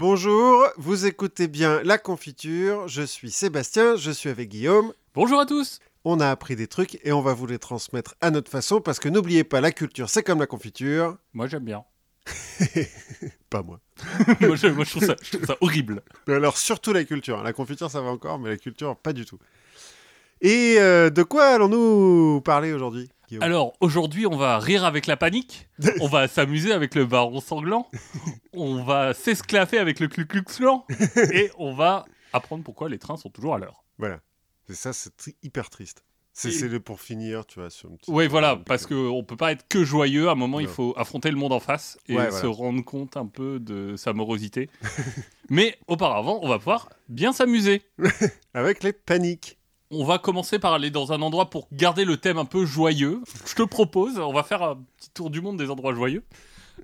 Bonjour, vous écoutez bien La Confiture, je suis Sébastien, je suis avec Guillaume. Bonjour à tous On a appris des trucs et on va vous les transmettre à notre façon parce que n'oubliez pas, la culture c'est comme la confiture. Moi j'aime bien. Pas moi. moi, je, moi, je trouve ça, je trouve ça horrible. Mais alors surtout la culture. La confiture ça va encore, mais la culture pas du tout. Et euh, de quoi allons-nous parler aujourd'hui Guillaume? Alors aujourd'hui on va rire avec la panique, on va s'amuser avec le baron sanglant, on va s'esclaffer avec le Klux Klan et on va apprendre pourquoi les trains sont toujours à l'heure. Voilà. C'est ça, c'est hyper triste. C'est Et- le pour finir, tu vois. Sur une petite- Oui voilà, parce qu'on peut pas être que joyeux, à un moment il Non. faut affronter le monde en face et Ouais, se rendre compte un peu de sa morosité. Mais auparavant on va pouvoir bien s'amuser. Avec les paniques. On va commencer par aller dans un endroit pour garder le thème un peu joyeux. Je te propose, on va faire un petit tour du monde des endroits joyeux.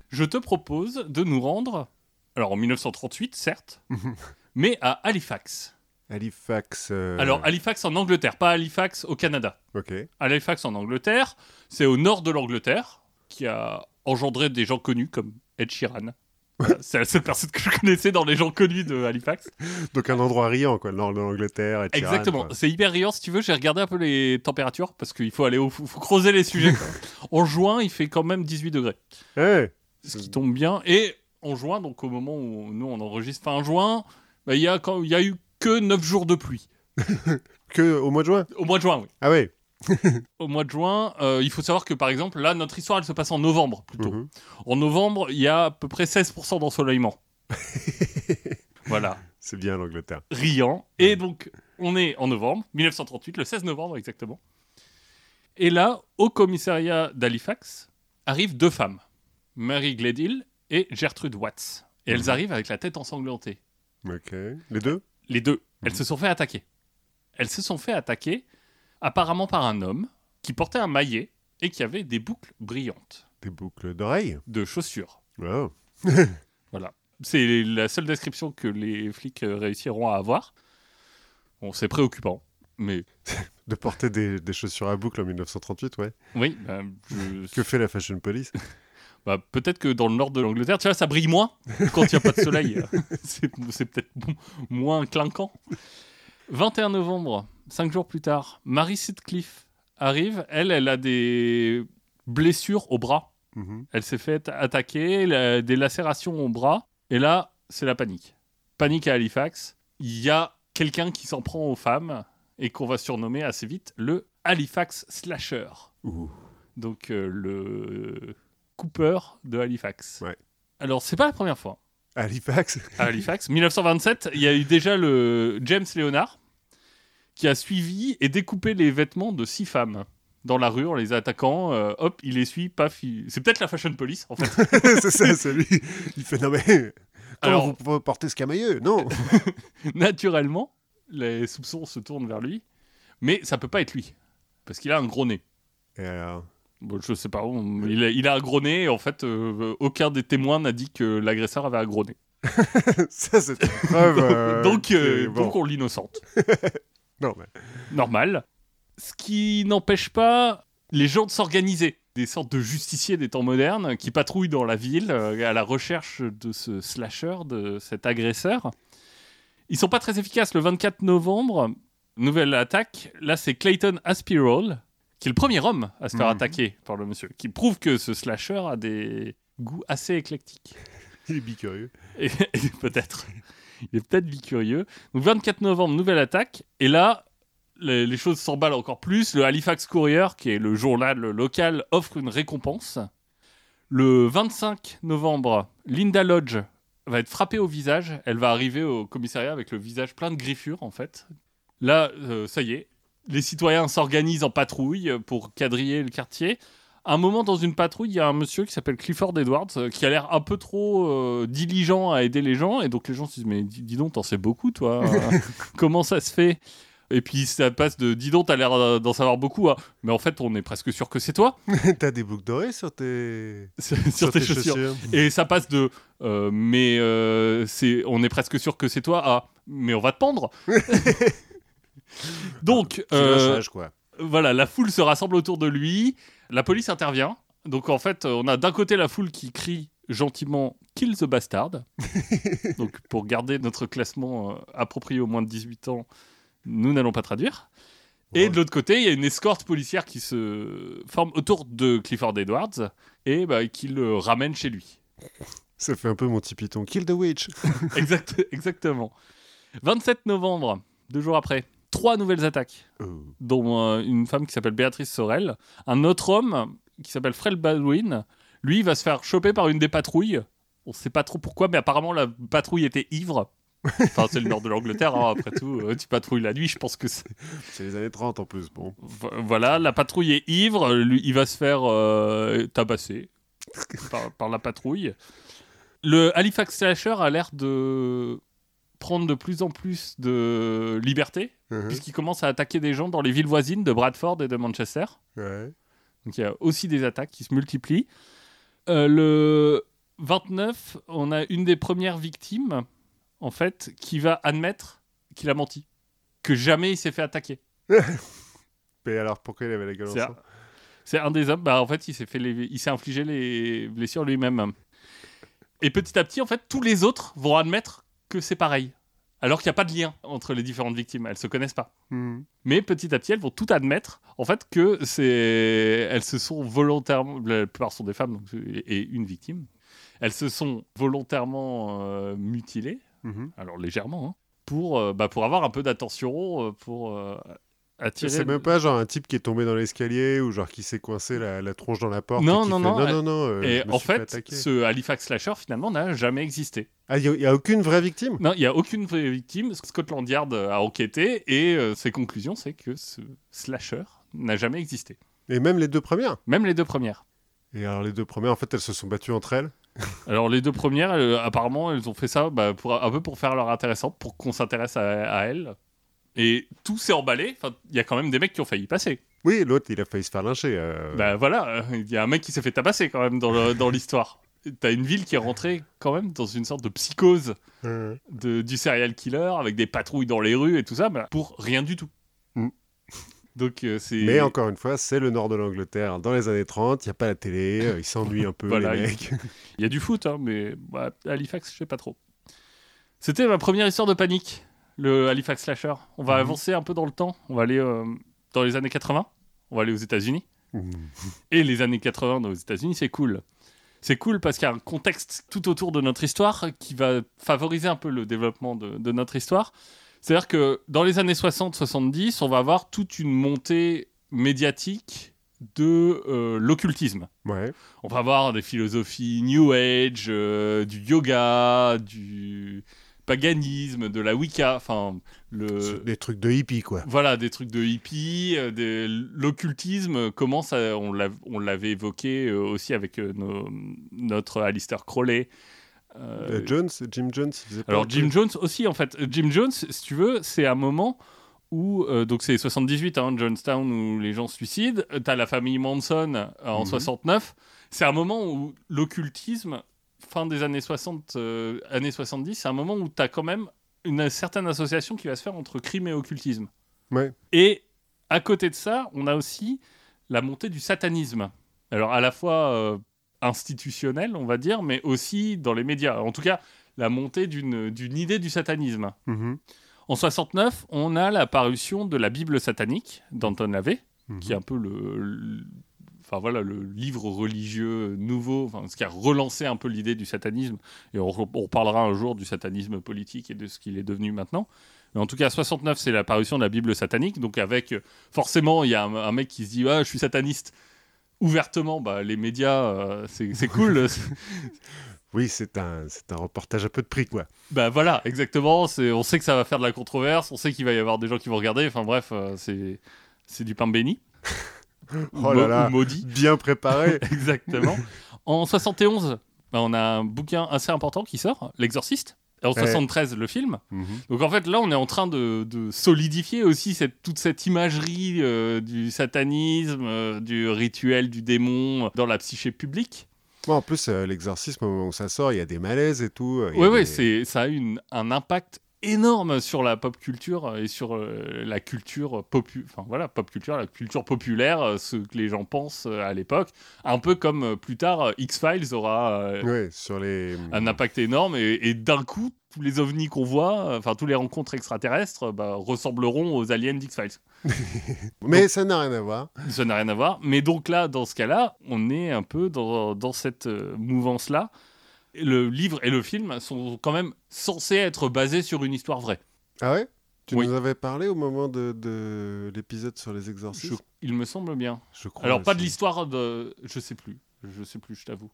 Je te propose de nous rendre, alors en 1938 certes, mais à Halifax. Halifax. euh, Alors Halifax en Angleterre, pas Halifax au Canada. Ok. Halifax en Angleterre, c'est au nord de l'Angleterre, qui a engendré des gens connus comme Ed Sheeran. C'est la seule personne que je connaissais dans les gens connus de Halifax. Donc un endroit riant, quoi. Le nord de l'Angleterre. Exactement. C'est hyper riant. Si tu veux, j'ai regardé un peu les températures parce qu'il faut aller au, faut, faut creuser les sujets. quoi. en juin, il fait quand même 18 degrés, Ouais. ce qui tombe bien. Et en juin, donc au moment où nous on enregistre fin juin, bah, il y a quand y a eu que 9 jours de pluie. Que au mois de juin? Au mois de juin, oui. Ah ouais. Au mois de juin, euh, il faut savoir que par exemple, là, notre histoire, elle se passe en novembre plutôt. Mhm. En novembre, il y a à peu près 16% d'ensoleillement. voilà. C'est bien l'Angleterre. riant. Et donc, on est en novembre, 1938, le 16 novembre exactement. Et là, au commissariat d'Halifax, arrivent deux femmes, Mary Gledhill et Gertrude Watts. Et elles Mhm. arrivent avec la tête ensanglantée. Ok. Les deux? Les deux. Elles Mhm. se sont fait attaquer. Elles se sont fait attaquer apparemment par un homme qui portait un maillet et qui avait des boucles brillantes Des boucles d'oreilles de chaussures. Wow. Voilà. C'est la seule description que les flics euh, réussiront à avoir. Bon, c'est préoccupant, mais De porter des, des chaussures à boucles en 1938, ouais. oui, bah, je- Que fait la Fashion Police? Bah, peut-être que dans le nord de l'Angleterre, tu vois, ça brille moins quand il n'y a pas de soleil. c'est peut-être mo- moins clinquant. 21 novembre, cinq jours plus tard, Marie Sitcliffe arrive. Elle, elle a des blessures au bras. Mhm. Elle s'est fait attaquer, elle a des lacérations au bras. Et là, c'est la panique. Panique à Halifax. Il y a quelqu'un qui s'en prend aux femmes et qu'on va surnommer assez vite le Halifax Slasher. Ouh. Donc euh, le Cooper de Halifax. Ouais. Alors, c'est pas la première fois. Halifax Halifax, 1927, il y a eu déjà le James Leonard qui a suivi et découpé les vêtements de six femmes dans la rue en les attaquant. euh, hop, il les suit, paf. il- C'est peut-être la Fashion Police, en fait. C'est ça, c'est lui. Il fait non mais. Alors- vous pouvez porter ce camailleux? Non Naturellement, les soupçons se tournent vers lui, mais ça peut pas être lui parce qu'il a un gros nez. Et alors? Bon, je sais pas, on- il a, il a un gros nez et en fait, euh, aucun des témoins n'a dit que l'agresseur avait un gros nez. Ça, c'est une preuve. euh, donc, bon. donc on l'innocente. Normal. Ce qui n'empêche pas les gens de s'organiser. Des sortes de justiciers des temps modernes qui patrouillent dans la ville euh, à la recherche de ce slasher, de cet agresseur. Ils sont pas très efficaces. Le 24 novembre, nouvelle attaque. Là, c'est Clayton Aspirall, qui est le premier homme à se faire Mhm. attaquer par le monsieur, qui prouve que ce slasher a des goûts assez éclectiques. Il est bicurieux. Peut-être. Il est peut-être bicurieux. Donc 24 novembre, nouvelle attaque. Et là, les, choses s'emballent encore plus. Le Halifax Courier, qui est le journal local, offre une récompense. Le 25 novembre, Linda Lodge va être frappée au visage. Elle va arriver au commissariat avec le visage plein de griffures, en fait. Là, euh, ça y est. Les citoyens s'organisent en patrouille pour quadriller le quartier. Un moment, dans une patrouille, il y a un monsieur qui s'appelle Clifford Edwards euh, qui a l'air un peu trop euh, diligent à aider les gens. Et donc, les gens se disent Mais dis, dis donc, t'en sais beaucoup, toi. Euh, Comment ça se fait? Et puis, ça passe de Dis donc, t'as l'air euh, d'en savoir beaucoup à Mais en fait, on est presque sûr que c'est toi T'as des boucles dorées sur tes. sur, tes, chaussures. Et ça passe de euh, Mais euh, c'est, on est presque sûr que c'est toi à Mais on va te pendre. donc, euh, quoi. voilà, la foule se rassemble autour de lui, la police intervient. Donc en fait, on a d'un côté la foule qui crie gentiment Kill the Bastard. Donc, pour garder notre classement euh, approprié aux moins de 18 ans, nous n'allons pas traduire. Et de l'autre côté, il y a une escorte policière qui se forme autour de Clifford Edwards et bah, qui le ramène chez lui. Ça fait un peu mon petit Python. Kill the witch. Exact- exactement. 27 novembre, deux jours après, trois nouvelles attaques, Oh. dont euh, une femme qui s'appelle Béatrice Sorel, un autre homme qui s'appelle Fred Baldwin. Lui, il va se faire choper par une des patrouilles. On sait pas trop pourquoi, mais apparemment la patrouille était ivre. Enfin, c'est le nord de l'Angleterre, hein, après tout. Euh, tu patrouilles la nuit, je pense que c'est. C'est les années 30 en plus. Bon. Vo- Voilà, la patrouille est ivre, lui, il va se faire euh, tabasser par, par la patrouille. Le Halifax Slasher a l'air de prendre de plus en plus de liberté, Mhm. puisqu'il commence à attaquer des gens dans les villes voisines de Bradford et de Manchester. Ouais. Donc il y a aussi des attaques qui se multiplient. Euh, le 29, on a une des premières victimes, en fait, qui va admettre qu'il a menti, que jamais il s'est fait attaquer. Mais alors, pourquoi il avait la gueule en C'est sang? un, c'est un des hommes. Bah, en fait, il s'est fait les- il s'est infligé les blessures lui-même. Et petit à petit, en fait, tous les autres vont admettre que c'est pareil. Alors qu'il n'y a pas de lien entre les différentes victimes. Elles se connaissent pas. Mhm. Mais petit à petit, elles vont tout admettre, en fait, que c'est, elles se sont volontairement, la plupart sont des femmes donc, et une victime. Elles se sont volontairement euh, mutilées, Mhm. alors légèrement, hein, pour, euh, bah, pour avoir un peu d'attention, euh, pour euh, attirer. C'est même pas genre un type qui est tombé dans l'escalier ou genre qui s'est coincé la, la tronche dans la porte. Non, non, fait, non, non, elle- non, non, euh, Et en fait ce Halifax Slasher finalement n'a jamais existé. Ah, il n'y a, aucune vraie victime? Non, il n'y a aucune vraie victime. Scotland Yard a enquêté et euh, ses conclusions, c'est que ce slasher n'a jamais existé. Et même les deux premières? Même les deux premières. Et alors, les deux premières, en fait, elles se sont battues entre elles? Alors les deux premières, elles, apparemment, elles ont fait ça bah, pour, un peu pour faire leur intéressante, pour qu'on s'intéresse à, à elles. Et tout s'est emballé. Enfin, il y a quand même des mecs qui ont failli passer. Oui, l'autre, il a failli se faire lyncher. euh, Bah voilà, euh, il y a un mec qui s'est fait tabasser quand même dans l'histoire. T'as une ville qui est rentrée quand même dans une sorte de psychose de, du serial killer avec des patrouilles dans les rues et tout ça, bah, pour rien du tout. Mm. Donc euh. Mais encore une fois, c'est le nord de l'Angleterre. Dans les années 30, il n'y a pas la télé, euh, ils s'ennuient un peu, Voilà, les mecs. Il y a du foot, hein, mais bah, Halifax, je sais pas trop. C'était ma première histoire de panique, le Halifax Slasher. On va Mhm. avancer un peu dans le temps. On va aller euh, dans les années 80. On va aller aux États-Unis. Et les années 80 dans les États-Unis, c'est cool. C'est cool parce qu'il y a un contexte tout autour de notre histoire qui va favoriser un peu le développement de, de notre histoire. C'est-à-dire que dans les années 60-70, on va avoir toute une montée médiatique de euh, l'occultisme. Ouais. On va avoir des philosophies New Age, euh, du yoga, du paganisme, de la Wicca, enfin le Des trucs de hippie, quoi. voilà des trucs de hippie, euh, des- l'occultisme commence à on l'a- on l'avait évoqué euh, aussi avec euh, nos- notre Alistair Crowley. Euh, Jones, Jim Jones, il alors Jim Jones aussi en fait. Jim Jones, si tu veux, c'est un moment où euh, donc c'est 78 hein, Jonestown où les gens se suicident. T'as la famille Manson euh, en Mhm. 69. C'est un moment où l'occultisme fin des années 60, euh, années 70, c'est un moment où t'as quand même une certaine association qui va se faire entre crime et occultisme. Ouais. Et à côté de ça, on a aussi la montée du satanisme. Alors à la fois euh, institutionnel, on va dire, mais aussi dans les médias. En tout cas, la montée d'une d'une idée du satanisme. Mhm. En 69, on a la parution de la Bible satanique d'Anton LaVey, Mhm. qui est un peu le, le- enfin voilà, le livre religieux nouveau, enfin, ce qui a relancé un peu l'idée du satanisme. Et on, reparlera un jour du satanisme politique et de ce qu'il est devenu maintenant. Mais en tout cas, 69, c'est la parution de la Bible satanique. Donc avec, forcément, il y a un, un mec qui se dit, ah, je suis sataniste. Ouvertement, bah, les médias, euh, c'est cool. Oui, c'est un, c'est un reportage à peu de prix, quoi. Bah voilà, exactement. On sait que ça va faire de la controverse, on sait qu'il va y avoir des gens qui vont regarder. Enfin bref, euh, c'est, c'est du pain béni. Oh là là. ou maudit. Bien préparé. exactement. En 71, bah, on a un bouquin assez important qui sort, L'Exorciste. Et en Ouais. 73, le film. Mhm. Donc en fait, là, on est en train de, de solidifier aussi cette, toute cette imagerie euh, du satanisme, euh, du rituel du démon dans la psyché publique. Bon, en plus, euh, l'exorcisme, au moment où ça sort, il y a des malaises et tout. Oui, oui, des- ça a une, un impact énorme sur la pop culture et sur euh, la culture popu enfin voilà pop culture la culture populaire euh, ce que les gens pensent euh, à l'époque un peu comme euh, plus tard euh, X Files aura euh, Ouais, sur les. un impact énorme et, et d'un coup tous les ovnis qu'on voit euh, enfin tous les rencontres extraterrestres bah, ressembleront aux aliens d'X Files Mais ça n'a rien à voir. ça n'a rien à voir mais donc là dans ce cas-là on est un peu dans, dans cette mouvance là le livre et le film sont quand même censés être basés sur une histoire vraie Ah ouais? Tu Oui. nous avais parlé au moment de, de l'épisode sur les Je- exorcismes il me semble bien. Je crois. Alors, pas de l'histoire de. Je sais plus. Je sais plus, je t'avoue.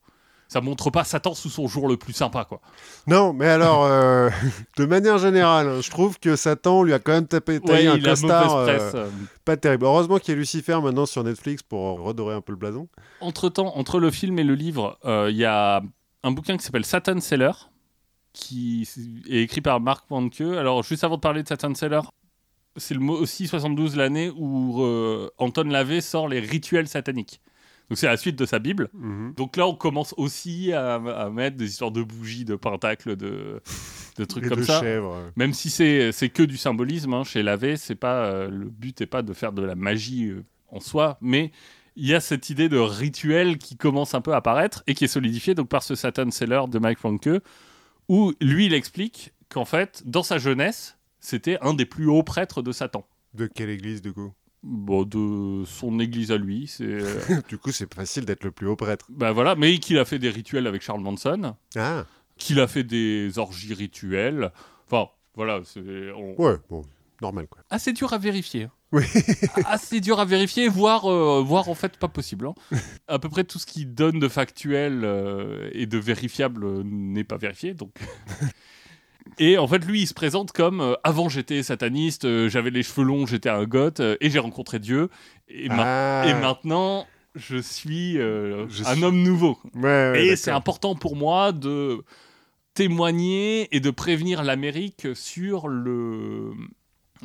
Ça montre pas Satan sous son jour le plus sympa, quoi. Non, mais alors, euh, de manière générale, hein, je trouve que Satan lui a quand même tapé un costard euh, pas terrible. Heureusement qu'il y a Lucifer maintenant sur Netflix pour redorer un peu le blason. Entre-temps, entre le film et le livre, euh, il y a un bouquin qui s'appelle Satan Seller, qui est écrit par Mark Wanke. Alors, juste avant de parler de Satan Seller, c'est le mot aussi 72 l'année où euh, Anton Lavey sort les rituels sataniques. Donc, c'est la suite de sa Bible. Mhm. Donc là, on commence aussi à, à mettre des histoires de bougies, de pentacles, de, de trucs Et comme de ça. chèvres. Même si c'est que du symbolisme, hein, chez Lavé, c'est pas euh, le but n'est pas de faire de la magie euh, en soi, mais il y a cette idée de rituel qui commence un peu à apparaître et qui est solidifiée donc par ce Satan Seller de Mike Franke, où lui il explique qu'en fait, dans sa jeunesse, c'était un des plus hauts prêtres de Satan. De quelle église, du coup? Bon, de son église à lui, c'est euh, Du coup, c'est facile d'être le plus haut prêtre. bah voilà, mais qu'il a fait des rituels avec Charles Manson, Ah, qu'il a fait des orgies rituelles. Enfin, voilà, c'est on- ouais, bon, normal, quoi. assez dur à vérifier. Oui. assez dur à vérifier, voire, euh, voire en fait pas possible. hein. À peu près tout ce qui donne de factuel euh, et de vérifiable euh, n'est pas vérifié. Donc. Et en fait, lui, il se présente comme avant j'étais sataniste, j'avais les cheveux longs, j'étais un goth et j'ai rencontré Dieu. Et, ma- Ah, et maintenant, je suis Je un suis- homme nouveau. ouais, ouais, Et c'est important pour moi de témoigner et de prévenir l'Amérique sur le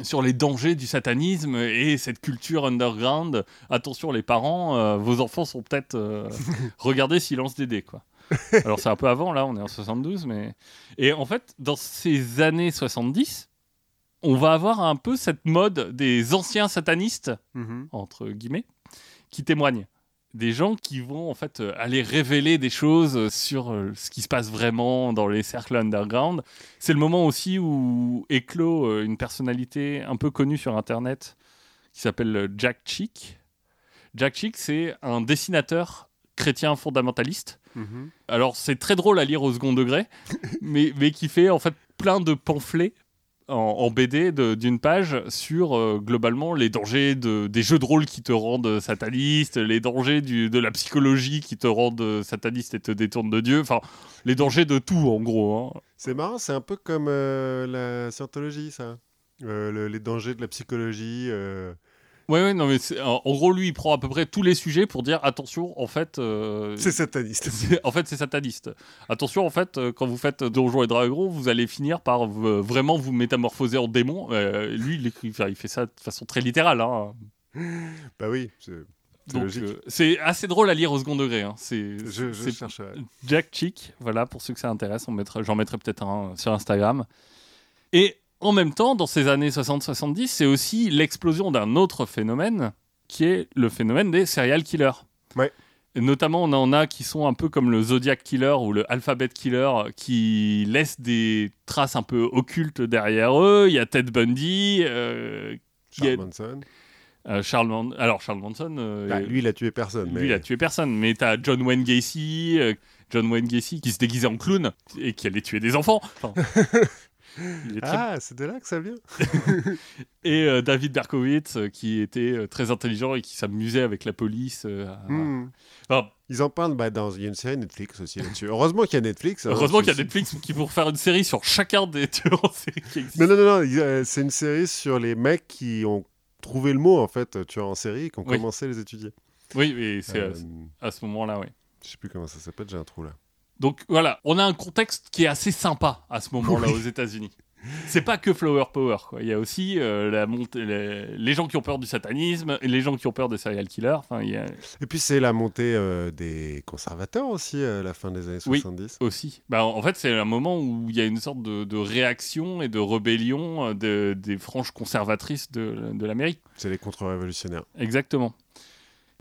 sur les dangers du satanisme et cette culture underground. Attention les parents, euh, vos enfants sont peut-être euh, regardez Silence des dés quoi. Alors c'est un peu avant là, on est en 72 mais et en fait dans ces années 70, on va avoir un peu cette mode des anciens satanistes Mhm. entre guillemets, qui témoignent. Des gens qui vont en fait euh, aller révéler des choses sur euh, ce qui se passe vraiment dans les cercles underground. C'est le moment aussi où éclot euh, une personnalité un peu connue sur Internet qui s'appelle Jack Chick. Jack Chick, c'est un dessinateur chrétien fondamentaliste. Mhm. Alors c'est très drôle à lire au second degré, mais, mais qui fait en fait plein de pamphlets en, BD d'une page sur euh, globalement les dangers de, des jeux de rôle qui te rendent sataniste, les dangers du- de la psychologie qui te rendent sataniste et te détournent de Dieu, enfin les dangers de tout en gros. hein. C'est marrant, c'est un peu comme euh, la scientologie, ça. Euh, le- les dangers de la psychologie. Ouais, ouais, non mais en, en gros lui il prend à peu près tous les sujets pour dire attention en fait. euh, C'est sataniste. En fait, c'est sataniste. Attention, en fait, euh, quand vous faites Donjons et Dragons, vous allez finir par vraiment vous métamorphoser en démon. Euh, lui, il, écrit- enfin, il fait ça de façon très littérale. hein. bah oui, c'est c'est Donc, logique. euh, c'est assez drôle à lire au second degré. hein. C'est je cherche. ouais. Jack Chick, voilà, pour ceux que ça intéresse, j'en mettrai peut-être un sur Instagram. Et en même temps, dans ces années 60-70, c'est aussi l'explosion d'un autre phénomène, qui est le phénomène des serial killers. Ouais. Et notamment, on en a qui sont un peu comme le Zodiac Killer ou le Alphabet Killer, qui laissent des traces un peu occultes derrière eux. Il y a Ted Bundy, euh, Charles Manson. euh, Charles Man- Alors, Charles Manson, euh, Bah, lui, il a tué personne. lui, mais... il a tué personne. Mais t'as John Wayne Gacy, John Wayne Gacy qui se déguisait en clown et qui allait tuer des enfants. Enfin, il est très- Ah, c'est de là que ça vient. Et euh, David Berkowitz euh, qui était euh, très intelligent et qui s'amusait avec la police. à- Hmm. Enfin, Ils en parlent bah, dans. Il y a une série Netflix aussi là-dessus. Heureusement qu'il y a Netflix. hein, heureusement qu'il y a Netflix qui vont faire une série sur chacun des tueurs en série qui existent. Non, non, non, C'est une série sur les mecs qui ont trouvé le mot, en fait, tueur en série, et qui ont Oui. commencé à les étudier. Oui, et c'est à ce moment-là, oui. Je sais plus comment ça s'appelle, j'ai un trou là. Donc voilà, on a un contexte qui est assez sympa à ce moment-là aux États-Unis. c'est pas que Flower Power. Quoi. Il y a aussi euh, la montée, les, les gens qui ont peur du satanisme, les gens qui ont peur des serial killers. Enfin, il y a Et puis c'est la montée euh, des conservateurs aussi à la fin des années Oui. 70. aussi. Bah, en fait, c'est un moment où il y a une sorte de, de réaction et de rébellion euh, de- des franges conservatrices de, de l'Amérique. C'est les contre-révolutionnaires. Exactement.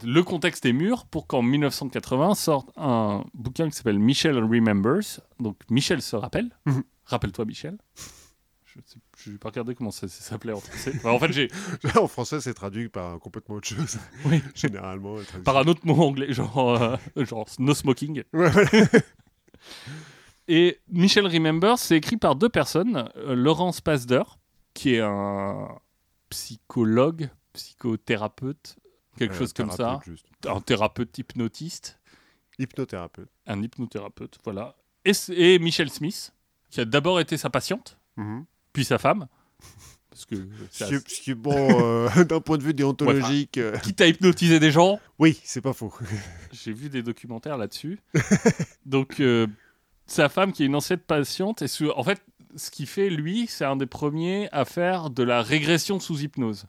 Le contexte est mur pour qu'en 1980 sorte un bouquin qui s'appelle Michel Remembers. Donc Michel se rappelle. Mhm. Rappelle-toi Michel. Je n'ai pas regardé comment ça, ça s'appelait en français. Enfin, en fait, j'ai en français, c'est traduit par complètement autre chose. Oui. Généralement. par un autre mot anglais, genre, euh, genre no smoking. Ouais. Et Michel Remembers, c'est écrit par deux personnes. Euh, Laurence Pasder, qui est un psychologue, psychothérapeute, quelque Euh, chose comme ça. juste. Un thérapeute hypnotiste. Hypnothérapeute. un hypnothérapeute, voilà. Et, et Michelle Smith, qui a d'abord été sa patiente, Mhm. puis sa femme. Parce que Ce qui bon, euh, d'un point de vue déontologique. euh, quitte à hypnotiser des gens, Oui, c'est pas faux. j'ai vu des documentaires là-dessus. Donc, euh, sa femme, qui est une ancienne patiente, et en fait, ce qu'il fait, lui, c'est un des premiers à faire de la régression sous hypnose.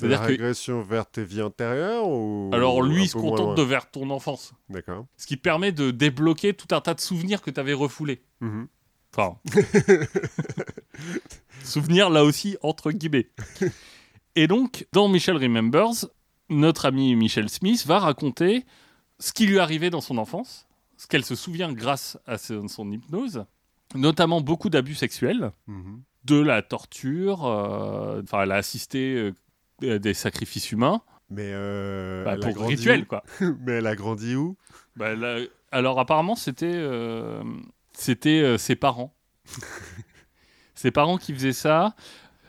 C'est la C'est-à-dire que. régression vers tes vies antérieures ou Alors, lui, il se contente de vers ton enfance. D'accord. Ce qui permet de débloquer tout un tas de souvenirs que tu avais refoulés. Mhm. Enfin. Souvenir là aussi, entre guillemets. Et donc, dans Michel Remembers, notre ami Michel Smith va raconter ce qui lui arrivait dans son enfance, ce qu'elle se souvient grâce à son, hypnose, notamment beaucoup d'abus sexuels, Mhm. de la torture, euh, enfin, elle a assisté euh, des sacrifices humains, Mais euh, bah, pour rituel, quoi. Mais elle a grandi où? Bah, alors apparemment c'était euh, c'était euh, ses parents. ses parents qui faisaient ça.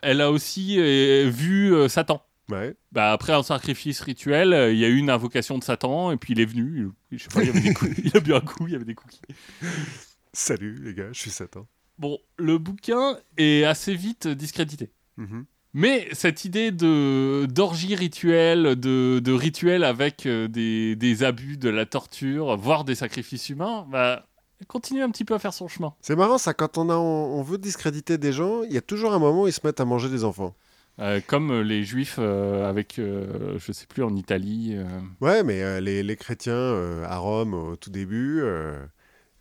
Elle a aussi euh, vu euh, Satan. Ouais. Bah, après un sacrifice rituel, euh, il y a eu une invocation de Satan et puis il est venu. il- Je sais pas, il y avait des coups, il a bu un coup, il y avait des cookies. Salut les gars, je suis Satan. Bon, le bouquin est assez vite discrédité. Mhm. Mais cette idée de d'orgie rituelle, de, de rituel avec euh, des, des abus, de la torture, voire des sacrifices humains, bah, elle continue un petit peu à faire son chemin. C'est marrant ça, quand on, a, on, on veut discréditer des gens, il y a toujours un moment où ils se mettent à manger des enfants. Euh, comme euh, les juifs euh, avec, euh, je sais plus, en Italie. Ouais, mais les, les chrétiens à Rome au tout début,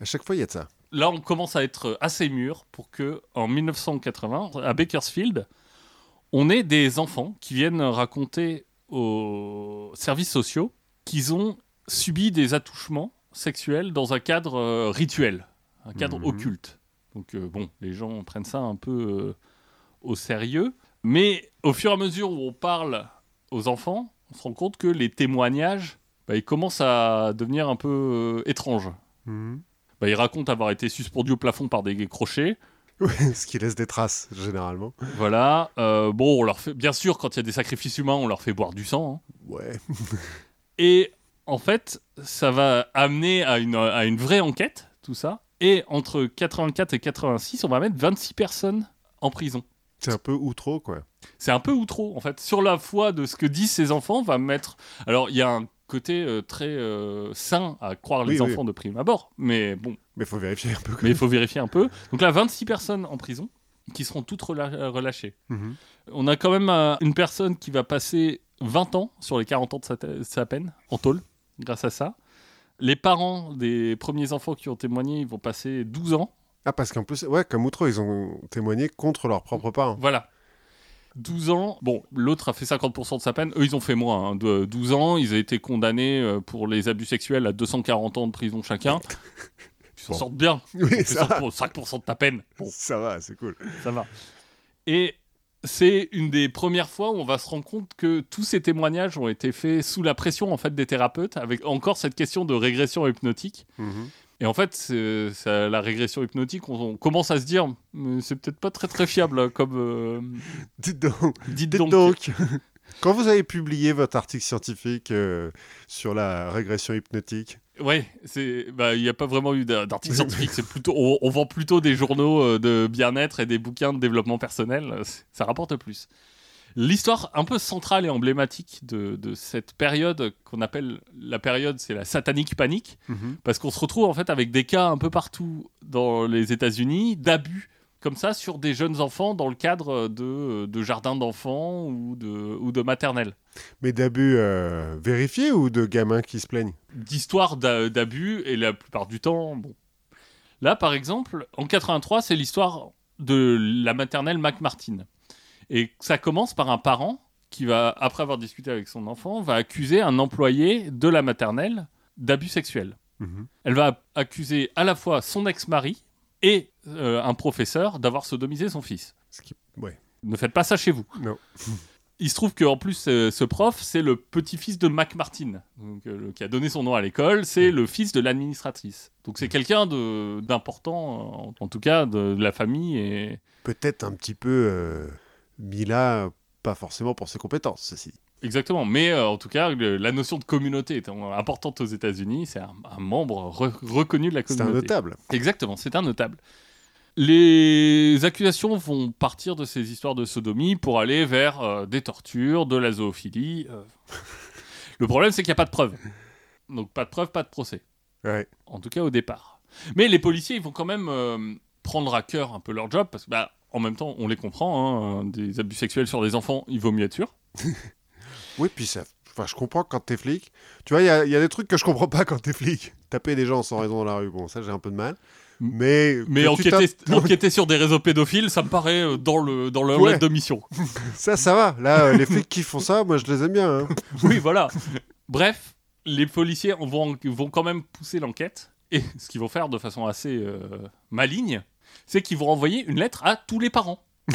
à chaque fois il y a de ça. Là, on commence à être assez mûr pour que, en 1980, à Bakersfield, on ait des enfants qui viennent raconter aux services sociaux qu'ils ont subi des attouchements sexuels dans un cadre euh, rituel, un cadre Mhm. occulte. Donc, euh, bon, les gens prennent ça un peu euh, au sérieux. Mais au fur et à mesure où on parle aux enfants, on se rend compte que les témoignages, bah, ils commencent à devenir un peu étranges. Mhm. Bah, il raconte avoir été suspendu au plafond par des crochets. Ce qui laisse des traces généralement. Voilà. Euh, bon, on leur fait, bien sûr, quand il y a des sacrifices humains, on leur fait boire du sang. hein. Ouais. Et en fait, ça va amener à une, à une vraie enquête, tout ça. Et entre 84 et 86, on va mettre 26 personnes en prison. C'est un peu ou trop quoi. C'est un peu ou trop, en fait. Sur la foi de ce que disent ces enfants, on va mettre. Alors, il y a un côté euh, très euh, sain à croire les Oui, enfants de prime abord. Mais bon, Mais faut vérifier un peu. quand mais il faut vérifier un peu. Donc là, 26 personnes en prison qui seront toutes rela- relâchées. Mhm. On a quand même euh, une personne qui va passer 20 ans sur les 40 ans de sa, de sa peine en tôle, grâce à ça. Les parents des premiers enfants qui ont témoigné, ils vont passer 12 ans. Ah, parce qu'en plus, ouais, comme Outreau, ils ont témoigné contre leurs propres parents. Voilà. 12 ans. Bon, l'autre a fait 50% de sa peine. Eux, ils ont fait moins. hein, de 12 ans. Ils ont été condamnés euh, pour les abus sexuels à 240 ans de prison chacun. Ils s'en sortent bien. Oui, ça va. 5% de ta peine. Bon, Ça va, c'est cool. ça va. Et c'est une des premières fois où on va se rendre compte que tous ces témoignages ont été faits sous la pression en fait des thérapeutes, avec encore cette question de régression hypnotique. Mhm. Et en fait, ça- la régression hypnotique, on, on commence à se dire, c'est peut-être pas très très fiable comme. euh, Dites donc. dites Dites donc. donc. Quand vous avez publié votre article scientifique euh, sur la régression hypnotique, Ouais, c'est, bah, il n'y a pas vraiment eu d'ar- d'article scientifique. C'est plutôt, on, on vend plutôt des journaux euh, de bien-être et des bouquins de développement personnel. Ça rapporte plus. L'histoire un peu centrale et emblématique de, de cette période qu'on appelle la période, c'est la satanique panique, parce qu'on se retrouve en fait avec des cas un peu partout dans les États-Unis d'abus comme ça sur des jeunes enfants dans le cadre de, de jardins d'enfants ou de, ou de maternelle. Mais d'abus euh, vérifiés ou de gamins qui se plaignent? D'histoires d'a- d'abus, et la plupart du temps, bon. Là, par exemple, en 83, c'est l'histoire de la maternelle McMartin. Et ça commence par un parent qui va, après avoir discuté avec son enfant, va accuser un employé de la maternelle d'abus sexuels. Mhm. Elle va accuser à la fois son ex-mari et euh, un professeur d'avoir sodomisé son fils. Ce qui... Ouais. Ne faites pas ça chez vous. Non. Il se trouve qu'en plus, euh, ce prof, c'est le petit-fils de Mac Martin, donc, euh, le- qui a donné son nom à l'école. C'est le fils de l'administratrice. Donc c'est quelqu'un d'important, en, en tout cas, de, de la famille. Et... Peut-être un petit peu là, pas forcément pour ses compétences, ceci. dit. Exactement. Mais euh, en tout cas, le- la notion de communauté étant importante aux États-Unis, c'est un, un membre re- reconnu de la C'est communauté. un notable. Exactement, c'est un notable. Les accusations vont partir de ces histoires de sodomie pour aller vers euh, des tortures, de la zoophilie. euh. Le problème, c'est qu'il n'y a pas de preuves. Donc pas de preuves, pas de procès. Ouais. En tout cas au départ. Mais les policiers, ils vont quand même prendre à cœur un peu leur job parce que, bah, en même temps, on les comprend. hein, des abus sexuels sur des enfants, il vaut mieux être sûr. Oui, puis ça. Enfin, je comprends quand t'es flic. Tu vois, il y a, il y a des trucs que je comprends pas quand t'es flic. Taper des gens sans raison dans la rue, bon, ça j'ai un peu de mal. Mais. Enquêter, sur des réseaux pédophiles, ça me paraît euh, dans, le, dans leur Ouais. lettre de mission. Ça, ça va. Là, euh, les flics qui font ça, moi je les aime bien. hein. Oui, voilà. Bref, les policiers vont, vont quand même pousser l'enquête. Et ce qu'ils vont faire de façon assez euh, maligne, c'est qu'ils vont envoyer une lettre à tous les parents.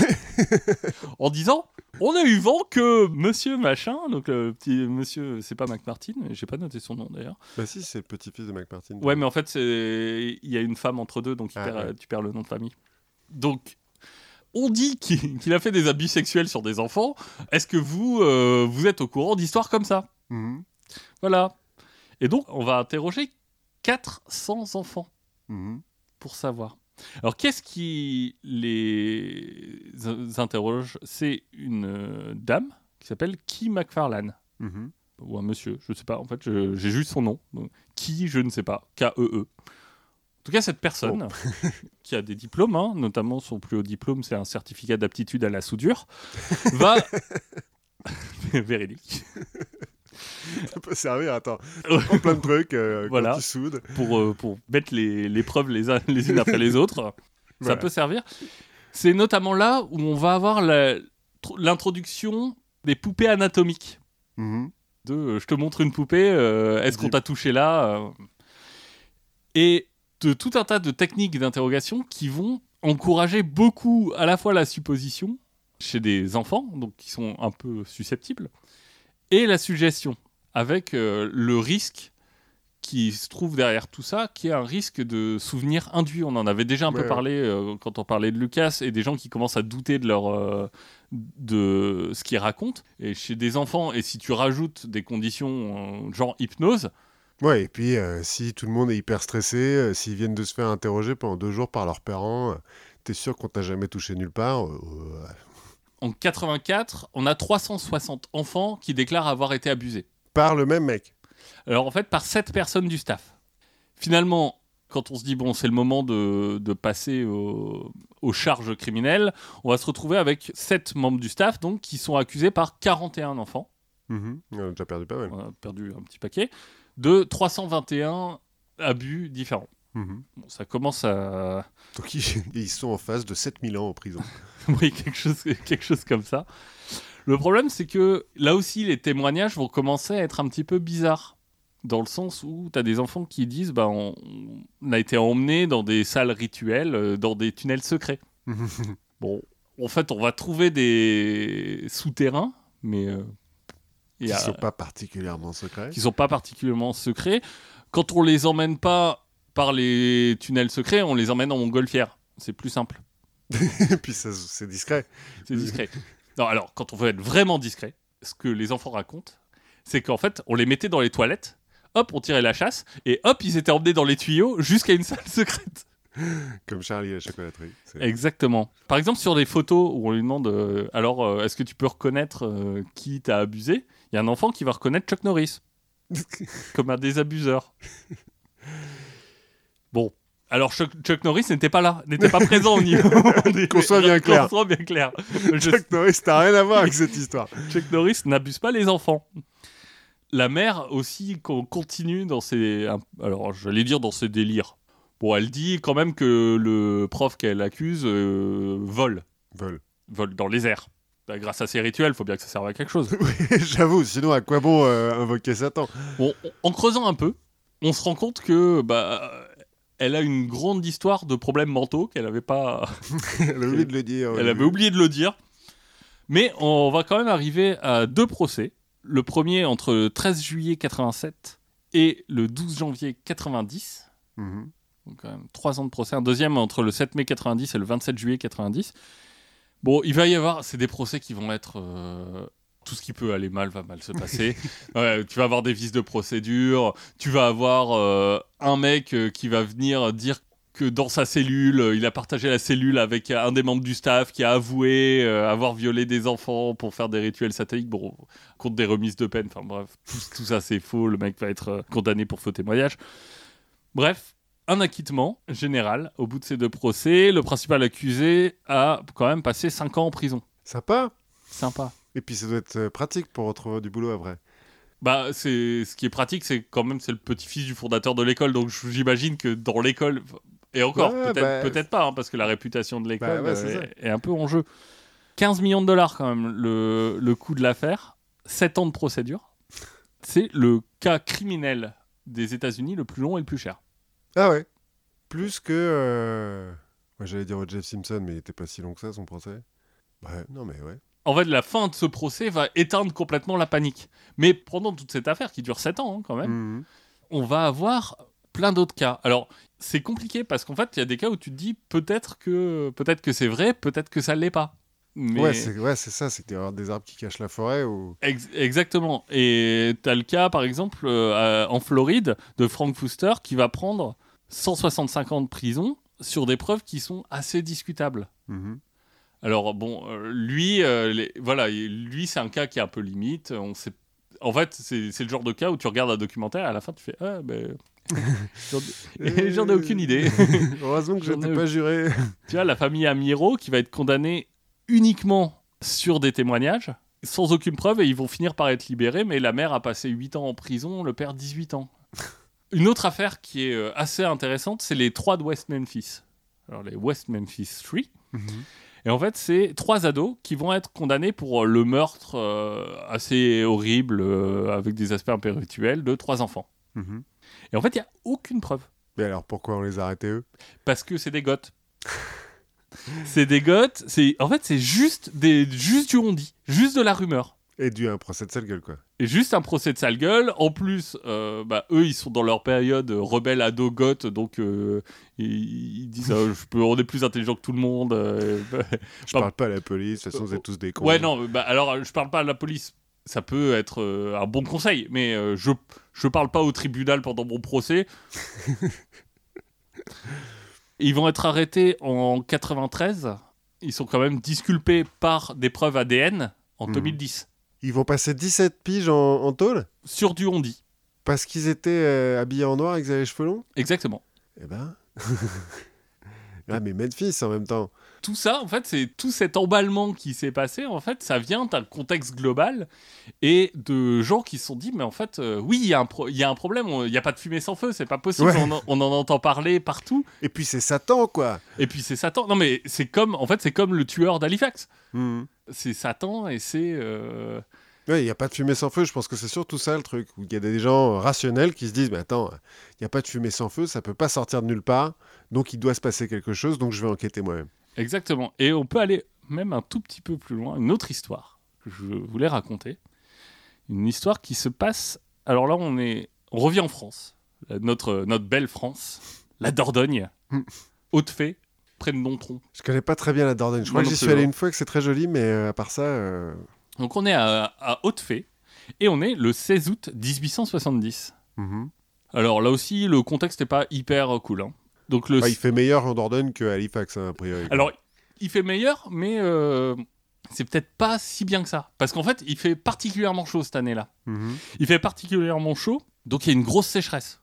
en disant On a eu vent que monsieur machin, donc le petit monsieur, c'est pas McMartin, j'ai pas noté son nom d'ailleurs. Bah si, c'est le petit-fils de McMartin. Ouais, mais en fait, c'est- il y a une femme entre deux, donc Ah, perd- ouais. tu perds le nom de famille. Donc, on dit qu'il qu'il a fait des abus sexuels sur des enfants. Est-ce que vous, euh, vous êtes au courant d'histoires comme ça? Mhm. Voilà. Et donc, on va interroger 400 enfants Mhm. pour savoir. Alors, qu'est-ce qui les in- interroge? C'est une euh, dame qui s'appelle Key McFarlane. Mhm. Ou un monsieur, je sais pas. En fait, j'ai juste son nom. Donc, qui, je ne sais pas. K-E-E. En tout cas, cette personne, qui a des diplômes, hein, notamment son plus haut diplôme, c'est un certificat d'aptitude à la soudure, va. Véridique. Ça peut servir, attends. Plein de trucs euh, Voilà. quand tu soudes. pour, euh, pour mettre les, les preuves les, les unes après les autres. Ça Voilà. peut servir. C'est notamment là où on va avoir l'introduction des poupées anatomiques. Mhm. De euh, je te montre une poupée, euh, est-ce qu'on t'a touché là. Et de tout un tas de techniques d'interrogation qui vont encourager beaucoup à la fois la supposition chez des enfants, donc qui sont un peu susceptibles, et la suggestion, avec euh, le risque qui se trouve derrière tout ça, qui est un risque de souvenir induit. On en avait déjà un peu parlé euh, quand on parlait de Lucas et des gens qui commencent à douter de leur euh, de ce qu'ils racontent. Et chez des enfants, et si tu rajoutes des conditions genre hypnose, Ouais, et puis euh, si tout le monde est hyper stressé, euh, s'ils viennent de se faire interroger pendant deux jours par leurs parents, euh, t'es sûr qu'on t'a jamais touché nulle part en 84, on a 360 enfants qui déclarent avoir été abusés. Par le même mec. Alors en fait, par sept personnes du staff. Finalement, quand on se dit, bon, c'est le moment de, de passer au- aux charges criminelles, on va se retrouver avec sept membres du staff donc, qui sont accusés par 41 enfants, Mhm. On a déjà perdu pas mal. on a perdu un petit paquet, de 321 abus différents. Mhm. Bon, ça commence à... Donc ils, sont en face de 7000 ans en prison. oui, quelque chose, quelque chose comme ça. Le problème, c'est que là aussi, les témoignages vont commencer à être un petit peu bizarres. Dans le sens où tu as des enfants qui disent bah, on, on a été emmenés dans des salles rituelles, euh, dans des tunnels secrets. Bon, en fait, on va trouver des souterrains, mais euh, Qui a- sont pas particulièrement secrets. qui sont pas particulièrement secrets. Quand on les emmène pas par les tunnels secrets, on les emmène en montgolfière. C'est plus simple. et puis c'est discret. C'est discret. Non, alors, quand on veut être vraiment discret, ce que les enfants racontent, c'est qu'en fait, on les mettait dans les toilettes, hop, on tirait la chasse, et hop, ils étaient emmenés dans les tuyaux jusqu'à une salle secrète. Comme Charlie à la chocolaterie. Exactement. Par exemple, sur des photos où on lui demande euh, alors, euh, est-ce que tu peux reconnaître euh, qui t'a abusé Il y a un enfant qui va reconnaître Chuck Norris comme un des abuseurs. Bon, Alors Chuck, Chuck Norris n'était pas là, n'était pas présent au niveau. Qu'on soit bien clair. Qu'on soit bien clair. Je- Chuck Norris, t'as rien à voir avec cette histoire. Chuck Norris n'abuse pas les enfants. La mère aussi continue dans ses, alors j'allais dire dans ses délires. Bon, elle dit quand même que le prof qu'elle accuse euh, vole, Vol. vole dans les airs. Bah, grâce à ces rituels, faut bien que ça serve à quelque chose. J'avoue, sinon à quoi bon euh, invoquer Satan? Bon, en creusant un peu, on se rend compte que bah, elle a une grande histoire de problèmes mentaux qu'elle avait pas, Elle a oublié de le dire. elle avait oublié de le dire. Mais on va quand même arriver à deux procès. Le premier entre le 13 juillet 87 et le 12 janvier 90. Mhm. Donc quand même trois ans de procès. Un deuxième entre le 7 mai 90 et le 27 juillet 90. Bon, il va y avoir, c'est des procès qui vont être euh, tout ce qui peut aller mal va mal se passer. Ouais, tu vas avoir des vices de procédure. Tu vas avoir euh, un mec euh, qui va venir dire que dans sa cellule, euh, il a partagé la cellule avec un des membres du staff qui a avoué avoir violé des enfants pour faire des rituels sataniques, bon, contre des remises de peine. Enfin bref, tout, tout ça c'est faux. Le mec va être condamné pour faux témoignage. Bref, un acquittement général au bout de ces deux procès. Le principal accusé a quand même passé 5 ans en prison. Sympa. Sympa. Et puis ça doit être euh, pratique pour retrouver du boulot après. Bah, c'est ce qui est pratique, c'est quand même c'est le petit-fils du fondateur de l'école, donc j'imagine que dans l'école et encore Ouais, peut-être bah, peut-être pas, hein, parce que la réputation de l'école Bah ouais, c'est euh, est, est un peu en jeu. 15 millions de dollars quand même le, le coût de l'affaire, 7 ans de procédure. C'est le cas criminel des États-Unis le plus long et le plus cher. Ah ouais. Plus que. euh, ouais, J'allais dire au Jeff Simpson, mais il était pas si long que ça son procès. Ouais, non mais ouais. En fait, la fin de ce procès va éteindre complètement la panique. Mais pendant toute cette affaire qui dure 7 ans hein, quand même, Mhm. on va avoir plein d'autres cas. Alors, c'est compliqué parce qu'en fait, il y a des cas où tu te dis peut-être que peut-être que c'est vrai, peut-être que ça l'est pas. Mais... Ouais, c'est ouais, ça, c'est a des arbres qui cachent la forêt ou. Ex- exactement. Et tu as le cas, par exemple, euh, en Floride, de Frank Fuster qui va prendre 165 ans de prison sur des preuves qui sont assez discutables. Mhm. Alors bon, euh, lui, euh, les- voilà, il- lui c'est un cas qui est un peu limite. On sait, en fait, c'est le genre de cas où tu regardes un documentaire et à la fin tu fais ah ben, j'en ai- aucune idée. Heureusement que je ai n'étais pas juré. tu vois, la famille Amiro qui va être condamnée uniquement sur des témoignages, sans aucune preuve, et ils vont finir par être libérés, mais la mère a passé 8 ans en prison, le père 18 ans. Une autre affaire qui est euh, assez intéressante, c'est les trois de West Memphis. Alors les West Memphis 3. Et en fait, c'est trois ados qui vont être condamnés pour euh, le meurtre euh, assez horrible, euh, avec des aspects un peu rituels, de trois enfants. Mhm. Et en fait, il n'y a aucune preuve. Mais alors pourquoi on les a arrêtés eux? Parce que c'est des goths. c'est des goths, c'est en fait c'est juste des juste du on dit, juste de la rumeur. Et dû à un procès de sale gueule quoi. Et juste un procès de sale gueule. En plus, euh, bah, eux, ils sont dans leur période euh, rebelle ado goth, donc euh, ils, ils disent euh, je peux, on est plus intelligent que tout le monde. Je Pas- parle pas à la police, de toute façon vous êtes tous des cons. Ouais, non, bah, alors je parle pas à la police. Ça peut être un bon conseil, mais je je parle pas au tribunal pendant mon procès. Ils vont être arrêtés en 93. Ils sont quand même disculpés par des preuves ADN en Mhm. 2010 Ils vont passer 17 piges en, en tôle sur du on dit. parce qu'ils étaient euh, habillés en noir et qu'ils avaient les cheveux longs Exactement. Eh ben. ah mais Memphis en même temps. Tout ça, en fait, c'est tout cet emballement qui s'est passé. En fait, ça vient d'un contexte global et de gens qui se sont dit, mais en fait, euh, oui, il y, a un pro- il y a un problème. Il n'y a pas de fumée sans feu. C'est pas possible. Ouais. On, en, on en entend parler partout. Et puis c'est Satan quoi. Et puis c'est Satan. Non, mais c'est comme, en fait, c'est comme le tueur d'Halifax. Mhm. C'est Satan et c'est. euh, Ouais, il n'y a pas de fumée sans feu, je pense que c'est surtout ça le truc. Où il y a des gens rationnels qui se disent, mais attends, il n'y a pas de fumée sans feu, ça peut pas sortir de nulle part, donc il doit se passer quelque chose, donc je vais enquêter moi-même. Exactement. Et on peut aller même un tout petit peu plus loin. Une autre histoire que je voulais raconter. Une histoire qui se passe. Alors là, on est, on revient en France, notre notre belle France, la Dordogne. Haute-Fée, près de Nontron. Je connais pas très bien la Dordogne, je Moi crois que j'y suis allé hein. une fois, que c'est très joli, mais euh, à part ça, euh, Donc on est à, à Haute-Fée et on est le 16 août 1870. mhm. Alors là aussi, le contexte n'est pas hyper cool. hein. Donc le Ouais, il fait meilleur en Dordogne qu'à Halifax, hein, a priori. Alors, il fait meilleur, mais euh, c'est peut-être pas si bien que ça. Parce qu'en fait, il fait particulièrement chaud cette année-là. Mhm. Il fait particulièrement chaud, donc il y a une grosse sécheresse.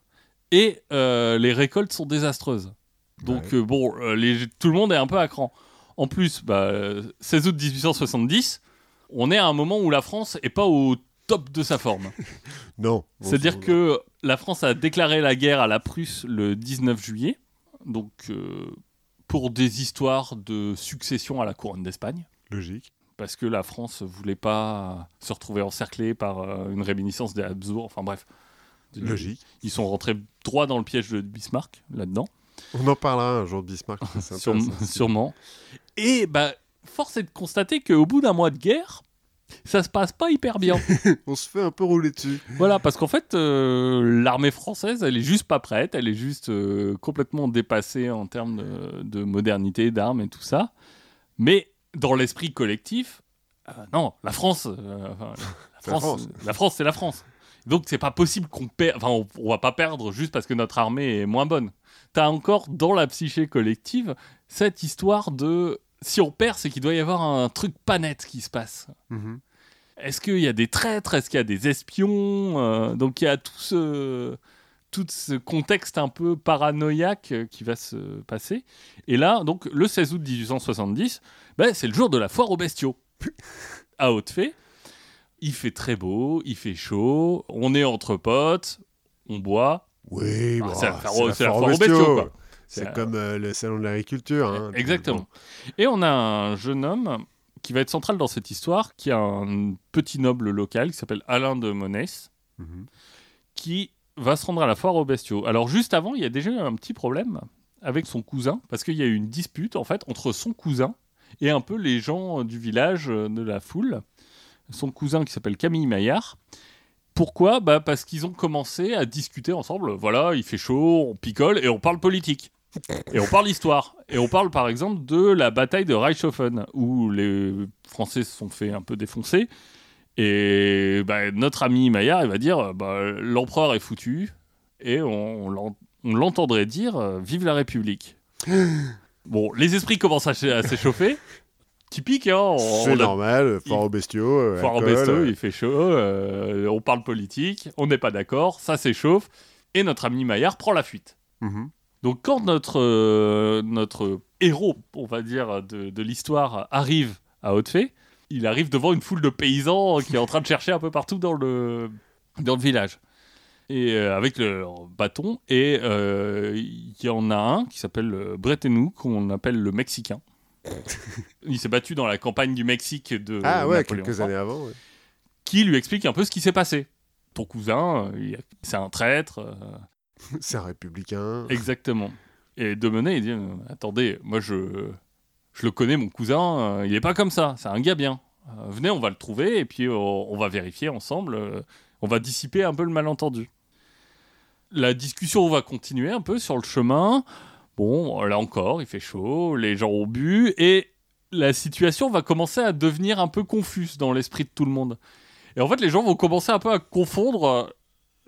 Et euh, les récoltes sont désastreuses. Donc Ouais. euh, bon, euh, les- tout le monde est un peu à cran. En plus, bah, euh, 16 août 1870, on est à un moment où la France est pas au top de sa forme. Non. C'est-à-dire que la France a déclaré la guerre à la Prusse le 19 juillet, donc euh, pour des histoires de succession à la couronne d'Espagne, Logique. parce que la France voulait pas se retrouver encerclée par une réminiscence des Habsbourg. Enfin bref, Logique. ils sont rentrés droit dans le piège de Bismarck là-dedans. On en parlera un jour de Bismarck. Sûre- sûrement. Et bah, force est de constater qu'au bout d'un mois de guerre, ça se passe pas hyper bien. On se fait un peu rouler dessus. voilà, parce qu'en fait, euh, l'armée française, elle est juste pas prête, elle est juste euh, complètement dépassée en termes de, de modernité, d'armes et tout ça. Mais dans l'esprit collectif, euh, non, la France, enfin, la France, c'est la France. Donc c'est pas possible qu'on perde, enfin on, on va pas perdre juste parce que notre armée est moins bonne. T'as encore dans la psyché collective cette histoire de si on perd, c'est qu'il doit y avoir un truc pas net qui se passe. Mhm. Est-ce qu'il y a des traîtres? Est-ce qu'il y a des espions? Euh, Donc il y a tout ce, tout ce contexte un peu paranoïaque euh, qui va se passer. Et là, donc le 16 août 1870, ben, c'est le jour de la foire aux bestiaux à Haute-Fée. Il fait très beau, il fait chaud, on est entre potes, on boit. Oui, Ah, bon, c'est la foire aux- la c'est la foire aux foire aux bestiaux, bestiaux. quoi. C'est comme euh, le salon de l'agriculture. hein. Exactement. Et on a un jeune homme qui va être central dans cette histoire, qui a un petit noble local qui s'appelle Alain de Monès, Mhm. qui va se rendre à la foire aux bestiaux. Alors juste avant, il y a déjà eu un petit problème avec son cousin, parce qu'il y a eu une dispute en fait entre son cousin et un peu les gens du village, euh, de la foule. Son cousin qui s'appelle Camille Maillard. Pourquoi? Bah Parce qu'ils ont commencé à discuter ensemble. Voilà, il fait chaud, on picole et on parle politique. Et on parle histoire. Et on parle par exemple de la bataille de Reichshofen, où les Français se sont fait un peu défoncer. Et bah, notre ami Maillard, il va dire bah, l'empereur est foutu. Et on, on l'en- on l'entendrait dire euh, Vive la République. bon, les esprits commencent à s'échauffer. Typique, hein C'est normal, foire aux bestiaux. euh, Foire au alcool, besto, euh, il fait chaud, euh, on parle politique, on n'est pas d'accord, ça s'échauffe, et notre ami Maillard prend la fuite. mhm. Donc quand notre, euh, notre héros, on va dire, de, de l'histoire arrive à Haute-Fée, il arrive devant une foule de paysans qui est en train de chercher un peu partout dans le, dans le village. Et euh, avec leur bâton, et il y en a un qui s'appelle Bretenou, qu'on appelle le Mexicain. Il s'est battu dans la campagne du Mexique de Ah ouais, Napoléon quelques III années avant. ouais. qui lui explique un peu ce qui s'est passé. Ton cousin, euh, c'est un traître, euh, C'est un républicain. exactement. Et Demenet, il dit euh, Attendez, moi je, je le connais, mon cousin, euh, il est pas comme ça, c'est un gars bien. Euh, venez, on va le trouver et puis on va vérifier ensemble, on va dissiper un peu le malentendu. La discussion va continuer un peu sur le chemin. Bon, là encore, il fait chaud, les gens ont bu et la situation va commencer à devenir un peu confuse dans l'esprit de tout le monde. Et en fait, les gens vont commencer un peu à confondre euh,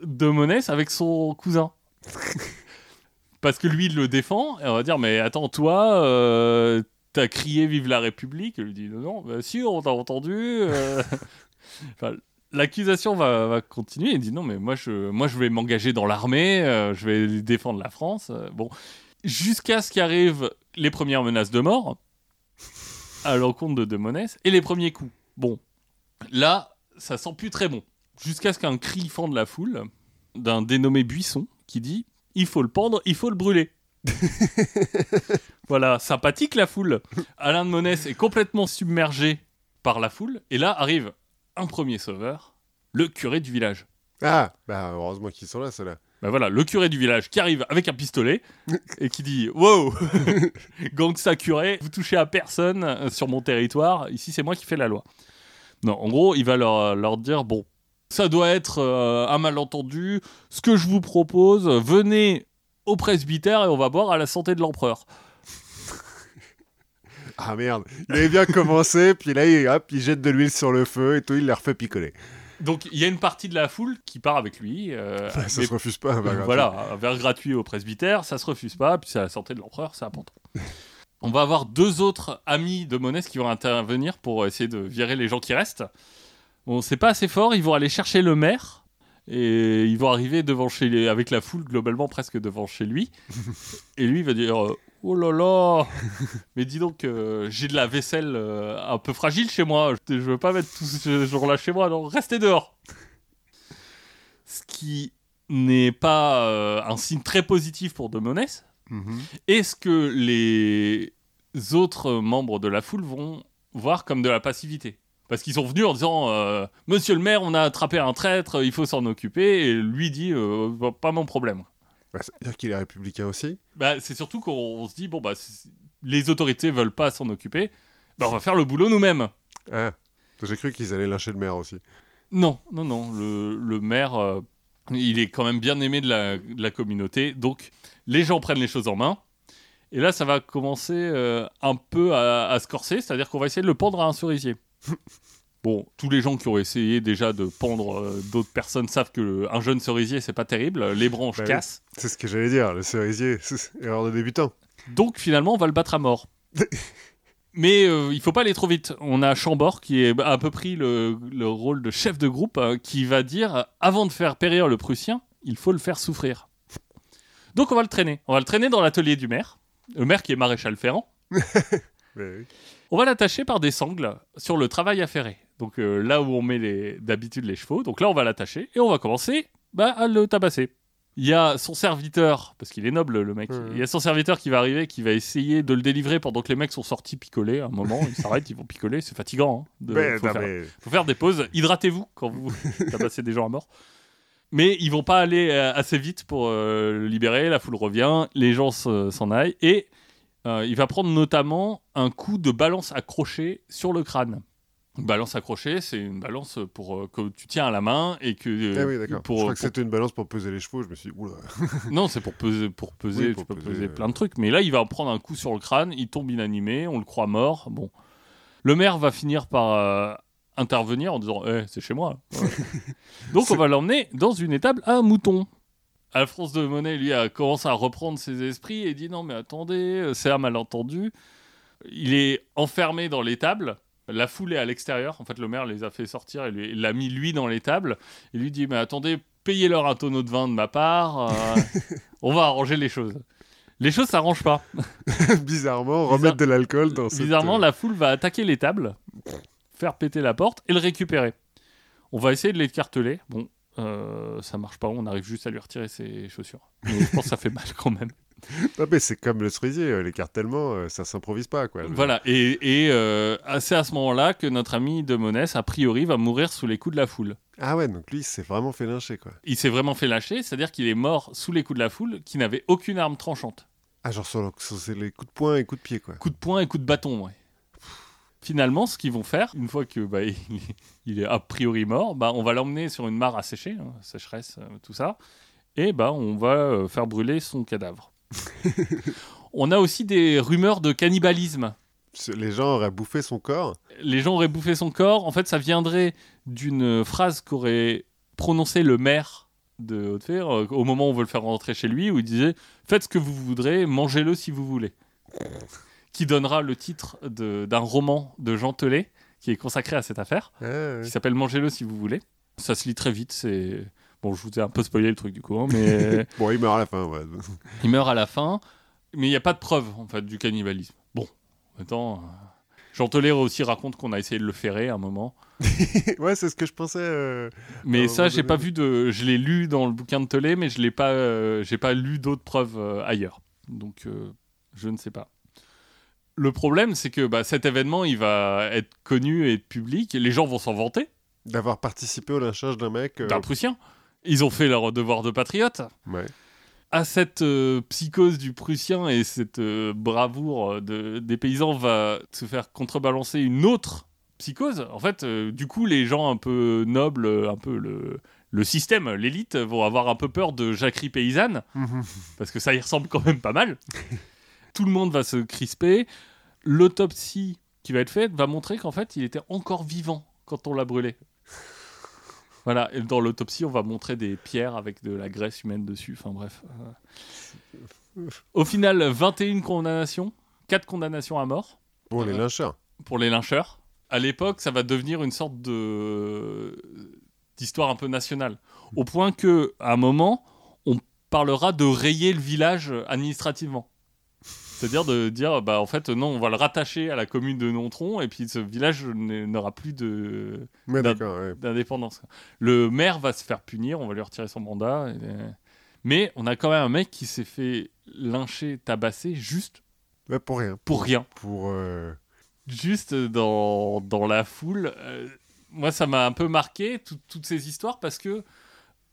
De Monès avec son cousin. Parce que lui, il le défend, et on va dire, mais attends, toi, euh, t'as crié Vive la République Il lui dit, non, non, bah, si, on t'a entendu. euh. L'accusation va, continuer, il dit, non, mais moi, je, vais m'engager dans l'armée, je vais défendre la France. bon, jusqu'à ce qu'arrivent les premières menaces de mort à l'encontre de De Monès, et les premiers coups. Bon, là, ça sent plus très bon. Jusqu'à ce qu'un cri fende la foule d'un dénommé Buisson qui dit il faut le pendre, il faut le brûler. voilà, sympathique la foule. Alain de Monès est complètement submergé par la foule, et là arrive un premier sauveur, le curé du village. Ah, bah heureusement qu'ils sont là, ceux-là. Ben voilà, le curé du village qui arrive avec un pistolet et qui dit Wow Gangsta curé, vous touchez à personne sur mon territoire, ici c'est moi qui fais la loi. Non, en gros, il va leur, leur dire Bon, ça doit être euh, un malentendu, ce que je vous propose, venez au presbytère et on va boire à la santé de l'empereur. Ah merde, il avait bien commencé, puis là, il, hop, il jette de l'huile sur le feu et tout, il les refait picoler. Donc il y a une partie de la foule qui part avec lui. euh, ça mais- se refuse pas. grave. voilà, un verre gratuit au presbytère, ça se refuse pas, puis c'est la santé de l'empereur, c'est important. On va avoir deux autres amis de Monès qui vont intervenir pour essayer de virer les gens qui restent. Bon, c'est pas assez fort, ils vont aller chercher le maire Et ils vont arriver devant chez lui, avec la foule globalement presque devant chez lui. et lui il va dire euh, Oh là là Mais dis donc, euh, j'ai de la vaisselle euh, un peu fragile chez moi. Je, je veux pas mettre tout ce jour-là chez moi, donc restez dehors. Ce qui n'est pas euh, un signe très positif pour De Monès. Mhm. Est-ce que les autres membres de la foule vont voir comme de la passivité? Parce qu'ils sont venus en disant euh, Monsieur le maire, on a attrapé un traître, il faut s'en occuper. Et lui dit euh, Pas mon problème. Bah, C'est-à-dire qu'il est républicain aussi Bah, c'est surtout qu'on on se dit Bon, bah, les autorités veulent pas s'en occuper, bah, on va faire le boulot nous-mêmes. Ah, j'ai cru qu'ils allaient lyncher le maire aussi. Non, non, non. Le, le maire, euh, il est quand même bien aimé de la, de la communauté. Donc, les gens prennent les choses en main. Et là, ça va commencer euh, un peu à, à se corser. C'est-à-dire qu'on va essayer de le pendre à un cerisier. Bon, tous les gens qui ont essayé déjà de pendre euh, d'autres personnes savent que le- un jeune cerisier, c'est pas terrible. Les branches Bah oui. cassent. C'est ce que j'allais dire, le cerisier, c'est erreur de débutant. Donc, finalement, on va le battre à mort. Mais euh, il faut pas aller trop vite. On a Chambord qui est, a un peu pris le, le rôle de chef de groupe euh, qui va dire euh, avant de faire périr le Prussien, il faut le faire souffrir. Donc on va le traîner. On va le traîner dans l'atelier du maire, le maire qui est maréchal ferrand. Mais oui. On va l'attacher par des sangles sur le travail à ferrer. Donc euh, là où on met les- d'habitude les chevaux. Donc là on va l'attacher et on va commencer bah, à le tabasser. Il y a son serviteur, parce qu'il est noble le mec, Mhm. il y a son serviteur qui va arriver, qui va essayer de le délivrer pendant que les mecs sont sortis picoler. À un moment, ils s'arrêtent, ils vont picoler, c'est fatigant. hein, de- Mais, faut, non, faire, mais- faut faire des pauses. Hydratez-vous quand vous tabassez des gens à mort. Mais ils vont pas aller euh, assez vite pour euh, le libérer. La foule revient, les gens se- s'en aillent et euh, il va prendre notamment un coup de balance accrochée sur le crâne. Une balance accrochée, c'est une balance pour euh, que tu tiens à la main et que euh, Ah oui, pour, Je crois que pour- c'était une balance pour peser les chevaux. Je me suis dit, oula. non, c'est pour peser, pour peser, Oui, pour tu peux peser, peser euh. plein de trucs. Mais là, il va en prendre un coup sur le crâne, il tombe inanimé, on le croit mort. Bon, le maire va finir par euh, intervenir en disant, Eh, c'est chez moi. Ouais. Donc, on va l'emmener dans une étable à mouton. Alphonse de Monet, lui, a commencé à reprendre ses esprits et dit non, mais attendez, euh, c'est un malentendu. Il est enfermé dans l'étable. La foule est à l'extérieur. En fait, le maire les a fait sortir et lui- il l'a mis lui dans l'étable. Il lui dit Mais attendez, payez-leur un tonneau de vin de ma part. euh, on va arranger les choses. Les choses s'arrangent pas. Bizarrement, remettre de l'alcool dans. Bizarrement, euh, la foule va attaquer l'étable, faire péter la porte et le récupérer. On va essayer de l'écarteler. Bon, euh, ça marche pas. On arrive juste à lui retirer ses chaussures. Mais je pense que ça fait mal quand même. Mais c'est comme le cerisier, euh, l'écartèlement, euh, ça s'improvise pas, quoi. Voilà. Et, et euh, c'est à ce moment-là que notre ami de Monès, a priori, va mourir sous les coups de la foule. Ah ouais, donc lui, il s'est vraiment fait lyncher, quoi. Il s'est vraiment fait lâcher, c'est-à-dire qu'il est mort sous les coups de la foule, qui n'avait aucune arme tranchante. Ah, genre c'est les coups de poing et coups de pied, quoi. Coup de poing et coup de bâton, ouais. Finalement, ce qu'ils vont faire, une fois que bah, il, est, il est a priori mort, bah, on va l'emmener sur une mare à sécher, hein, sécheresse, euh, tout ça, et bah, on va euh, faire brûler son cadavre. on a aussi des rumeurs de cannibalisme. Les gens auraient bouffé son corps. Les gens auraient bouffé son corps. En fait, ça viendrait d'une phrase qu'aurait prononcée le maire de Haute-Fer euh, au moment où on veut le faire rentrer chez lui, où il disait Faites ce que vous voudrez, mangez-le si vous voulez. Qui donnera le titre d'un roman de Jean Telet, qui est consacré à cette affaire, Ah, qui s'appelle Mangez-le si vous voulez. Ça se lit très vite, c'est. Bon, je vous ai un peu spoilé le truc du coup, hein, mais Bon, il meurt à la fin, ouais. il meurt à la fin, mais il n'y a pas de preuve en fait du cannibalisme. Bon, attends. euh, Jean Telet aussi raconte qu'on a essayé de le ferrer à un moment. ouais, c'est ce que je pensais. euh, Mais ça, j'ai pas vu de. Je l'ai lu dans le bouquin de Telet, mais je l'ai pas. euh, j'ai pas lu d'autres preuves euh, ailleurs. Donc, je ne sais pas. Le problème, c'est que bah, cet événement, il va être connu et public. Et les gens vont s'en vanter D'avoir participé au lynchage d'un mec. d'un Prussien. Ils ont fait leur devoir de patriote. Ouais. À cette euh, psychose du Prussien et cette euh, bravoure euh, de- des paysans va se faire contrebalancer une autre psychose. En fait, euh, du coup, les gens un peu nobles, un peu le, le système, l'élite, vont avoir un peu peur de jacquerie paysanne, parce que ça y ressemble quand même pas mal. Tout le monde va se crisper. L'autopsie qui va être faite va montrer qu'en fait, il était encore vivant quand on l'a brûlé. Voilà, et dans l'autopsie, on va montrer des pierres avec de la graisse humaine dessus. Enfin bref. Au final, 21 condamnations, 4 condamnations à mort Pour les Euh, lyncheurs. pour les lyncheurs. À l'époque, ça va devenir une sorte de d'histoire un peu nationale. Au point que, à un moment, on parlera de rayer le village administrativement. C'est-à-dire de dire, bah en fait, non, on va le rattacher à la commune de Nontron, et puis ce village n'aura plus de Ouais, ouais. d'indépendance. Le maire va se faire punir, on va lui retirer son mandat. et- Mais on a quand même un mec qui s'est fait lyncher, tabasser, juste Ouais, pour rien. pour rien. Pour. euh, Juste dans, dans la foule. Euh, moi, ça m'a un peu marqué, tout- toutes ces histoires, parce que.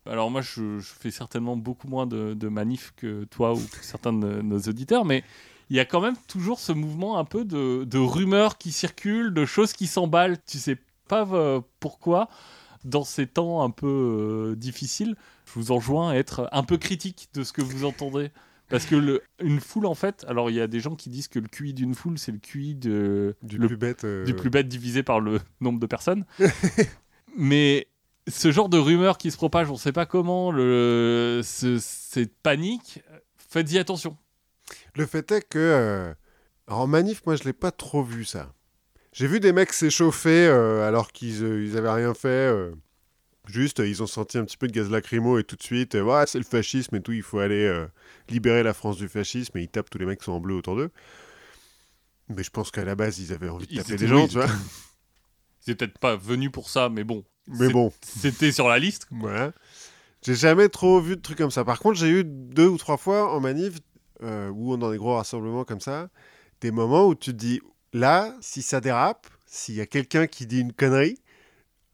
Alors, moi, je, je fais certainement beaucoup moins de, de manifs que toi ou que certains de nos auditeurs, mais il y a quand même toujours ce mouvement un peu de, de rumeurs qui circulent, de choses qui s'emballent. Tu sais pas euh, pourquoi, dans ces temps un peu euh, difficiles, je vous enjoins à être un peu critique de ce que vous entendez. Parce que le, une foule, en fait, alors il y a des gens qui disent que le QI d'une foule, c'est le QI de, du le plus bête. euh, du plus bête divisé par le nombre de personnes. Mais ce genre de rumeurs qui se propagent, on ne sait pas comment, le, ce- cette panique, faites-y attention. Le fait est que. euh, En manif, moi, je l'ai pas trop vu, ça. J'ai vu des mecs s'échauffer euh, alors qu'ils euh, ils avaient rien fait. euh, Juste, euh, ils ont senti un petit peu de gaz lacrymo et tout de suite, euh, ouais, c'est le fascisme et tout, il faut aller euh, libérer la France du fascisme et ils tapent tous les mecs qui sont en bleu autour d'eux. Mais je pense qu'à la base, ils avaient envie de Ils taper étaient- des gens, tu vois. C'est peut-être pas venu pour ça, mais bon, Mais bon, c'était sur la liste. voilà. J'ai jamais trop vu de trucs comme ça. Par contre, j'ai eu deux ou trois fois en manif, euh, ou dans des gros rassemblements comme ça, des moments où tu te dis, là, si ça dérape, s'il y a quelqu'un qui dit une connerie,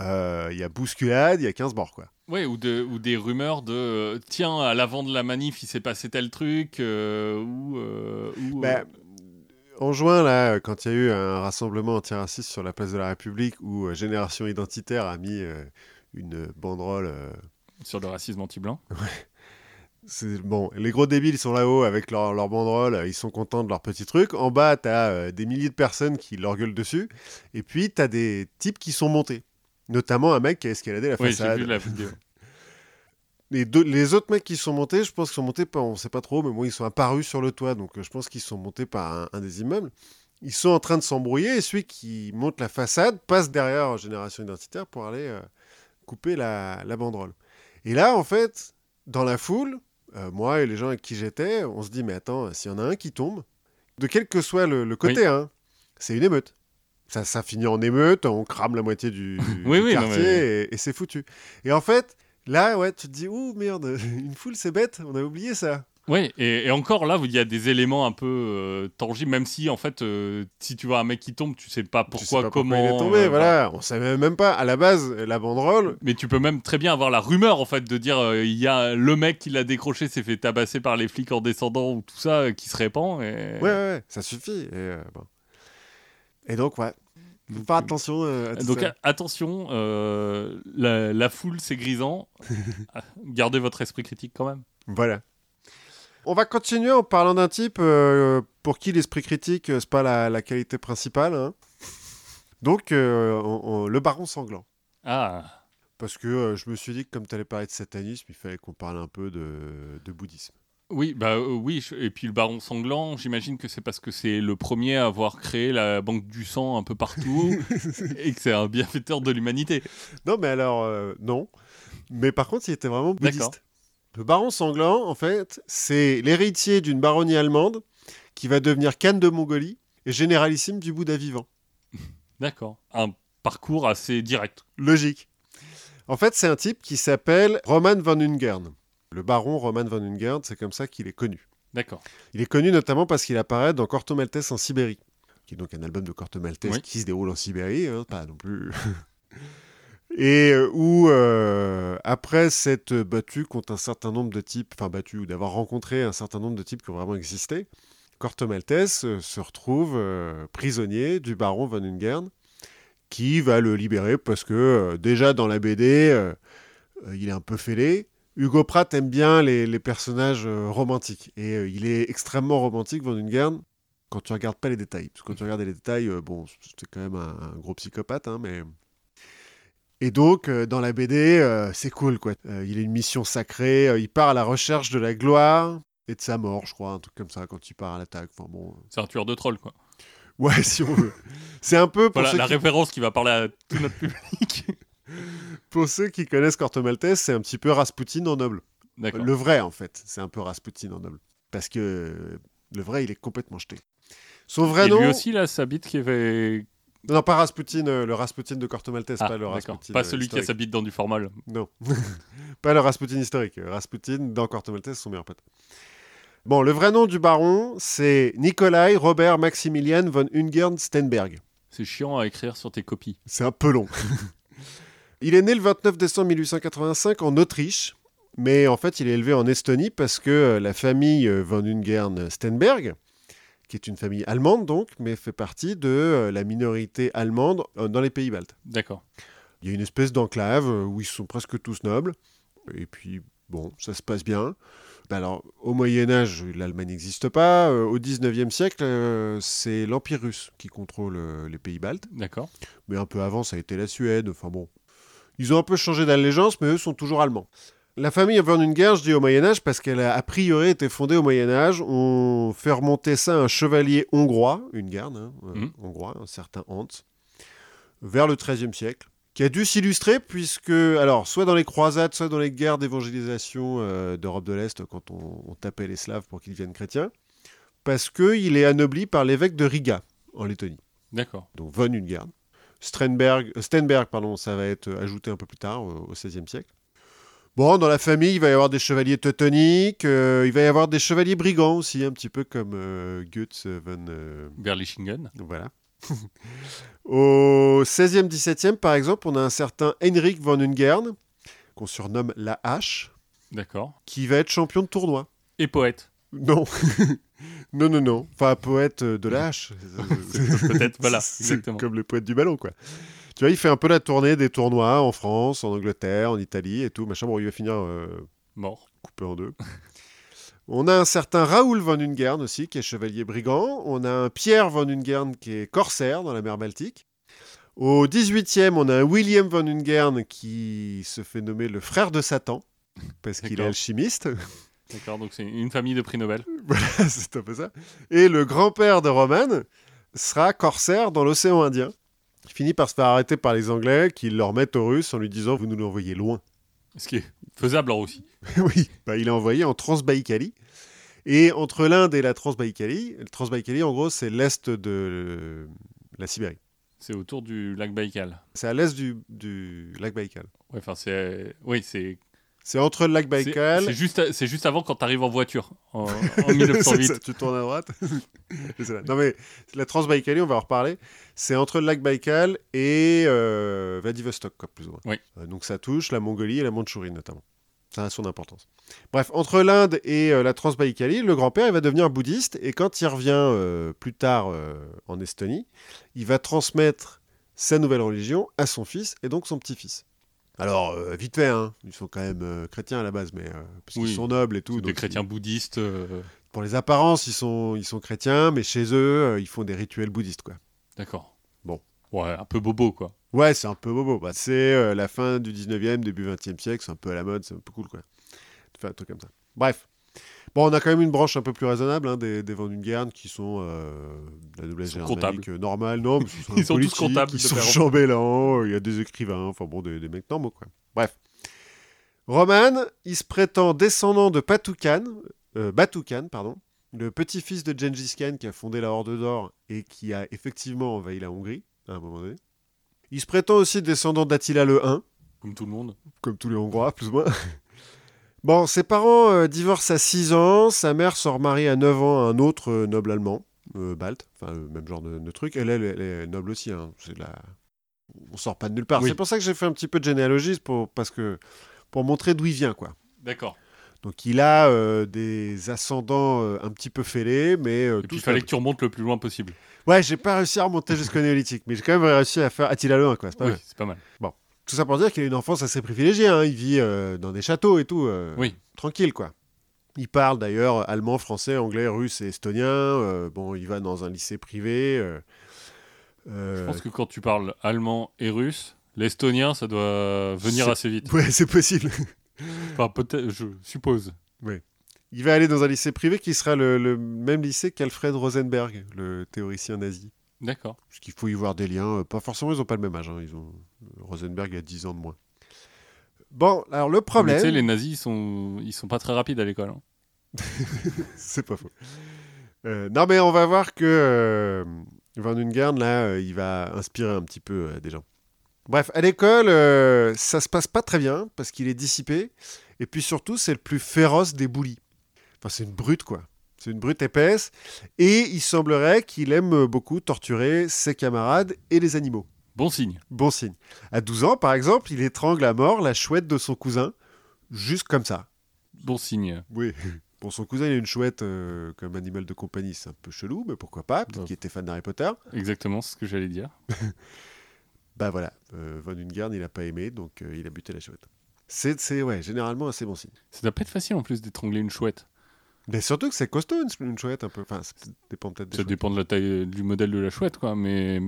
euh, il y a bousculade, il y a 15 morts, quoi. Ouais, ou, de, ou des rumeurs de euh, tiens, à l'avant de la manif, il s'est passé tel truc, euh, ou. ou, Bah, En juin, là, quand il y a eu un rassemblement antiraciste sur la place de la République où Génération Identitaire a mis une banderole. sur le racisme anti-blanc. bon, les gros débiles, ils sont là-haut avec leur, leur banderole, ils sont contents de leur petit truc. En bas, t'as euh, des milliers de personnes qui leur gueulent dessus. Et puis, t'as des types qui sont montés. Notamment un mec qui a escaladé la Oui, façade. vu la vidéo. Les, deux- les autres mecs qui sont montés, je pense qu'ils sont montés par, on sait pas trop, mais bon, ils sont apparus sur le toit, donc euh, je pense qu'ils sont montés par un, un des immeubles. Ils sont en train de s'embrouiller et celui qui monte la façade passe derrière Génération Identitaire pour aller euh, couper la, la banderole. Et là, en fait, dans la foule, euh, moi et les gens avec qui j'étais, on se dit, mais attends, s'il y en a un qui tombe, de quel que soit le, le côté, Oui. hein, c'est une émeute. Ça, ça finit en émeute, on crame la moitié du, Oui, du oui, non, quartier mais- et, et c'est foutu. Et en fait, là, ouais, tu te dis, ouh merde, une foule, c'est bête, on a oublié ça. Oui, et, et encore là, il y a des éléments un peu euh, tangibles, même si en fait, euh, si tu vois un mec qui tombe, tu sais pas Tu pourquoi, sais pas comment. il est tombé, euh, voilà. On savait même pas. À la base, la banderole, Mais tu peux même très bien avoir la rumeur en fait de dire il y a le mec qui l'a décroché s'est fait tabasser par les flics en descendant ou tout ça qui se répand. Et... ouais, ouais, ça suffit. Et, bon. et donc, ouais, faut Donc, euh, attention à tout Donc ça. attention, la, la foule c'est grisant. Gardez votre esprit critique quand même. Voilà. On va continuer en parlant d'un type euh, pour qui l'esprit critique, euh, c'est pas la, la qualité principale. hein. Donc, euh, on- on- le baron sanglant. Ah, Parce que euh, je me suis dit que comme tu allais parler de satanisme, il fallait qu'on parle un peu de, de bouddhisme. oui, bah euh, oui. Et puis le baron sanglant, j'imagine que c'est parce que c'est le premier à avoir créé la banque du sang un peu partout et que c'est un bienfaiteur de l'humanité. Non, mais alors, euh, non. Mais par contre, il était vraiment bouddhiste. Le baron sanglant, en fait, c'est l'héritier d'une baronnie allemande qui va devenir Khan de Mongolie et généralissime du Bouddha vivant. D'accord. Un parcours assez direct. Logique. En fait, c'est un type qui s'appelle Roman von Ungern. Le baron Roman von Ungern, c'est comme ça qu'il est connu. D'accord. Il est connu notamment parce qu'il apparaît dans Corto Maltese en Sibérie, qui est donc un album de Corto Maltese Oui. qui se déroule en Sibérie, hein, pas non plus. Et euh, où, euh, après s'être battu contre un certain nombre de types, enfin battu ou d'avoir rencontré un certain nombre de types qui ont vraiment existé, Corto Maltese euh, se retrouve prisonnier du baron von Ungern, qui va le libérer parce que déjà dans la BD, il est un peu fêlé. Hugo Pratt aime bien les, personnages romantiques. Et il est extrêmement romantique, Von Ungern, quand tu regardes pas les détails. Parce que quand tu regardes les détails, bon, c'est quand même un, un gros psychopathe, hein, mais... Et donc, euh, dans la BD, euh, c'est cool, quoi. Euh, il a une mission sacrée, euh, il part à la recherche de la gloire et de sa mort, je crois, un truc comme ça, quand il part à l'attaque. Enfin bon... C'est un tueur de trolls, quoi. Ouais, si on veut. C'est un peu... Pour Voilà ceux la qui- référence qui va parler à tout notre public. Pour ceux qui connaissent Corto Maltese, c'est un petit peu Rasputin en noble. Le vrai, en fait, c'est un peu Rasputin en noble. Parce que le vrai, il est complètement jeté. Son vrai Et nom. lui aussi, là, sa bite qui avait. Non, pas Rasputin, euh, le Rasputin de Corto Maltese, Ah, pas le. Rasputin. Pas euh, celui qui a historique. sa bite dans du formol. Non, pas le Rasputin historique. Rasputin dans Corto Maltese, son meilleur pote. Bon, le vrai nom du baron, c'est Nikolai Robert Maximilian von Ungern Stenberg. C'est chiant à écrire sur tes copies. C'est un peu long. il est né le 29 décembre 1885 en Autriche, mais en fait, il est élevé en Estonie parce que euh, la famille von Ungern Stenberg, qui est une famille allemande donc, mais fait partie de euh, la minorité allemande euh, dans les pays baltes. D'accord. Il y a une espèce d'enclave euh, où ils sont presque tous nobles. Et puis, bon, ça se passe bien. Ben Alors, au Moyen Âge, l'Allemagne n'existe pas. Au 19e siècle, c'est l'Empire russe qui contrôle les pays baltes. D'accord. Mais un peu avant, ça a été la Suède. Enfin bon, ils ont un peu changé d'allégeance, mais eux sont toujours allemands. La famille von Ungern, je dis au Moyen Âge, parce qu'elle a a priori été fondée au Moyen Âge. On fait remonter ça à un chevalier hongrois, une garde hein, euh, Mhm. hongrois, un certain Hans, vers le XIIIe siècle, qui a dû s'illustrer puisque, alors, soit dans les croisades, soit dans les guerres d'évangélisation euh, d'Europe de l'Est, quand on, on tapait les Slaves pour qu'ils deviennent chrétiens, parce qu'il est anobli par l'évêque de Riga, en Lettonie D'accord. donc von Ungern. Strenberg, euh, Stenberg, pardon, ça va être ajouté un peu plus tard, au XVIe siècle. Bon, dans la famille, il va y avoir des chevaliers teutoniques, euh, il va y avoir des chevaliers brigands aussi, un petit peu comme euh, Goetz von... euh, Berlichingen. voilà. Au 16e, 17e, par exemple, on a un certain Heinrich von Ungern, qu'on surnomme la hache, D'accord. qui va être champion de tournoi. Et poète. Non, non, non, non. Enfin, poète euh, de la hache. Peut-être, voilà, C'est exactement. comme le poète du ballon, quoi. Tu vois, il fait un peu la tournée des tournois en France, en Angleterre, en Italie et tout. Machin, bon, il va finir euh, Mort. coupé en deux. On a un certain Raoul von Ungern aussi, qui est chevalier brigand. On a un Pierre von Ungern qui est corsaire dans la mer Baltique. Au 18e, on a un William von Ungern qui se fait nommer le frère de Satan, parce qu'il est alchimiste. D'accord, donc c'est une famille de prix Nobel. Voilà, c'est un peu ça. Et le grand-père de Roman sera corsaire dans l'océan Indien. Finit par se faire arrêter par les Anglais qui le remettent aux Russes en lui disant Vous nous l'envoyez loin. Ce qui est faisable en Russie. oui, bah, il est envoyé en Transbaïkalie. Et entre l'Inde et la Transbaïkalie, le Transbaïkalie, en gros, c'est l'est de la Sibérie. C'est autour du lac Baïkal. C'est à l'est du, du lac Baïkal. Ouais, enfin, c'est. Oui, c'est. C'est entre le lac Baïkal. c'est juste, c'est juste avant quand tu arrives en voiture, en, en C'est 1908. ça, tu tournes à droite. Non mais la Transbaïkalie, on va en reparler. C'est entre le lac Baïkal et euh, Vladivostok, quoi, plus ou moins. Oui. Euh, donc ça touche la Mongolie et la Mandchourie notamment. Ça a son importance. Bref, entre l'Inde et euh, la Transbaïkalie, le grand-père il va devenir bouddhiste et quand il revient euh, plus tard euh, en Estonie, il va transmettre sa nouvelle religion à son fils et donc son petit-fils. Alors, euh, vite fait, hein, ils sont quand même euh, chrétiens à la base, mais euh, parce qu'ils sont nobles et tout. Des chrétiens bouddhistes. euh, pour les apparences, ils sont, ils sont chrétiens, mais chez eux, ils font des rituels bouddhistes, quoi. D'accord. Bon. Ouais, un peu bobo, quoi. Ouais, c'est un peu bobo. Bah, c'est la fin du 19e, début 20e siècle, c'est un peu à la mode, c'est un peu cool, quoi. Faire un truc comme ça. Bref. Bon, on a quand même une branche un peu plus raisonnable hein, des, des Van Ungern qui sont euh, de la noblesse germanique normale. Non, mais ce sont Ils sont tous comptables Ils sont chambellans, il y a des écrivains, enfin bon, des, des mecs normaux, quoi. Bref. Roman, il se prétend descendant de Patoukan, euh, Batoukan, pardon, le petit-fils de Gengis Khan qui a fondé la Horde d'Or et qui a effectivement envahi la Hongrie à un moment donné. Il se prétend aussi descendant d'Attila le 1, Comme tout le monde. comme tous les Hongrois, plus ou moins. Bon, ses parents euh, divorcent à 6 ans, sa mère se remarie à 9 ans à un autre euh, noble allemand, euh, balte, enfin, euh, même genre de, de truc. Elle, elle, elle est noble aussi, hein. c'est la... on sort pas de nulle part. Oui. C'est pour ça que j'ai fait un petit peu de généalogie, pour, parce que, pour montrer d'où il vient, quoi. D'accord. Donc il a des ascendants un petit peu fêlés, mais Et puis il fallait que tu remontes le plus loin possible. Ouais, j'ai pas réussi à remonter jusqu'au néolithique, mais j'ai quand même réussi à faire Attila le 1, quoi. C'est pas Oui, pas mal. Tout ça pour dire qu'il a une enfance assez privilégiée. hein. Il vit euh, dans des châteaux et tout. euh, Oui. Tranquille, quoi. Il parle d'ailleurs allemand, français, anglais, russe et estonien. Euh, bon, il va dans un lycée privé. Je pense que quand tu parles allemand et russe, l'estonien, ça doit venir assez vite. Ouais, c'est possible. Enfin, peut-être, je suppose. Il va aller dans un lycée privé qui sera le, le même lycée qu'Alfred Rosenberg, le théoricien nazi. D'accord. Parce qu'il faut y voir des liens. euh, Pas forcément, ils n'ont pas le même âge. hein. Ils ont... Rosenberg a 10 ans de moins. Bon, alors le Mais problème, Tu sais, les nazis, ils sont, ils sont pas très rapides à l'école. hein. c'est pas faux. Euh, non, mais on va voir que euh, Van Ungern, là, euh, il va inspirer un petit peu des gens. Bref, à l'école, ça se passe pas très bien parce qu'il est dissipé. Et puis surtout, c'est le plus féroce des boulis. Enfin, c'est une brute, quoi. C'est une brute épaisse. Et il semblerait qu'il aime beaucoup torturer ses camarades et les animaux. Bon signe. Bon signe. À 12 ans, par exemple, il étrangle à mort la chouette de son cousin, juste comme ça. Bon signe. Oui. Bon, son cousin, il a une chouette euh, comme animal de compagnie, c'est un peu chelou, mais pourquoi pas Peut-être Ouais. qu'il était fan d'Harry Potter. Exactement ce que j'allais dire. Bah voilà, euh, Von Ungern, il a pas aimé, donc euh, il a buté la chouette. C'est, c'est, ouais, généralement assez bon signe. Ça doit pas être facile en plus d'étrangler une chouette. Mais surtout que c'est costaud, une, une chouette, un peu. Enfin, ça dépend peut-être Ça chouettes. dépend de la taille du modèle de la chouette, quoi. Mais,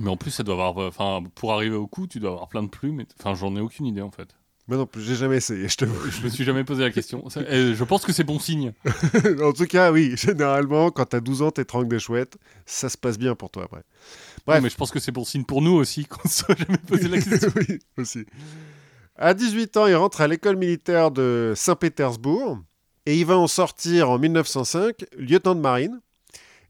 mais en plus, ça doit avoir. Enfin, pour arriver au cou, tu dois avoir plein de plumes. et- Enfin, j'en ai aucune idée en fait. Moi non j'ai jamais essayé, je t'avoue. Je me suis jamais posé la question. Euh, je pense que c'est bon signe. en tout cas, oui, généralement, quand t'as 12 ans, t'étrangles des chouettes, ça se passe bien pour toi après. Bref. Non, mais je pense que c'est bon signe pour nous aussi qu'on se soit jamais posé la question. oui, aussi. À 18 ans, il rentre à l'école militaire de Saint-Pétersbourg et il va en sortir en 1905 lieutenant de marine.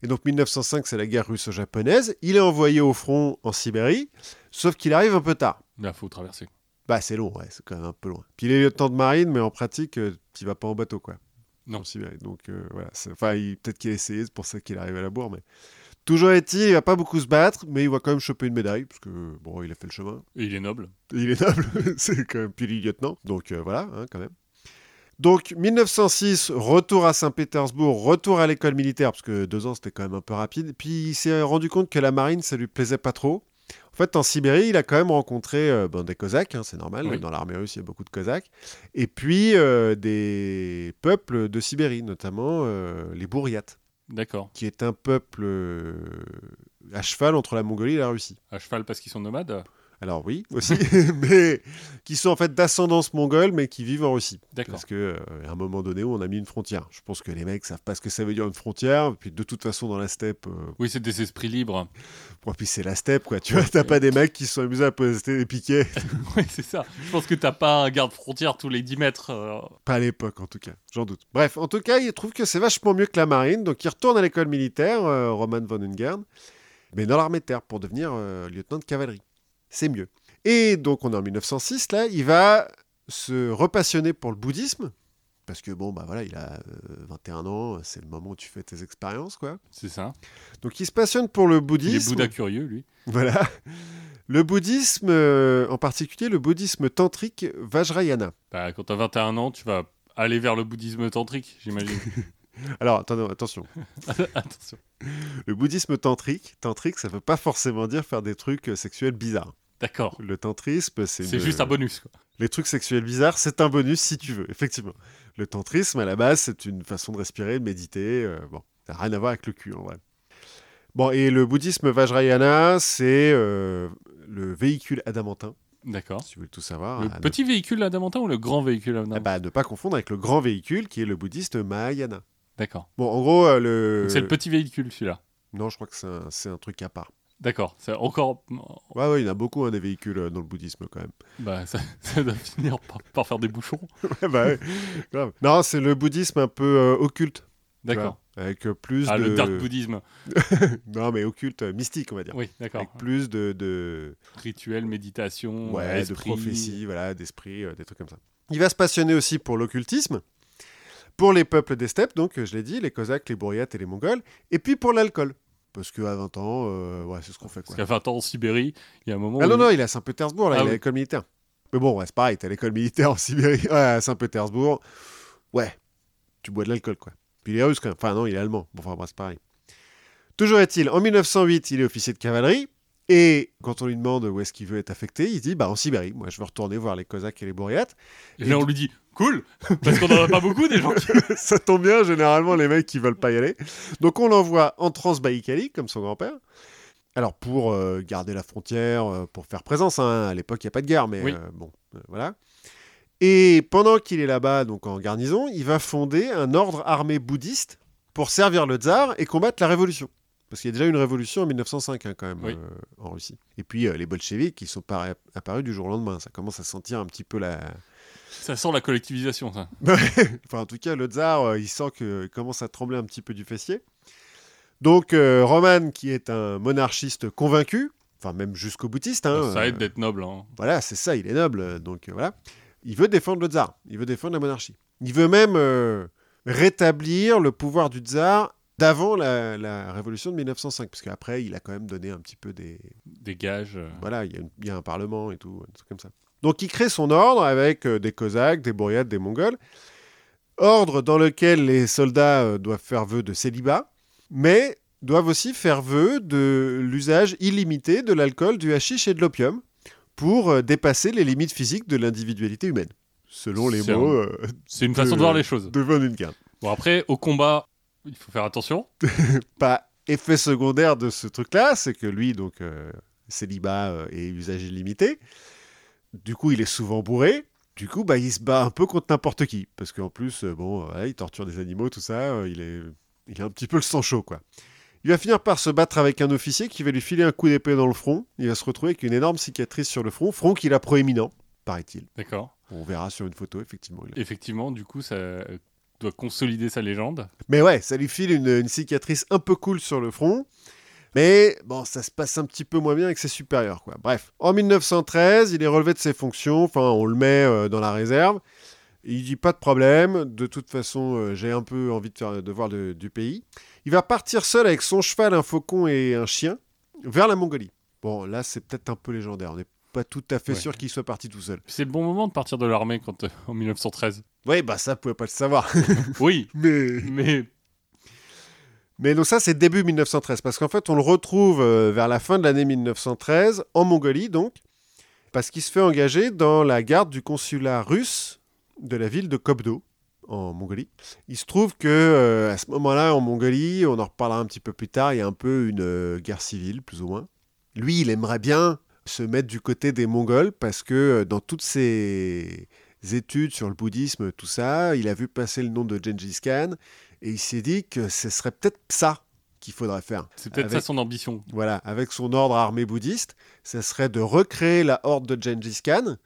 Et donc 1905, c'est la guerre russo-japonaise. Il est envoyé au front en Sibérie, sauf qu'il arrive un peu tard. Là, faut traverser. Bah, c'est long, ouais, c'est quand même un peu loin. Puis il est lieutenant de marine, mais en pratique, euh, tu vas pas en bateau, quoi. Non. En Sibérie. Donc euh, voilà, enfin, il- peut-être qu'il a essayé, c'est pour ça qu'il arrive à la bourre, mais toujours est-il, il va pas beaucoup se battre, mais il va quand même choper une médaille, parce que bon, il a fait le chemin. Et il est noble. Il est noble, c'est quand même puis il lieutenant, donc euh, voilà, hein, quand même. Donc 1906, retour à Saint-Pétersbourg, retour à l'école militaire, parce que deux ans c'était quand même un peu rapide. Puis il s'est rendu compte que la marine, ça lui plaisait pas trop. En fait, en Sibérie, il a quand même rencontré euh, ben, des Cosaques, hein, c'est normal, Oui. dans l'armée russe, il y a beaucoup de Cosaques, et puis euh, des peuples de Sibérie, notamment euh, les Bouriates, D'accord. qui est un peuple à cheval entre la Mongolie et la Russie. À cheval parce qu'ils sont nomades? Alors oui, aussi, mais qui sont en fait d'ascendance mongole, mais qui vivent en Russie. D'accord. Parce que euh, à un moment donné, on a mis une frontière. Je pense que les mecs savent pas ce que ça veut dire une frontière. Puis de toute façon, dans la steppe, euh, Oui, c'est des esprits libres. bon, puis c'est la steppe, quoi. Tu vois, t'as pas des mecs qui sont amusés à poser des piquets. oui, c'est ça. Je pense que t'as pas un garde-frontière tous les 10 mètres. euh, pas à l'époque, en tout cas. J'en doute. Bref, en tout cas, il trouve que c'est vachement mieux que la marine, donc il retourne à l'école militaire, Roman von Ungern, mais dans l'armée de terre pour devenir lieutenant de cavalerie. C'est mieux. Et donc, on est en 1906, là, il va se repassionner pour le bouddhisme. Parce que bon, bah voilà, il a euh, 21 ans, c'est le moment où tu fais tes expériences, quoi. C'est ça. Donc il se passionne pour le Il est bouddhisme. Bouddha curieux, lui. Voilà. Le bouddhisme, euh, en particulier le bouddhisme tantrique Vajrayana. Bah, quand t'as 21 ans, tu vas aller vers le bouddhisme tantrique, j'imagine. Alors, attendez, attention. Attention. Le bouddhisme tantrique, tantrique, ça veut pas forcément dire faire des trucs euh, sexuels bizarres. D'accord. Le tantrisme, c'est C'est une- juste un bonus, quoi. Les trucs sexuels bizarres, c'est un bonus si tu veux, effectivement. Le tantrisme, à la base, c'est une façon de respirer, de méditer. euh, bon, ça n'a rien à voir avec le cul, en vrai. Bon, et le bouddhisme Vajrayana, c'est euh, le véhicule adamantin, D'accord. si vous voulez tout savoir. Le ne- petit véhicule adamantin ou le grand véhicule Ah adamantin? bah, ne pas confondre avec le grand véhicule qui est le bouddhiste Mahayana. D'accord. Bon, en gros, euh, le. C'est le petit véhicule, celui-là. Non, je crois que c'est un, c'est un truc à part. D'accord. C'est encore. Ouais, ouais, il y en a beaucoup hein, des véhicules euh, dans le bouddhisme quand même. Bah, ça, ça doit finir par, par faire des bouchons. Ouais, bah ouais, grave. Non, c'est le bouddhisme un peu euh, occulte. D'accord. Avec euh, plus Ah, de. le dark bouddhisme. Non, mais occulte, mystique, on va dire. Oui, d'accord. Avec plus de. de... Rituel, méditation, Ouais, de esprit. prophétie, voilà, d'esprit, euh, des trucs comme ça. Il va se passionner aussi pour l'occultisme, pour les peuples des steppes, donc je l'ai dit, les Cosaques, les Bouriates et les Mongols, et puis pour l'alcool. Parce qu'à 20 ans, euh, ouais, c'est ce qu'on fait. Quoi. Parce qu'à 20 ans en Sibérie, il y a un moment. Ah où non, il- non, il est à Saint-Pétersbourg, là, Ah il est à l'école militaire. Mais bon, ouais, c'est pareil, t'es à l'école militaire en Sibérie, ouais, à Saint-Pétersbourg, ouais, tu bois de l'alcool, quoi. Puis il est russe, quand même. Enfin, non, il est allemand. Bon, enfin, c'est pareil. Toujours est-il, en 1908, il est officier de cavalerie, et quand on lui demande où est-ce qu'il veut être affecté, il dit, bah, en Sibérie, moi, je veux retourner voir les Cosaques et les Bouriates. Et là, on lui dit cool, parce qu'on en a pas beaucoup des gens qui. Ça tombe bien, généralement, les mecs qui veulent pas y aller. Donc, on l'envoie en Transbaïkalie, comme son grand-père. Alors, pour euh, garder la frontière, euh, pour faire présence, hein, à l'époque, il n'y a pas de guerre, mais Oui. euh, bon, voilà. Et pendant qu'il est là-bas, donc en garnison, il va fonder un ordre armé bouddhiste pour servir le tsar et combattre la révolution. Parce qu'il y a déjà eu une révolution en 1905, hein, quand même, Oui. euh, en Russie. Et puis, euh, les bolcheviks, qui sont apparus du jour au lendemain. Ça commence à sentir un petit peu la, Ça sent la collectivisation, ça. enfin, en tout cas, le tsar, euh, il sent qu'il commence à trembler un petit peu du fessier. Donc, Roman, qui est un monarchiste convaincu, enfin, même jusqu'au boutiste. Hein, ça aide d'être noble. Hein. Voilà, c'est ça, il est noble. Donc, voilà. Il veut défendre le tsar. Il veut défendre la monarchie. Il veut même rétablir le pouvoir du tsar d'avant la, la révolution de 1905. Parce qu'après, il a quand même donné un petit peu des, Des gages. euh. voilà, il y, a y un parlement et tout, un truc comme ça. Donc il crée son ordre avec euh, des Cosaques, des Bouriates, des Mongols. Ordre dans lequel les soldats euh, doivent faire vœu de célibat, mais doivent aussi faire vœu de l'usage illimité de l'alcool, du hashish et de l'opium pour dépasser les limites physiques de l'individualité humaine, selon les mots un- euh, C'est une de- façon de voir les choses. de Von. Bon, après, au combat, il faut faire attention. pas effet secondaire de ce truc-là, c'est que lui, donc, euh, célibat euh, et usage illimité. Du coup, il est souvent bourré. Du coup, bah, il se bat un peu contre n'importe qui. Parce qu'en plus, euh, bon, il torture des animaux, tout ça. il, est, il a un petit peu le sang chaud, quoi. Il va finir par se battre avec un officier qui va lui filer un coup d'épée dans le front. Il va se retrouver avec une énorme cicatrice sur le front, front qu'il a proéminent, paraît-il. D'accord. On verra sur une photo, effectivement. Effectivement, du coup, ça doit consolider sa légende. Mais ouais, ça lui file une, une cicatrice un peu cool sur le front. Mais bon, ça se passe un petit peu moins bien avec ses supérieurs, quoi. Bref, en 1913, il est relevé de ses fonctions. Enfin, on le met euh, dans la réserve. Il dit pas de problème. De toute façon, euh, j'ai un peu envie de, faire, de voir du pays. Il va partir seul avec son cheval, un faucon et un chien vers la Mongolie. Bon, là, c'est peut-être un peu légendaire. On n'est pas tout à fait Ouais. sûr qu'il soit parti tout seul. C'est le bon moment de partir de l'armée quand, euh, en 1913. Oui, bah ça, vous pouvez pas le savoir. Oui, Mais mais Mais donc ça, c'est début 1913, parce qu'en fait, on le retrouve euh, vers la fin de l'année 1913, en Mongolie, donc, parce qu'il se fait engager dans la garde du consulat russe de la ville de Kobdo, en Mongolie. Il se trouve que euh, à ce moment-là, en Mongolie, on en reparlera un petit peu plus tard, il y a un peu une euh, guerre civile, plus ou moins. Lui, il aimerait bien se mettre du côté des Mongols, parce que euh, dans toutes ses études sur le bouddhisme, tout ça, il a vu passer le nom de Gengis Khan, et il s'est dit que ce serait peut-être ça qu'il faudrait faire. c'est peut-être ça son ambition. Voilà, avec son ordre armé bouddhiste, ce serait de recréer la horde de Gengis Khan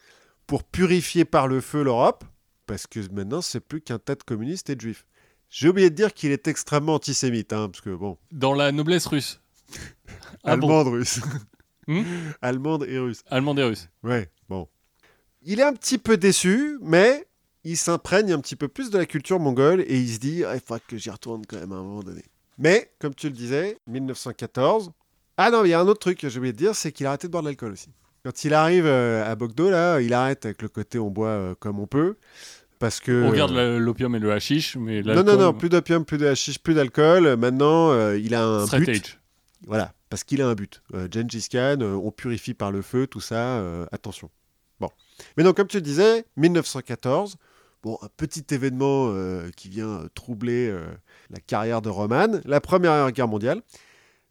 pour purifier par le feu l'Europe, parce que maintenant c'est plus qu'un tas de communistes et de juifs. J'ai oublié de dire qu'il est extrêmement antisémite, hein, parce que bon, Dans la noblesse russe. Ah allemande, russe. Hmm allemande et russe. Allemande et russe. Ouais, bon. Il est un petit peu déçu, mais il s'imprègne un petit peu plus de la culture mongole et il se dit Ah, il faudra que j'y retourne quand même à un moment donné. Mais, comme tu le disais, 1914. Ah non, il y a un autre truc que j'ai oublié de dire c'est qu'il a arrêté de boire de l'alcool aussi. Quand il arrive euh, à Bogdo, là, il arrête avec le côté on boit euh, comme on peut. Parce que. On regarde l'opium et le hashish, mais Non, non, non, plus d'opium, plus de hashish, plus d'alcool. Maintenant, euh, il a un but. Voilà, parce qu'il a un but. Euh, Gengis Khan, euh, on purifie par le feu, tout ça, attention. Mais donc, comme tu le disais, 1914, bon, un petit événement euh, qui vient euh, troubler euh, la carrière de Roman, la Première Guerre mondiale.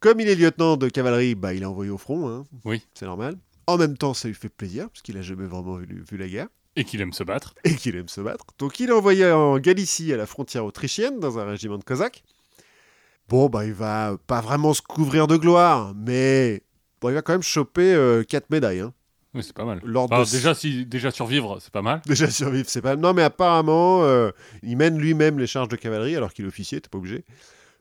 Comme il est lieutenant de cavalerie, bah, il est envoyé au front, hein, Oui. c'est normal. En même temps, ça lui fait plaisir, parce qu'il a jamais vraiment vu, vu la guerre, Et qu'il aime se battre. et qu'il aime se battre. Donc, il est envoyé en Galicie, à la frontière autrichienne, dans un régiment de cosaques. Bon, bah, il va pas vraiment se couvrir de gloire, mais bon, il va quand même choper 4 médailles. hein. Oui, c'est pas mal. Enfin, de- déjà, si, déjà survivre, c'est pas mal. Déjà survivre, c'est pas. Non, mais apparemment, euh, il mène lui-même les charges de cavalerie, alors qu'il est officier, t'es pas obligé.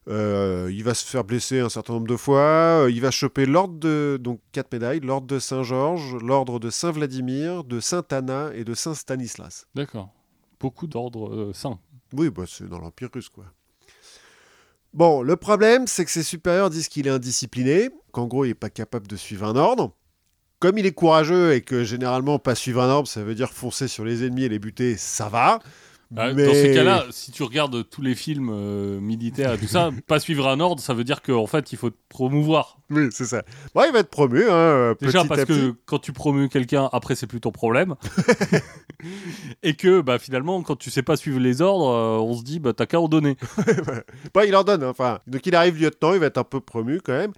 Euh, il va se faire blesser un certain nombre de fois. Euh, il va choper l'ordre de. Donc, 4 médailles l'ordre de Saint-Georges, l'ordre de Saint-Vladimir, de Saint-Anna et de Saint-Stanislas. D'accord. Beaucoup d'ordres sains. Oui, bah, c'est dans l'Empire russe, quoi. Bon, le problème, c'est que ses supérieurs disent qu'il est indiscipliné, qu'en gros, il n'est pas capable de suivre un ordre. Comme il est courageux et que généralement, pas suivre un ordre, ça veut dire foncer sur les ennemis et les buter, ça va. Bah, Mais- Dans ces cas-là, si tu regardes tous les films euh, militaires et tout ça, pas suivre un ordre, ça veut dire qu'en fait, il faut te promouvoir. Oui, c'est ça. Bon, il va être promu, hein, euh, Déjà petit parce à que petit. quand tu promus quelqu'un, après c'est plus ton problème. et que bah, finalement, quand tu sais pas suivre les ordres, euh, on se dit bah t'as qu'à en donner. Bon, il en donne, hein, enfin. Donc, il arrive lieutenant, il va être un peu promu quand même.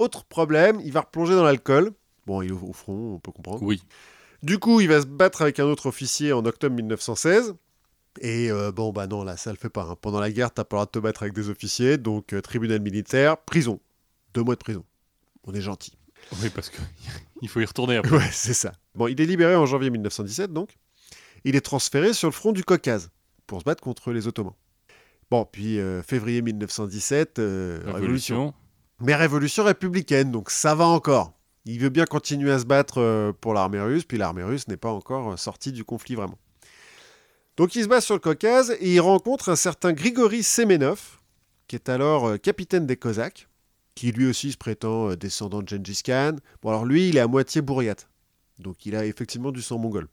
Autre problème, il va replonger dans l'alcool. Bon, il est au front, on peut comprendre. Oui. Du coup, il va se battre avec un autre officier en octobre 1916. Et euh, bon, bah non, là, ça le fait pas. hein. Pendant la guerre, t'as pas le droit de te battre avec des officiers. Donc, euh, tribunal militaire, prison. Deux mois de prison. On est gentil. Oui, parce que il faut y retourner après. Ouais, c'est ça. Bon, il est libéré en janvier 1917, donc. Il est transféré sur le front du Caucase pour se battre contre les Ottomans. Bon, puis euh, février 1917, euh, révolution. Révolution. Mais révolution républicaine, donc ça va encore. Il veut bien continuer à se battre euh, pour l'armée russe, puis l'armée russe n'est pas encore euh, sortie du conflit vraiment. Donc il se bat sur le Caucase et il rencontre un certain Grigory Semenov, qui est alors euh, capitaine des Cosaques, qui lui aussi se prétend descendant de Gengis Khan. Bon alors lui, il est à moitié bourriate, donc il a effectivement du sang mongol.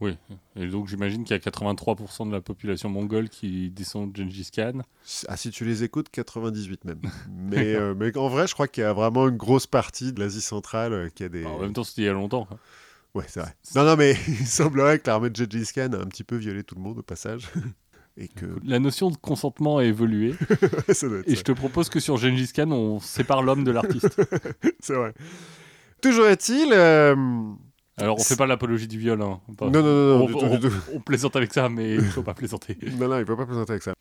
Oui. Et donc j'imagine qu'il y a 83% de la population mongole qui descend de Gengis Khan. Ah si tu les écoutes, 98 même. mais, euh, mais en vrai, je crois qu'il y a vraiment une grosse partie de l'Asie centrale euh, qui a des... Alors, en même temps, c'était il y a longtemps. hein. Ouais, c'est vrai. Non, non, mais il semblerait que l'armée de Gengis Khan a un petit peu violé tout le monde au passage. Et que. La notion de consentement a évolué. ça doit être et ça. je te propose que sur Gengis Khan, on sépare l'homme de l'artiste. C'est vrai. Toujours est-il. euh, Alors, on fait pas l'apologie du viol. hein. On, Non, non, non, non, on, du tout, on- du tout. on plaisante avec ça, mais il faut pas plaisanter. Non, non, il ne peut pas plaisanter avec ça.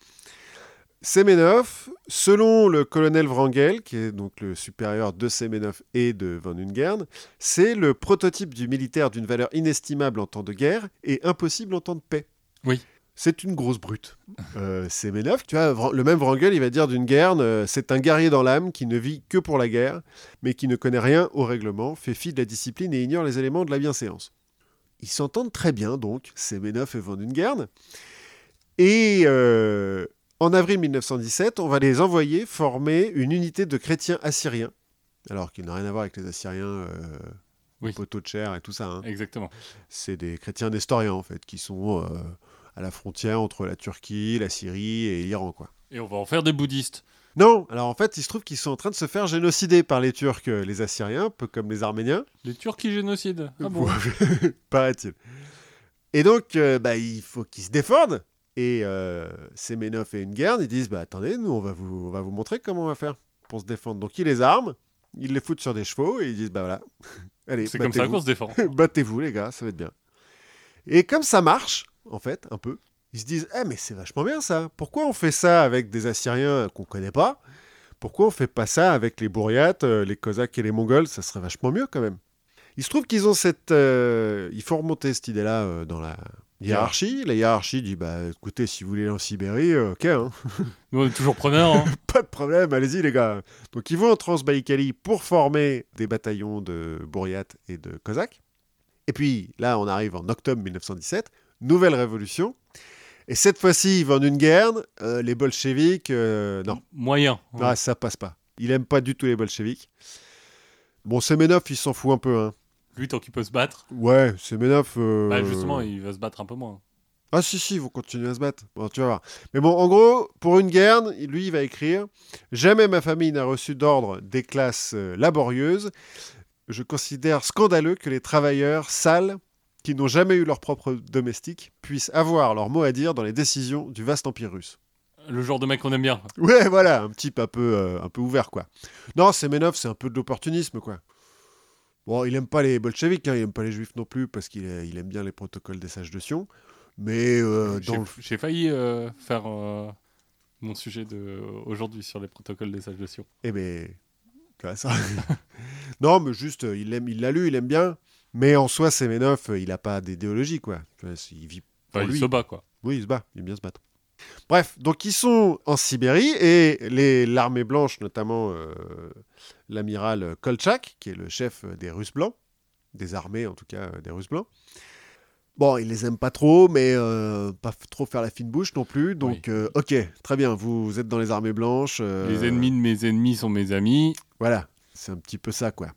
Semenov, selon le colonel Wrangel, qui est donc le supérieur de Semenov et de Van Ungern, c'est le prototype du militaire d'une valeur inestimable en temps de guerre et impossible en temps de paix. Oui. C'est une grosse brute. Euh, Semenov, tu vois, le même Wrangel, il va dire d'une guerre, euh, c'est un guerrier dans l'âme qui ne vit que pour la guerre, mais qui ne connaît rien au règlement, fait fi de la discipline et ignore les éléments de la bienséance. Ils s'entendent très bien, donc, Semenov et Van Ungern. Et euh, en avril 1917, on va les envoyer former une unité de chrétiens assyriens, alors qu'ils n'ont rien à voir avec les Assyriens, Oui. poteaux de chair et tout ça. hein. Exactement. C'est des chrétiens nestoriens, en fait, qui sont à la frontière entre la Turquie, la Syrie et l'Iran, quoi. Et on va en faire des bouddhistes. Non, alors en fait, il se trouve qu'ils sont en train de se faire génocider par les Turcs, les Assyriens, un peu comme les Arméniens. Les Turcs qui génocident. Ah bon Paraît-il. Et donc, euh, bah, il faut qu'ils se défendent. Et euh, Semenov et une garde, ils disent bah, attendez, nous, on va, vous, on va vous montrer comment on va faire pour se défendre. Donc, ils les arment, ils les foutent sur des chevaux et ils disent bah voilà, allez, C'est comme ça qu'on se défend. battez-vous, les gars, ça va être bien. Et comme ça marche, en fait, un peu, ils se disent eh, mais c'est vachement bien ça. Pourquoi on fait ça avec des Assyriens qu'on connaît pas? Pourquoi on fait pas ça avec les Bouriates, euh, les Cosaques et les Mongols? Ça serait vachement mieux quand même. Il se trouve qu'ils ont cette. euh, il faut remonter cette idée-là euh, dans la hiérarchie. La hiérarchie dit bah écoutez, si vous voulez aller en Sibérie, euh, ok, hein. Nous, on est toujours preneurs. hein. pas de problème, allez-y les gars. Donc ils vont en Transbaïkalie pour former des bataillons de Bouriates et de Cosaques. Et puis là, on arrive en octobre 1917, nouvelle révolution. Et cette fois-ci, Van Ungern, euh, les bolcheviks, euh, non, Moyen. ah, ça passe pas. Il aime pas du tout les bolcheviks. Bon, Semenov, il s'en fout un peu. Hein. Lui, tant qu'il peut se battre, Ouais, Semenov. euh, bah, justement, il va se battre un peu moins. Ah si, si, ils vont continuer à se battre. Bon, tu vas voir. Mais bon, en gros, pour une guerre, lui, il va écrire « Jamais ma famille n'a reçu d'ordre des classes laborieuses. Je considère scandaleux que les travailleurs sales, qui n'ont jamais eu leur propre domestique, puissent avoir leur mot à dire dans les décisions du vaste empire russe. Le genre de mec qu'on aime bien. » Ouais, voilà, un type un peu, euh, un peu ouvert, quoi. Non, Semenov, c'est un peu de l'opportunisme, quoi. Bon, il aime pas les bolcheviks, hein, il aime pas les juifs non plus, parce qu'il il aime bien les protocoles des sages de Sion. Mais euh, J'ai le failli euh, faire mon sujet de aujourd'hui sur les protocoles des sages de Sion. Eh ben, ça. non, mais juste, il l'a lu, il aime bien. Mais en soi, Semenov, euh, il a pas d'idéologie, quoi. Il vit pour Enfin, il se bat, quoi. Oui, il se bat, il aime bien se battre. Bref, donc ils sont en Sibérie et l'armée blanche, notamment euh, l'amiral Kolchak, qui est le chef des Russes blancs, des armées en tout cas euh, des Russes blancs. Bon, il les aime pas trop, mais euh, pas trop faire la fine bouche non plus. Donc, ok, très bien, vous, vous êtes dans les armées blanches. Les ennemis de mes ennemis sont mes amis. voilà, c'est un petit peu ça, quoi.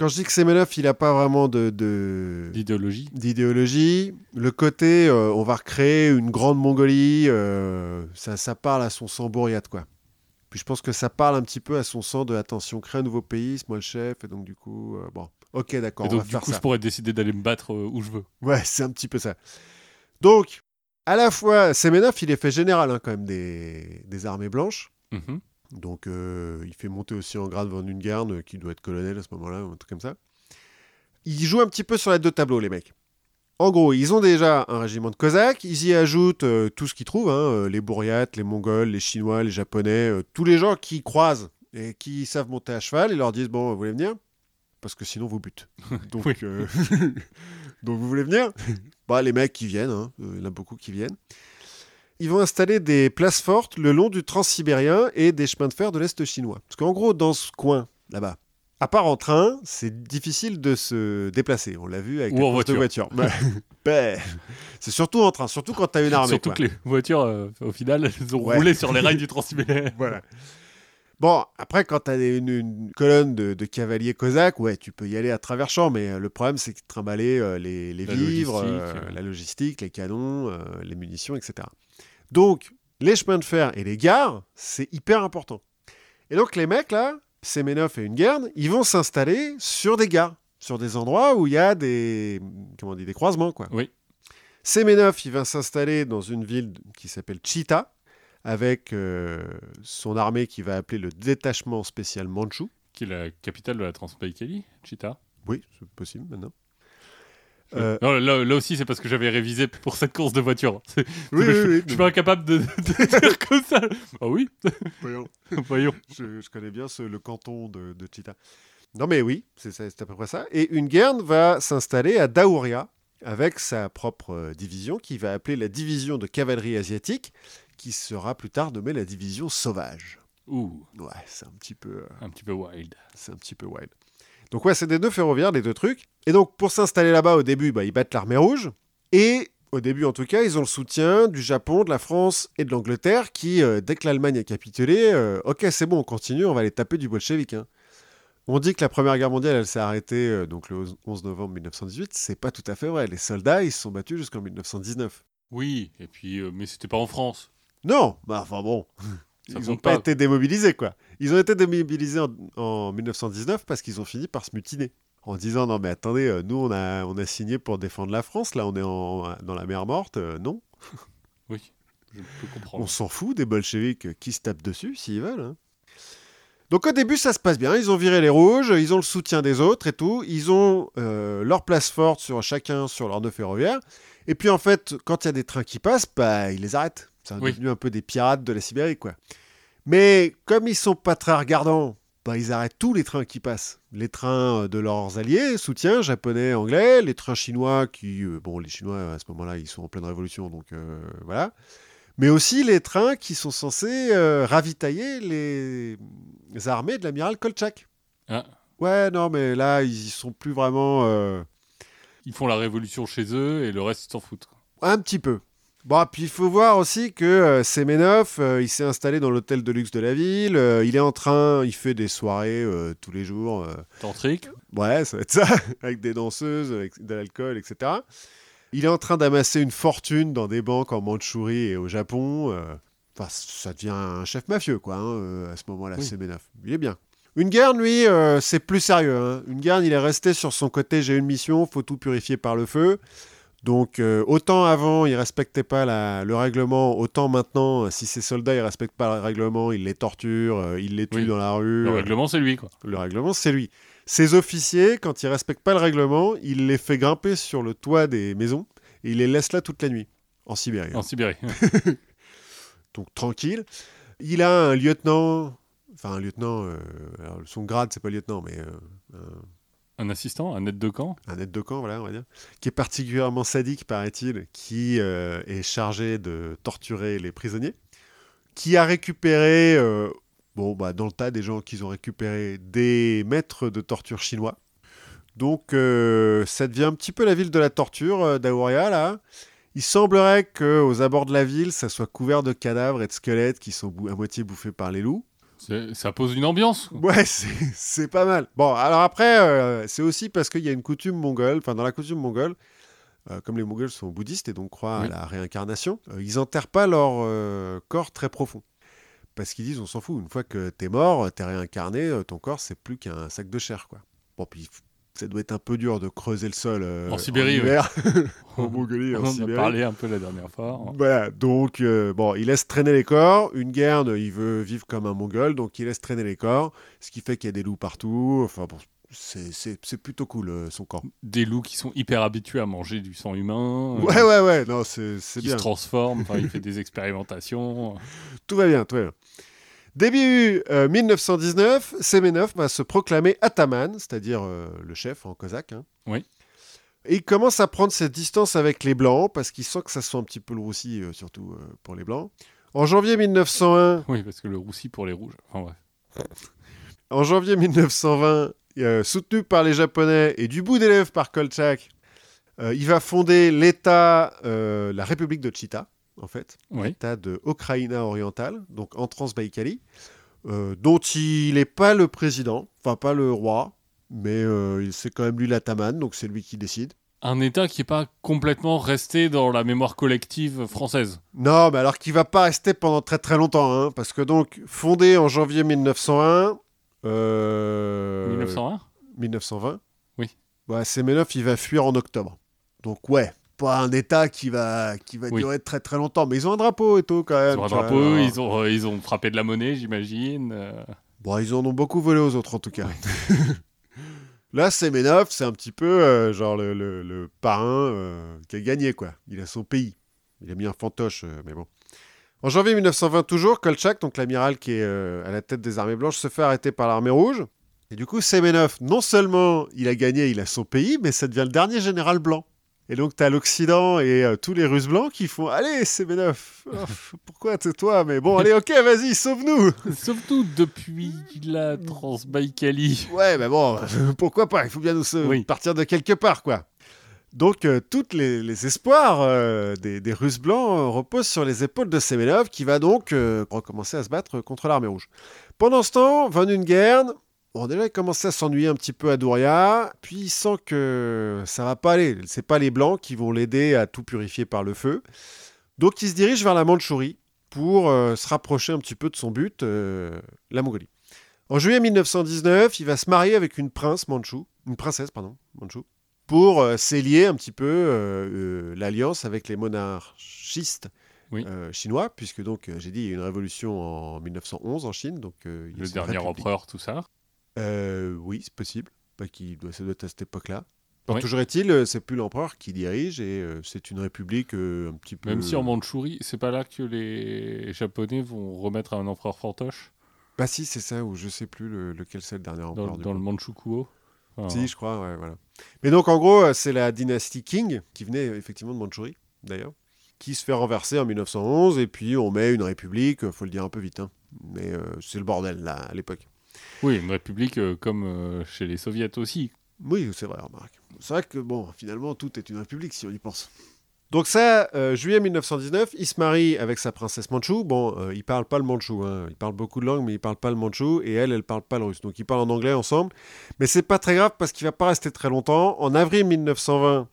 Quand je dis que Semenov, il n'a pas vraiment de, de- L'idéologie. d'idéologie, le côté euh, on va recréer une grande Mongolie, euh, ça, ça parle à son sang bourriate, quoi. Puis je pense que ça parle un petit peu à son sang de attention, créer un nouveau pays, c'est moi le chef, et donc du coup, euh, bon, ok, d'accord, Et on va donc, du faire coup, ça. je pourrais décider d'aller me battre où je veux. Ouais, c'est un petit peu ça. Donc, à la fois, Semenov, il est fait général hein, quand même des, des armées blanches. Mhm. Donc, euh, il fait monter aussi en grade Van Ungern, euh, qui doit être colonel à ce moment-là, ou un truc comme ça. Ils jouent un petit peu sur les deux tableaux, les mecs. En gros, ils ont déjà un régiment de Cosaques, ils y ajoutent euh, tout ce qu'ils trouvent, hein, les Bouriates, les Mongols, les Chinois, les Japonais, euh, tous les gens qui croisent et qui savent monter à cheval, ils leur disent, bon, vous voulez venir? Parce que sinon, vous butez. Donc, vous voulez venir? Bah les mecs qui viennent, hein, il y en a beaucoup qui viennent. Ils vont installer des places fortes le long du transsibérien et des chemins de fer de l'Est chinois. Parce qu'en gros, dans ce coin, là-bas, à part en train, c'est difficile de se déplacer. On l'a vu avec Ou en course de voiture. Ouais. Ben, c'est surtout en train, surtout quand t'as une armée. Surtout quoi. que les voitures, euh, au final, elles ont Ouais. roulé sur les rails du Transsibérien. Voilà. Bon, après, quand tu as une, une colonne de, de cavaliers cosaques, ouais, tu peux y aller à travers champs, mais euh, le problème, c'est que trimballer euh, les, les La vivres, logistique, euh, la logistique, les canons, euh, les munitions, etc. Donc, les chemins de fer et les gares, c'est hyper important. Et donc, les mecs, là, Semenov et Ungarn, ils vont s'installer sur des gares, sur des endroits où il y a des, comment on dit, des croisements, quoi. Oui. Semenov, il va s'installer dans une ville qui s'appelle Chita, avec euh, son armée qui va appeler le détachement spécial Manchou. Qui est la capitale de la Transbaïkalie, Chita? Oui, c'est possible maintenant. Euh, Non, là, là aussi, c'est parce que j'avais révisé pour cette course de voiture. C'est- Oui, je, oui, oui. je suis pas incapable de, de dire comme ça. Ah oui, Voyons, voyons. je, je connais bien ce- le canton de, de Chita. Non, mais oui, c'est à peu près ça. Et une guerre va s'installer à Daouria avec sa propre euh, division qui va appeler la division de cavalerie asiatique, qui sera plus tard nommée la division sauvage. Ouh, Ouais, c'est un petit peu. euh, un petit peu wild. C'est un petit peu wild. Donc ouais, c'est des deux ferroviaires, les deux trucs. Et donc pour s'installer là-bas au début, bah, ils battent l'armée rouge. Et au début en tout cas, ils ont le soutien du Japon, de la France et de l'Angleterre qui, euh, dès que l'Allemagne a capitulé, euh, ok c'est bon, on continue, on va les taper du bolchevique. hein. On dit que la Première Guerre mondiale, elle s'est arrêtée euh, donc le 11 novembre 1918. C'est pas tout à fait vrai. Les soldats, ils se sont battus jusqu'en 1919. Oui, et puis, mais c'était pas en France. Non, bah enfin bon. Ça Ils n'ont pas, pas. été démobilisés, quoi. Ils ont été démobilisés en, en 1919 parce qu'ils ont fini par se mutiner. En disant, non mais attendez, euh, nous on a, on a signé pour défendre la France, là on est en- dans la mer morte, euh, non. Oui, je peux comprendre. On s'en fout des bolcheviks qui se tapent dessus s'ils veulent. hein. Donc au début ça se passe bien, ils ont viré les rouges, ils ont le soutien des autres et tout, ils ont euh, leur place forte sur chacun sur leur nœud ferroviaire. Et puis en fait, quand il y a des trains qui passent, bah ils les arrêtent. C'est Oui. devenu un peu des pirates de la Sibérie quoi. Mais comme ils sont pas très regardants, bah, ils arrêtent tous les trains qui passent. Les trains euh, de leurs alliés, soutien japonais, anglais, les trains chinois qui, euh, bon, les Chinois à ce moment-là, ils sont en pleine révolution, donc euh, voilà. Mais aussi les trains qui sont censés euh, ravitailler les... les armées de l'amiral Kolchak. Ah. Ouais, non, mais là, ils y sont plus vraiment. Ils font la révolution chez eux et le reste, ils s'en foutent. Un petit peu. Bon, puis il faut voir aussi que euh, Semenov, euh, il s'est installé dans l'hôtel de luxe de la ville. euh, il est en train, il fait des soirées euh, tous les jours. euh, Tantrique Ouais, ça va être ça, avec des danseuses, avec de l'alcool, etc. Il est en train d'amasser une fortune dans des banques en Mandchourie et au Japon. euh, Enfin, ça devient un chef mafieux, quoi, hein, euh, à ce moment-là, Oui. Semenov. Il est bien. Une guerre, lui, euh, c'est plus sérieux. hein. Une guerre, il est resté sur son côté j'ai une mission, faut tout purifier par le feu. Donc, euh, autant avant, il respectait pas la- le règlement, autant maintenant, euh, si ces soldats ne respectent pas le règlement, il les torture, euh, il les tue Oui. dans la rue. Le règlement, c'est lui, quoi. le règlement, c'est lui. Ses officiers, quand ils respectent pas le règlement, il les fait grimper sur le toit des maisons et il les laisse là toute la nuit, en Sibérie. En Sibérie. Donc tranquille. Il a un lieutenant, enfin un lieutenant, euh, alors, son grade c'est pas lieutenant, mais un, assistant, un aide de camp. un aide de camp, voilà, on va dire, qui est particulièrement sadique, paraît-il, qui euh, est chargé de torturer les prisonniers, qui a récupéré, euh, bon, bah, dans le tas des gens qu'ils ont récupéré, des maîtres de torture chinois. Donc, euh, ça devient un petit peu la ville de la torture d'Aoria, là. Il semblerait qu'aux abords de la ville, ça soit couvert de cadavres et de squelettes qui sont à moitié bouffés par les loups. Ça pose une ambiance. quoi. Ouais, c'est pas mal. Bon, alors après, euh, c'est aussi parce qu'il y a une coutume mongole, enfin dans la coutume mongole, euh, comme les mongols sont bouddhistes et donc croient Oui. à la réincarnation, euh, ils enterrent pas leur corps très profond. Parce qu'ils disent, on s'en fout, une fois que t'es mort, t'es réincarné, ton corps c'est plus qu'un sac de chair, quoi. Bon, puis ça doit être un peu dur de creuser le sol euh, En Sibérie, hiver, en Mongolie, en On en a parlé un peu la dernière fois. Voilà, donc euh, bon, il laisse traîner les corps. Une guerre, il veut vivre comme un mongol, donc il laisse traîner les corps, ce qui fait qu'il y a des loups partout. Enfin bon, c'est- plutôt cool euh, son corps. Des loups qui sont hyper habitués à manger du sang humain. euh, Ouais, ouais, ouais, non, c'est c'est qui bien. se transforment. Enfin, il fait des expérimentations. Tout va bien, tout va bien. Début euh, 1919, Semenov va se proclamer ataman, c'est-à-dire euh, le chef en cosaque. hein. Oui. Et il commence à prendre cette distance avec les Blancs, parce qu'il sent que ça sent un petit peu le roussi, euh, surtout euh, pour les Blancs. En janvier 1901, Oui, parce que le roussi pour les rouges. Enfin, en janvier 1920, euh, soutenu par les Japonais et du bout des lèvres par Kolchak, euh, il va fonder l'État, euh, la République de Chita, en fait, Oui. l'État de Okraïna orientale, donc en Transbaïkalie, euh, dont il n'est pas le président, enfin pas le roi, mais euh, il- c'est quand même lui l'ataman, donc c'est lui qui décide. Un État qui n'est pas complètement resté dans la mémoire collective française. Non, mais alors qu'il va pas rester pendant très très longtemps, hein, parce que donc fondé en janvier 1901, euh, 1901 1920. Oui. Ouais, Semenov, il va fuir en octobre. Donc ouais, pas un État qui va qui va Oui. durer très très longtemps, mais ils ont un drapeau et tout quand même. Ils ont un vois, drapeau, ils ont, euh, ils ont frappé de la monnaie, j'imagine. euh. Bon, ils en ont beaucoup volé aux autres en tout cas. Là, Semenov, c'est un petit peu euh, genre le, le- le parrain qui a gagné quoi. Il a son pays. Il a mis un fantoche, mais bon. En janvier 1920 toujours, Kolchak, donc l'amiral qui est à la tête des armées blanches, se fait arrêter par l'armée rouge. Et du coup, Semenov, non seulement il a gagné, il a son pays, mais ça devient le dernier général blanc. Et donc, tu as l'Occident et euh, tous les Russes blancs qui font Allez, Semenov, oh, pourquoi c'est toi Mais bon, allez, ok, vas-y, sauve-nous Surtout depuis la Transbaïkalie. Ouais, mais bon, pourquoi pas Il faut bien nous Oui. partir de quelque part, quoi. Donc, euh, tous les, les espoirs euh, des, des Russes blancs reposent sur les épaules de Semenov, qui va donc recommencer à se battre contre l'armée rouge. Pendant ce temps, Van Ungern, bon, déjà, il commençait à s'ennuyer un petit peu à Douria, puis il sent que ça va pas aller. C'est pas les Blancs qui vont l'aider à tout purifier par le feu. Donc, il se dirige vers la Mandchourie pour euh, se rapprocher un petit peu de son but, euh, la Mongolie. En juillet 1919, il va se marier avec une prince une princesse pardon, mandchou, pour euh, s'élier un petit peu euh, l'alliance avec les monarchistes Oui. euh, chinois, puisque donc euh, j'ai dit il y a eu une révolution en 1911 en Chine, donc euh, il y a Le dernier empereur, tout ça. Euh, oui, c'est possible. Pas qu'il doit, ça doit être à cette époque-là. Bon, Oui. Toujours est-il, euh, c'est plus l'empereur qui dirige et euh, c'est une république euh, un petit peu. Même si en Mandchourie, c'est pas là que les Japonais vont remettre un empereur fantoche? Bah si, c'est ça, ou je sais plus le- lequel c'est le dernier dans, empereur. du dans le Manchukuo. Enfin, Si, je crois, ouais, voilà. Mais donc, en gros, c'est la dynastie Qing, qui venait effectivement de Mandchourie, d'ailleurs, qui se fait renverser en 1911, et puis on met une république, faut le dire un peu vite, hein. mais euh, c'est le bordel, là, à l'époque. Oui, une république euh, comme euh, chez les soviets aussi. Oui, c'est vrai, remarque. C'est vrai que, bon, finalement, tout est une république, si on y pense. Donc ça, euh, juillet 1919, il se marie avec sa princesse mandchou. Bon, euh, il parle pas le mandchou, hein. il parle beaucoup de langues, mais il parle pas le mandchou, et elle, elle parle pas le russe. Donc ils parlent en anglais ensemble. Mais c'est pas très grave parce qu'il va pas rester très longtemps. En avril 1920,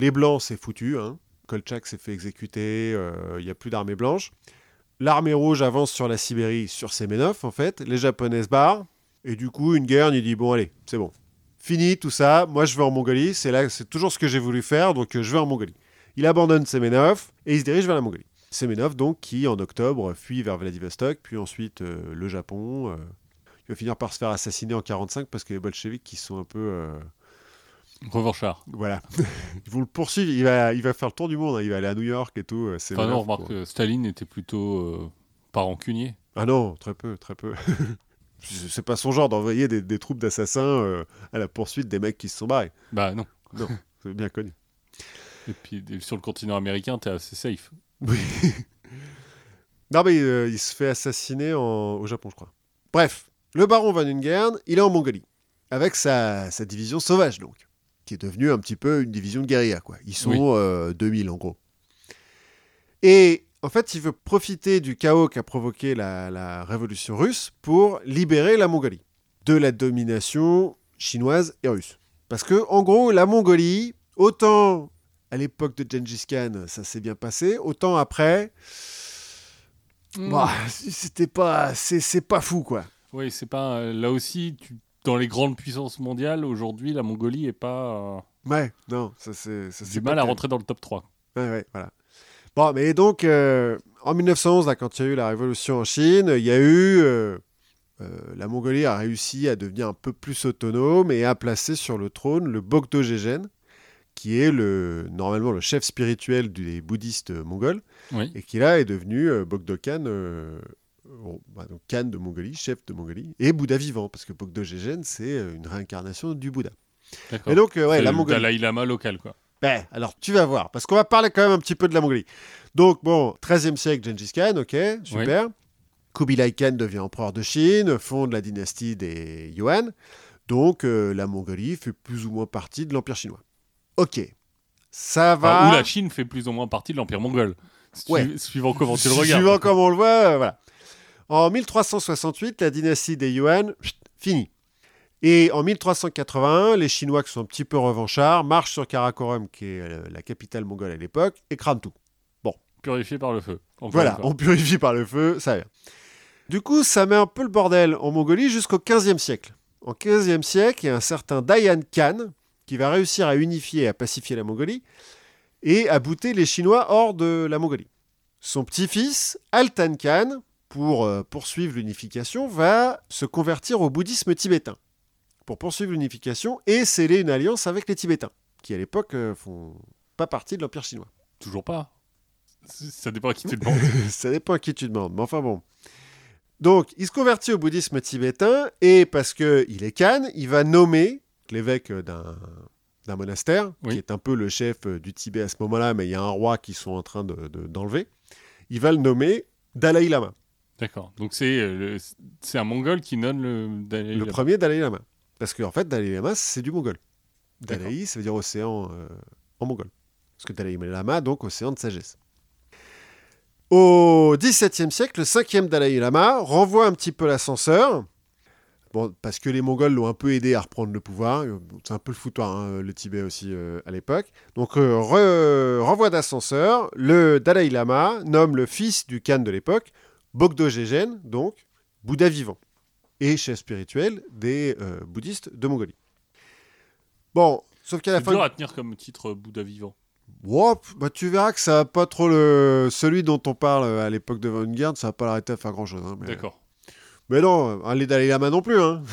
les Blancs, c'est foutu. Hein. Kolchak s'est fait exécuter, il y a plus d'armée blanche. L'armée rouge avance sur la Sibérie, sur Semenov, en fait. Les Japonais barrent. Et du coup, une guerre, il dit, bon, allez, c'est bon. Fini tout ça, moi je vais en Mongolie, c'est là, c'est toujours ce que j'ai voulu faire, donc euh, je vais en Mongolie. Il abandonne Semenov et il se dirige vers la Mongolie. Semenov, donc, qui en octobre fuit vers Vladivostok, puis ensuite euh, le Japon. euh, il va finir par se faire assassiner en 45 parce que les bolcheviks qui sont un peu. euh, Revanchard. voilà. Ils vont le poursuivre, il va, il va faire le tour du monde, hein, il va aller à New York et tout. euh, Enfin non, remarque Staline était plutôt euh, pas rancunier. Ah non, très peu, très peu. c'est pas son genre d'envoyer des, des troupes d'assassins euh, à la poursuite des mecs qui se sont barrés. Bah non. C'est bien connu. Et puis sur le continent américain, t'es assez safe. Oui. non, mais euh, il se fait assassiner en- au Japon, je crois. Bref, le baron Van Ungern, il est en Mongolie, avec sa, sa division sauvage, donc, qui est devenue un petit peu une division de guérilla, quoi. Ils sont Oui. euh, 2000, en gros. Et en fait, il veut profiter du chaos qu'a provoqué la, la révolution russe pour libérer la Mongolie de la domination chinoise et russe. Parce que, en gros, la Mongolie, autant à l'époque de Gengis Khan, ça s'est bien passé, autant après, bah, c'était pas, c'est pas fou, quoi. Oui, c'est pas. euh, là aussi, tu- dans les grandes puissances mondiales, aujourd'hui, la Mongolie est pas. euh, Ouais, non, ça c'est. du mal à rentrer dans le top 3. Ouais, ouais, voilà. Bon, mais donc, euh, en 1911, là, quand il y a eu la révolution en Chine, il y a eu. euh, euh, la Mongolie a réussi à devenir un peu plus autonome et a placé sur le trône le Bogdo Gegen, qui est le, normalement le chef spirituel des bouddhistes mongols, Oui. et qui là est devenu Bogdo Khan, oh, bah, donc Khan de Mongolie, chef de Mongolie, et Bouddha vivant, parce que Bogdo Gegen, c'est une réincarnation du Bouddha. Et donc, euh, ouais, la le Mongolie. Dalai Lama local, quoi. Ben, alors tu vas voir, parce qu'on va parler quand même un petit peu de la Mongolie. Donc, bon, 13e siècle, Gengis Khan, ok, super. Kubilai Khan devient empereur de Chine, fonde la dynastie des Yuan. Donc, euh, la Mongolie fait plus ou moins partie de l'Empire chinois. Ok, ça va. Enfin, ou la Chine fait plus ou moins partie de l'Empire mongol. Su- Ouais. Suivant comment tu le regardes. Suivant comme on le voit, euh, voilà. En 1368, la dynastie des Yuan, finie. Et en 1381, les Chinois, qui sont un petit peu revanchards, marchent sur Karakorum, qui est euh, la capitale mongole à l'époque, et crament tout. Purifié par le feu. Voilà, on purifie par le feu, ça vient. Du coup, ça met un peu le bordel en Mongolie jusqu'au 15e siècle. En 15e siècle, il y a un certain Dayan Khan qui va réussir à unifier et à pacifier la Mongolie et à bouter les Chinois hors de la Mongolie. Son petit-fils, Altan Khan, pour euh, poursuivre l'unification, va se convertir au bouddhisme tibétain. Pour poursuivre l'unification et sceller une alliance avec les Tibétains, qui à l'époque euh, font pas partie de l'Empire chinois. Toujours pas. Ça dépend à qui tu demandes. ça dépend à qui tu demandes, mais enfin bon. Donc, il se convertit au bouddhisme tibétain et parce que il est Khan, il va nommer l'évêque d'un d'un monastère, Oui. qui est un peu le chef euh, du Tibet à ce moment-là, mais il y a un roi qui sont en train de- de- d'enlever. il va le nommer Dalai Lama, D'accord. Donc c'est euh, un mongol qui donne le Dalai le premier Dalai Lama. Parce qu'en fait, Dalai Lama, c'est du mongol. Dalai, ça veut dire océan euh, en mongol. Parce que Dalai Lama, donc océan de sagesse. Au XVIIe siècle, le cinquième Dalai Lama renvoie un petit peu l'ascenseur. Bon, parce que les Mongols l'ont un peu aidé à reprendre le pouvoir. C'est un peu le foutoir, hein, le Tibet aussi euh, à l'époque. Donc, euh, re- renvoi d'ascenseur. Le Dalai Lama nomme le fils du Khan de l'époque, Bogdo Gegen, donc Bouddha vivant, et chef spirituel des euh, bouddhistes de Mongolie. Bon, sauf qu'à la C'est fin. dur à tenir comme titre euh, Bouddha vivant. Wop, bah tu verras que ça va pas trop le. Celui dont on parle à l'époque de Van Garde, ça va pas l'arrêter à faire grand chose. Mais... D'accord. Mais non, hein, les Dalai Lama non plus. Hein.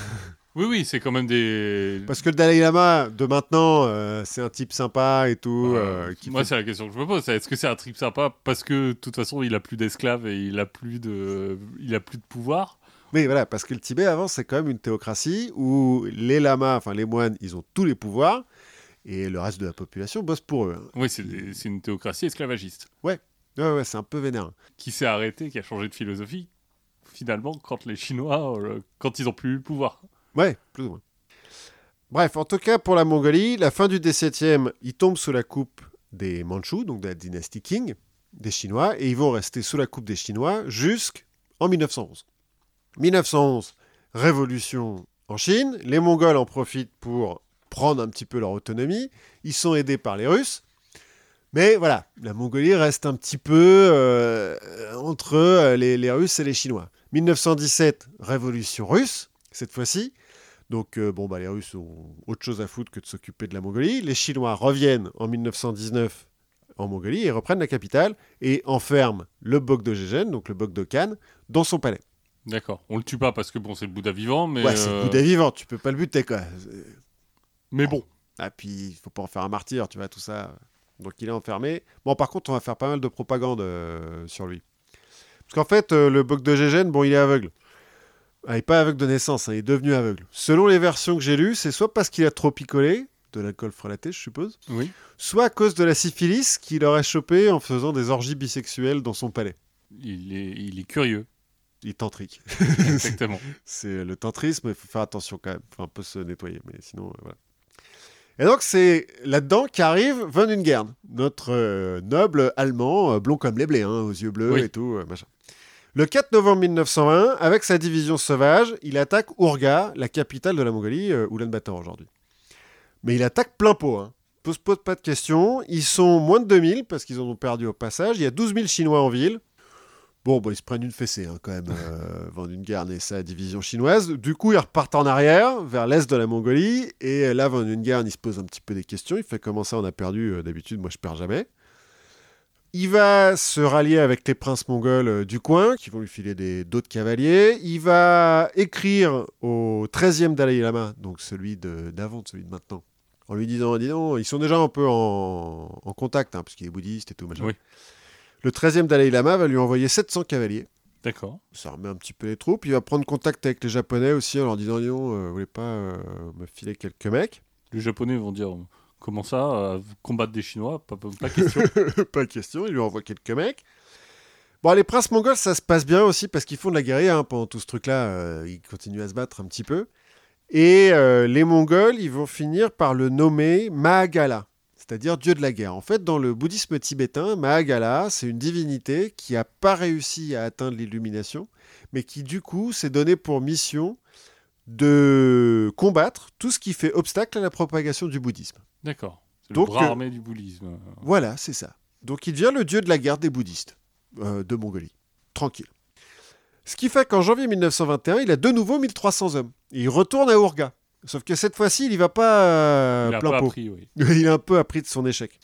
Oui, oui, c'est quand même des. Parce que le Dalai Lama de maintenant, euh, c'est un type sympa et tout. Euh, euh, qui Moi, fait- c'est la question que je me pose. c'est Est-ce que c'est un trip sympa? Parce que de toute façon, il a plus d'esclaves et il a plus de, il a plus de pouvoir. Mais voilà, parce que le Tibet avant, c'est quand même une théocratie où les lamas, enfin les moines, ils ont tous les pouvoirs et le reste de la population bosse pour eux. hein. Oui, c'est une théocratie esclavagiste Ouais, ouais, c'est un peu vénère. qui s'est arrêtée, qui a changé de philosophie. Finalement, quand les Chinois, euh, quand ils ont plus eu le pouvoir. Ouais, plus ou moins. Bref, en tout cas, pour la Mongolie, la fin du XVIIe, ils tombent sous la coupe des Mandchous, donc de la dynastie Qing, des Chinois, et ils vont rester sous la coupe des Chinois jusqu'en 1911. 1911, révolution en Chine, les Mongols en profitent pour prendre un petit peu leur autonomie, ils sont aidés par les Russes, mais voilà, la Mongolie reste un petit peu euh, entre euh, les, les Russes et les Chinois. 1917, révolution russe, cette fois-ci. Donc, euh, bon, bah, les Russes ont autre chose à foutre que de s'occuper de la Mongolie. Les Chinois reviennent en 1919 en Mongolie et reprennent la capitale et enferment le Bogdo Gegen, donc le Bogdo Khan, dans son palais. D'accord. On le tue pas parce que bon, c'est le Bouddha vivant, mais. ouais, c'est euh, le Bouddha vivant, tu peux pas le buter, quoi. Mais bon. Ah, puis il faut pas en faire un martyr, tu vois, tout ça. Donc il est enfermé. Bon, par contre, on va faire pas mal de propagande euh, sur lui. Parce qu'en fait, euh, le Bogdo Gegen, bon, il est aveugle. Ah, il n'est pas aveugle de naissance, hein, il est devenu aveugle. Selon les versions que j'ai lues, c'est soit parce qu'il a trop picolé, de l'alcool frelaté, je suppose, Oui. soit à cause de la syphilis qu'il aurait chopé en faisant des orgies bisexuelles dans son palais. Il est, il est curieux. Il est tantrique. Exactement. c'est le tantrisme, il faut faire attention quand même, faut un peu se nettoyer, mais sinon, euh, voilà. Et donc, c'est là-dedans qu'arrive Von Ungern, notre euh, noble allemand, euh, blond comme les blés, hein, aux yeux bleus Oui. et tout, euh, machin. Le 4 novembre 1920, avec sa division sauvage, il attaque Urga, la capitale de la Mongolie, Ulaanbaatar aujourd'hui. Mais il attaque plein pot, hein. Pose, pose pas de questions. Ils sont moins de 2000 parce qu'ils en ont perdu au passage. Il y a 12 000 Chinois en ville. Bon, ils se prennent une fessée hein, quand même, euh, Van Ungern et sa division chinoise. Du coup, ils repartent en arrière, vers l'est de la Mongolie. Et là, Van Ungern, il se pose un petit peu des questions. Il fait comment ça, on a perdu euh, D'habitude, moi, je perds jamais. Il va se rallier avec les princes mongols euh, du coin, qui vont lui filer d'autres cavaliers. Il va écrire au 13e Dalai Lama, donc celui d'avant, celui de maintenant, en lui disant, dis donc, ils sont déjà un peu en, en contact, hein, parce qu'il est bouddhiste et tout, machin. Oui. Le 13e Dalai Lama va lui envoyer 700 cavaliers. D'accord. Ça remet un petit peu les troupes. Il va prendre contact avec les Japonais aussi en leur disant Dis donc, euh, vous voulez pas euh, me filer quelques mecs? Les Japonais vont dire comment ça, euh, combattre des Chinois? Pas, question. pas question, il lui envoie quelques mecs. Bon, les princes mongols, ça se passe bien aussi parce qu'ils font de la guérilla hein, pendant tout ce truc-là. euh, ils continuent à se battre un petit peu. Et les Mongols, ils vont finir par le nommer Mahagala, c'est-à-dire dieu de la guerre. En fait, dans le bouddhisme tibétain, Mahagala, c'est une divinité qui n'a pas réussi à atteindre l'illumination, mais qui du coup s'est donné pour mission de combattre tout ce qui fait obstacle à la propagation du bouddhisme. D'accord. C'est le Donc, bras euh, armé du bouddhisme. Voilà, c'est ça. Donc il devient le dieu de la guerre des bouddhistes euh, de Mongolie. Tranquille. Ce qui fait qu'en janvier 1921, il a de nouveau 1300 hommes. Et il retourne à Ourga. Sauf que cette fois-ci, il y va pas euh, Il a un plein peu pot. appris, oui. il a un peu appris de son échec.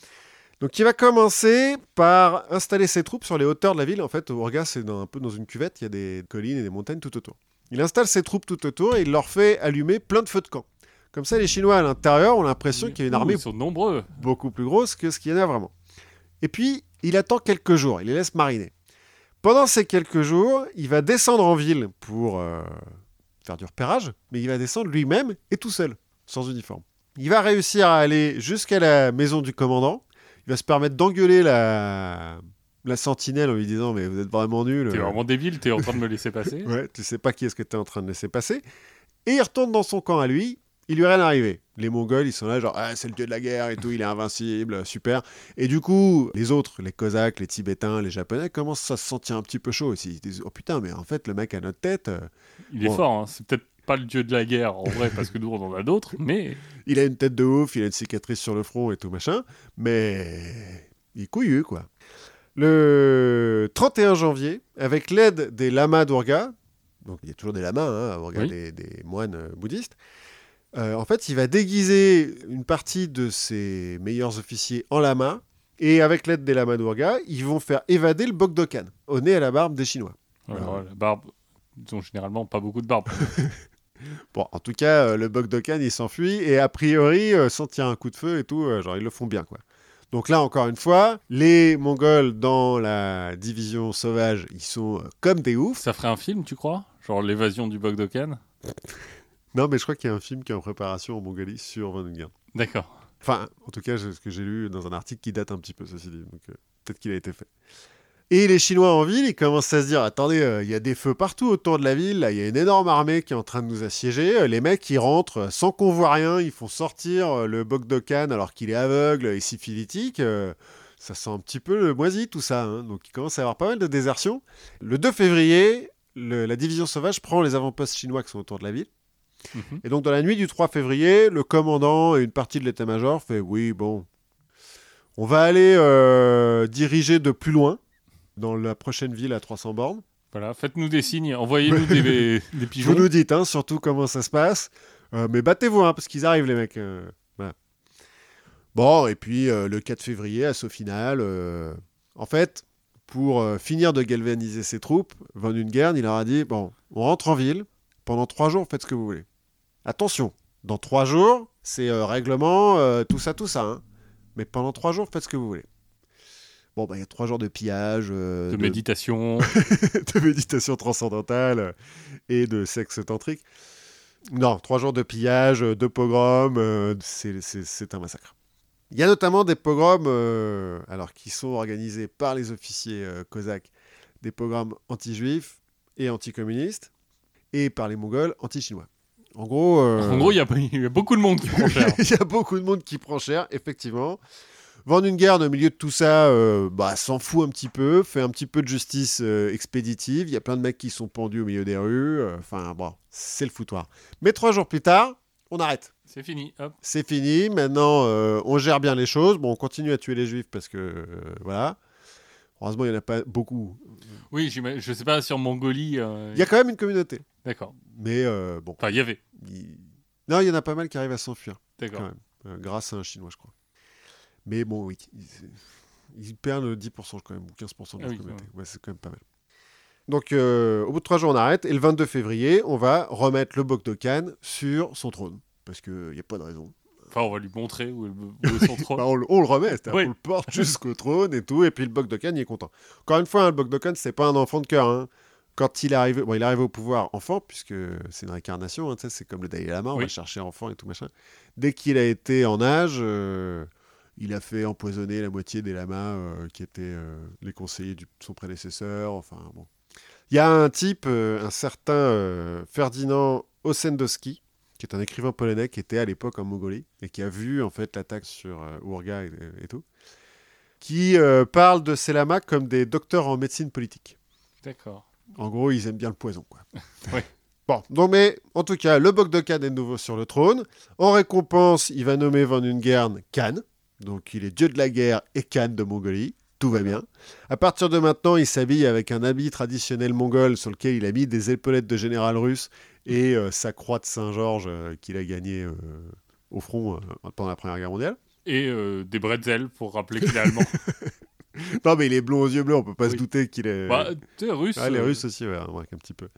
Donc il va commencer par installer ses troupes sur les hauteurs de la ville. En fait, Ourga, c'est un peu dans une cuvette, il y a des collines et des montagnes tout autour. Il installe ses troupes tout autour et il leur fait allumer plein de feux de camp. Comme ça, les Chinois à l'intérieur ont l'impression qu'il y a une armée Ils sont nombreux. beaucoup plus grosse que ce qu'il y en a vraiment. Et puis, il attend quelques jours, il les laisse mariner. Pendant ces quelques jours, il va descendre en ville pour euh, faire du repérage, mais il va descendre lui-même et tout seul, sans uniforme. Il va réussir à aller jusqu'à la maison du commandant. Il va se permettre d'engueuler la, la sentinelle en lui disant Mais vous êtes vraiment nul. T'es vraiment débile, t'es en train de me laisser passer. Ouais, tu sais pas qui est-ce que tu es en train de laisser passer. Et il retourne dans son camp à lui. Il lui est rien arrivé. Les Mongols, ils sont là, genre, ah, c'est le dieu de la guerre et tout, il est invincible, super. Et du coup, les autres, les Cosaques, les Tibétains, les Japonais, commencent à se sentir un petit peu chaud aussi. Ils se disent, oh putain, mais en fait, le mec à notre tête, euh, Il est fort, hein. c'est peut-être pas le dieu de la guerre en vrai, parce que nous on en a d'autres, mais il a une tête de ouf, il a une cicatrice sur le front et tout machin, mais il est couillu, quoi. Le 31 janvier, avec l'aide des lamas d'Urga, donc il y a toujours des lamas hein, à Urga, Oui. des, des moines euh, bouddhistes, euh, en fait, il va déguiser une partie de ses meilleurs officiers en lamas, et avec l'aide des lamas d'Urga, ils vont faire évader le Bogdokan, au nez à la barbe des Chinois. ouais, ouais, la barbe, ils ont généralement pas beaucoup de barbe. Bon, en tout cas, euh, le Bogdokan, il s'enfuit, et a priori, euh, sans tirer un coup de feu et tout, euh, genre, ils le font bien, quoi. Donc là, encore une fois, les Mongols dans la division sauvage, ils sont comme des oufs. Ça ferait un film, tu crois? Genre l'évasion du Bogdokan? Non, mais je crois qu'il y a un film qui est en préparation en Mongolie sur Van. D'accord. Enfin, en tout cas, ce que j'ai lu dans un article qui date un petit peu, ceci dit. Donc, euh, peut-être qu'il a été fait. Et les Chinois en ville, ils commencent à se dire attendez, euh, il y a des feux partout autour de la ville, là, il y a une énorme armée qui est en train de nous assiéger. Euh, Les mecs, ils rentrent sans qu'on voit rien, ils font sortir le Bogdokan alors qu'il est aveugle et syphilitique. euh, ça sent un petit peu le moisi tout ça. hein. Donc, il commence à y avoir pas mal de désertion. Le 2 février, le- la division sauvage prend les avant-postes chinois qui sont autour de la ville. Mhm. Et donc, dans la nuit du 3 février, le commandant et une partie de l'état-major fait Oui, bon, on va aller euh, diriger de plus loin, dans la prochaine ville à 300 bornes. Voilà, faites-nous des signes, envoyez-nous des, des Vous pigeons. nous dites hein, surtout comment ça se passe. Euh, mais battez-vous, hein, parce qu'ils arrivent, les mecs. euh, voilà. Bon, et puis le 4 février, assaut final. euh, en fait, pour finir de galvaniser ses troupes, Van Ungern, il leur a dit Bon, on rentre en ville, pendant trois jours, faites ce que vous voulez. Attention, dans trois jours, c'est euh, règlement, euh, tout ça, tout ça. hein. Mais pendant trois jours, faites ce que vous voulez. Bon, bah, il y a trois jours de pillage, euh, De méditation. de méditation transcendantale et de sexe tantrique. Non, trois jours de pillage, de pogrom, euh, c'est- un massacre. Il y a notamment des pogroms alors, qui sont organisés par les officiers cosaques, des pogroms anti-juifs et anti-communistes, et par les mongols anti-chinois. En gros, euh, En gros, il y, a- il y a beaucoup de monde qui prend cher. il y a beaucoup de monde qui prend cher, effectivement. Van Ungern, au milieu de tout ça, euh, bah, s'en fout un petit peu, fait un petit peu de justice euh, expéditive. Il y a plein de mecs qui sont pendus au milieu des rues. Enfin, bon, c'est le foutoir. Mais trois jours plus tard, on arrête. C'est fini. C'est fini. Maintenant, on gère bien les choses. Bon, on continue à tuer les juifs parce que, voilà. Heureusement, il n'y en a pas beaucoup. Oui, je sais pas, sur Mongolie. euh, Il y a quand même une communauté. D'accord. Mais euh, bon. Enfin, il y avait. il- Non, il y en a pas mal qui arrivent à s'enfuir. D'accord. euh, grâce à un Chinois, je crois. Mais bon, oui, ils, ils perdent 10% quand même, ou 15% de Ah leur oui, communauté. Ouais, c'est quand même pas mal. Donc, au bout de trois jours, on arrête, et le 22 février, on va remettre le Bogdokan sur son trône, parce qu'il n'y a pas de raison. Enfin, on va lui montrer où est, son trône. Bah, on, le- on le remet, c'est-à-dire Oui. qu'on le porte jusqu'au trône et tout, et puis le Bogdokan, il est content. Encore une fois, hein, le Bogdokan, c'est pas un enfant de cœur. hein. quand il est arrivé, bon, il est arrivé au pouvoir enfant, puisque c'est une réincarnation, hein, c'est comme le Dalai Lama, on Oui. va chercher enfant et tout machin. Dès qu'il a été en âge, euh, il a fait empoisonner la moitié des lamas euh, qui étaient euh, les conseillers de son prédécesseur. Enfin bon. Il y a un type, un certain Ferdinand Ossendowski, qui est un écrivain polonais qui était à l'époque en Mongolie et qui a vu en fait l'attaque sur euh, Ourga et, et tout, qui euh, parle de ces lamas comme des docteurs en médecine politique. D'accord. En gros, ils aiment bien le poison, quoi. Ouais. Bon, donc, mais en tout cas, le Bogdokan est de nouveau sur le trône. En récompense, il va nommer Van Ungern Khan. Donc, il est dieu de la guerre et Khan de Mongolie. Tout va bien. À partir de maintenant, il s'habille avec un habit traditionnel mongol sur lequel il a mis des épaulettes de général russe et euh, sa croix de Saint-Georges euh, qu'il a gagnée euh, au front pendant la Première Guerre mondiale. Et des bretzels pour rappeler qu'il est allemand. Non, mais il est blond aux yeux bleus, on peut pas se douter qu'il est. bah, tu sais, russe. ah, les Russes aussi, ouais, remarque un petit peu.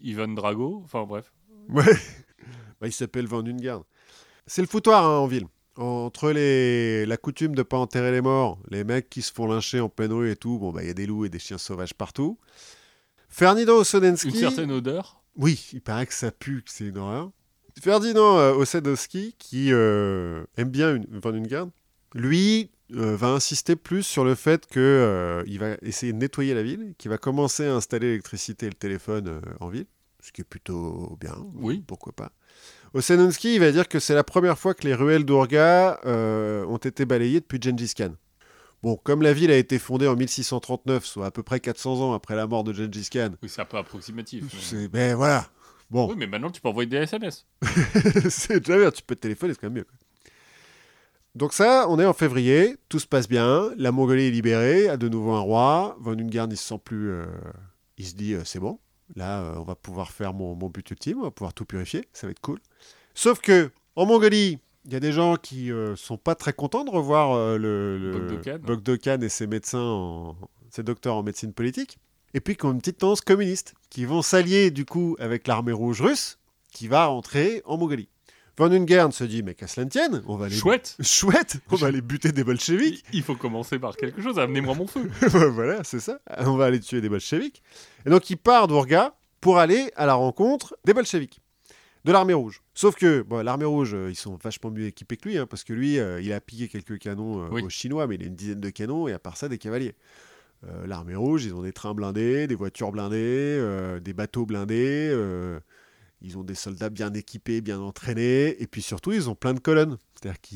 Ivan Drago. Enfin bref. Ouais. Bah, il s'appelle Van Ungern. C'est le foutoir hein, en ville. Entre les... la coutume de pas enterrer les morts, les mecs qui se font lyncher en pleine rue et tout, bon bah il y a des loups et des chiens sauvages partout. Ferdinand Ossendowski. Une certaine odeur. Oui, il paraît que ça pue, que c'est une horreur. Ferdinand euh, qui euh, aime bien une... Van Ungern, lui euh, va insister plus sur le fait que euh, il va essayer de nettoyer la ville, qu'il va commencer à installer l'électricité et le téléphone en ville, ce qui est plutôt bien. Oui. Pourquoi pas. Ossendowski, il va dire que c'est la première fois que les ruelles d'Ourga ont été balayées depuis Gengis Khan. Bon, comme la ville a été fondée en 1639, soit à peu près 400 ans après la mort de Gengis Khan, Oui, c'est un peu approximatif. mais- c'est ben voilà. Bon, Oui, mais maintenant tu peux envoyer des SMS. c'est déjà bien, tu peux te téléphoner, c'est quand même mieux. Donc ça, on est en février, tout se passe bien, la Mongolie est libérée, a de nouveau un roi, Von Ungern, il se sent plus... euh, il se dit, euh, c'est bon, là, euh, on va pouvoir faire mon, mon but ultime, on va pouvoir tout purifier, ça va être cool. Sauf que, en Mongolie, il y a des gens qui euh, sont pas très contents de revoir euh, le, le Bogdokan. Et ses médecins, en, ses docteurs en médecine politique, et puis qui ont une petite tendance communiste, qui vont s'allier du coup avec l'armée rouge russe, qui va rentrer en Mongolie. Von Ungern se dit, mais qu'à cela ne tienne, on va les... Chouette. Chouette On va aller buter des bolcheviks Il il faut commencer par quelque chose. Amenez-moi mon feu. voilà, c'est ça. On va aller tuer des bolcheviks. Et donc il part d'Ourga pour aller à la rencontre des bolcheviks, de l'armée rouge. Sauf que bon, l'armée rouge, euh, ils sont vachement mieux équipés que lui, hein, parce que lui, euh, il a pillé quelques canons euh, Oui. aux Chinois, mais il a une dizaine de canons, et à part ça, des cavaliers. L'armée rouge, ils ont des trains blindés, des voitures blindées, des bateaux blindés. ils ont des soldats bien équipés, bien entraînés, et puis surtout, ils ont plein de colonnes. C'est-à-dire que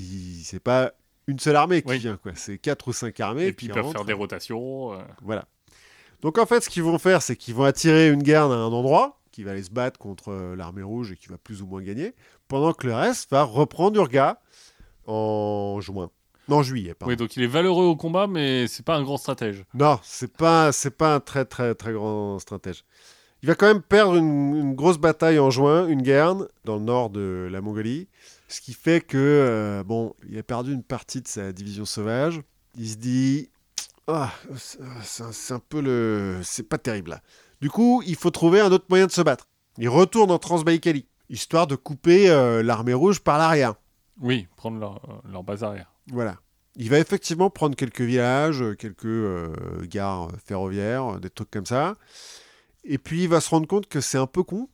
c'est pas une seule armée qui Oui. vient, quoi. C'est quatre ou cinq armées. Et puis ils peuvent rentrent. faire des rotations. Voilà. Donc en fait, ce qu'ils vont faire, c'est qu'ils vont attirer une garde à un endroit, qui va aller se battre contre euh, l'armée rouge et qui va plus ou moins gagner, pendant que le reste va reprendre Urga en juin. Non, en juillet, pardon. Oui, donc il est valeureux au combat, mais c'est pas un grand stratège. Non, c'est pas, c'est pas un très très très grand stratège. Il va quand même perdre une, une grosse bataille en juin, une guerre dans le nord de la Mongolie, ce qui fait que euh, bon, il a perdu une partie de sa division sauvage. Il se dit, ah, c'est c'est un, c'est un peu le, c'est pas terrible là. Du coup, il faut trouver un autre moyen de se battre. Il retourne en Transbaïkalie, histoire de couper euh, l'armée rouge par l'arrière. Oui, prendre leur, euh, leur base arrière. Voilà. Il va effectivement prendre quelques villages, euh, quelques euh, gares ferroviaires, des trucs comme ça. Et puis il va se rendre compte que c'est un peu con,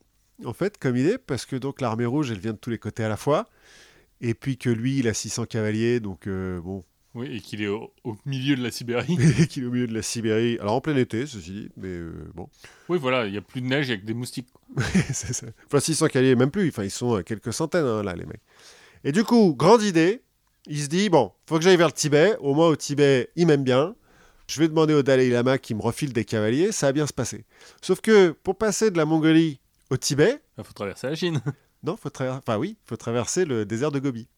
en fait, comme idée, parce que donc l'armée rouge, elle vient de tous les côtés à la fois. Et puis que lui, il a 600 cavaliers, donc bon, Oui, et qu'il est au, au milieu de la Sibérie. et qu'il est au milieu de la Sibérie. Alors en plein été, ceci dit, mais euh, bon, oui, voilà, il y a plus de neige, il y a que des moustiques. c'est ça. Enfin, 600 cavaliers, même plus. Enfin, ils sont à quelques centaines, hein, là, les mecs. Et du coup, grande idée, il se dit, bon, faut que j'aille vers le Tibet. Au moins, au Tibet, il m'aime bien. Je vais demander au Dalai Lama qui me refile des cavaliers. Ça va bien se passer. Sauf que, pour passer de la Mongolie au Tibet, Il faut traverser la Chine. non, faut traverser... Enfin oui, faut traverser le désert de Gobi.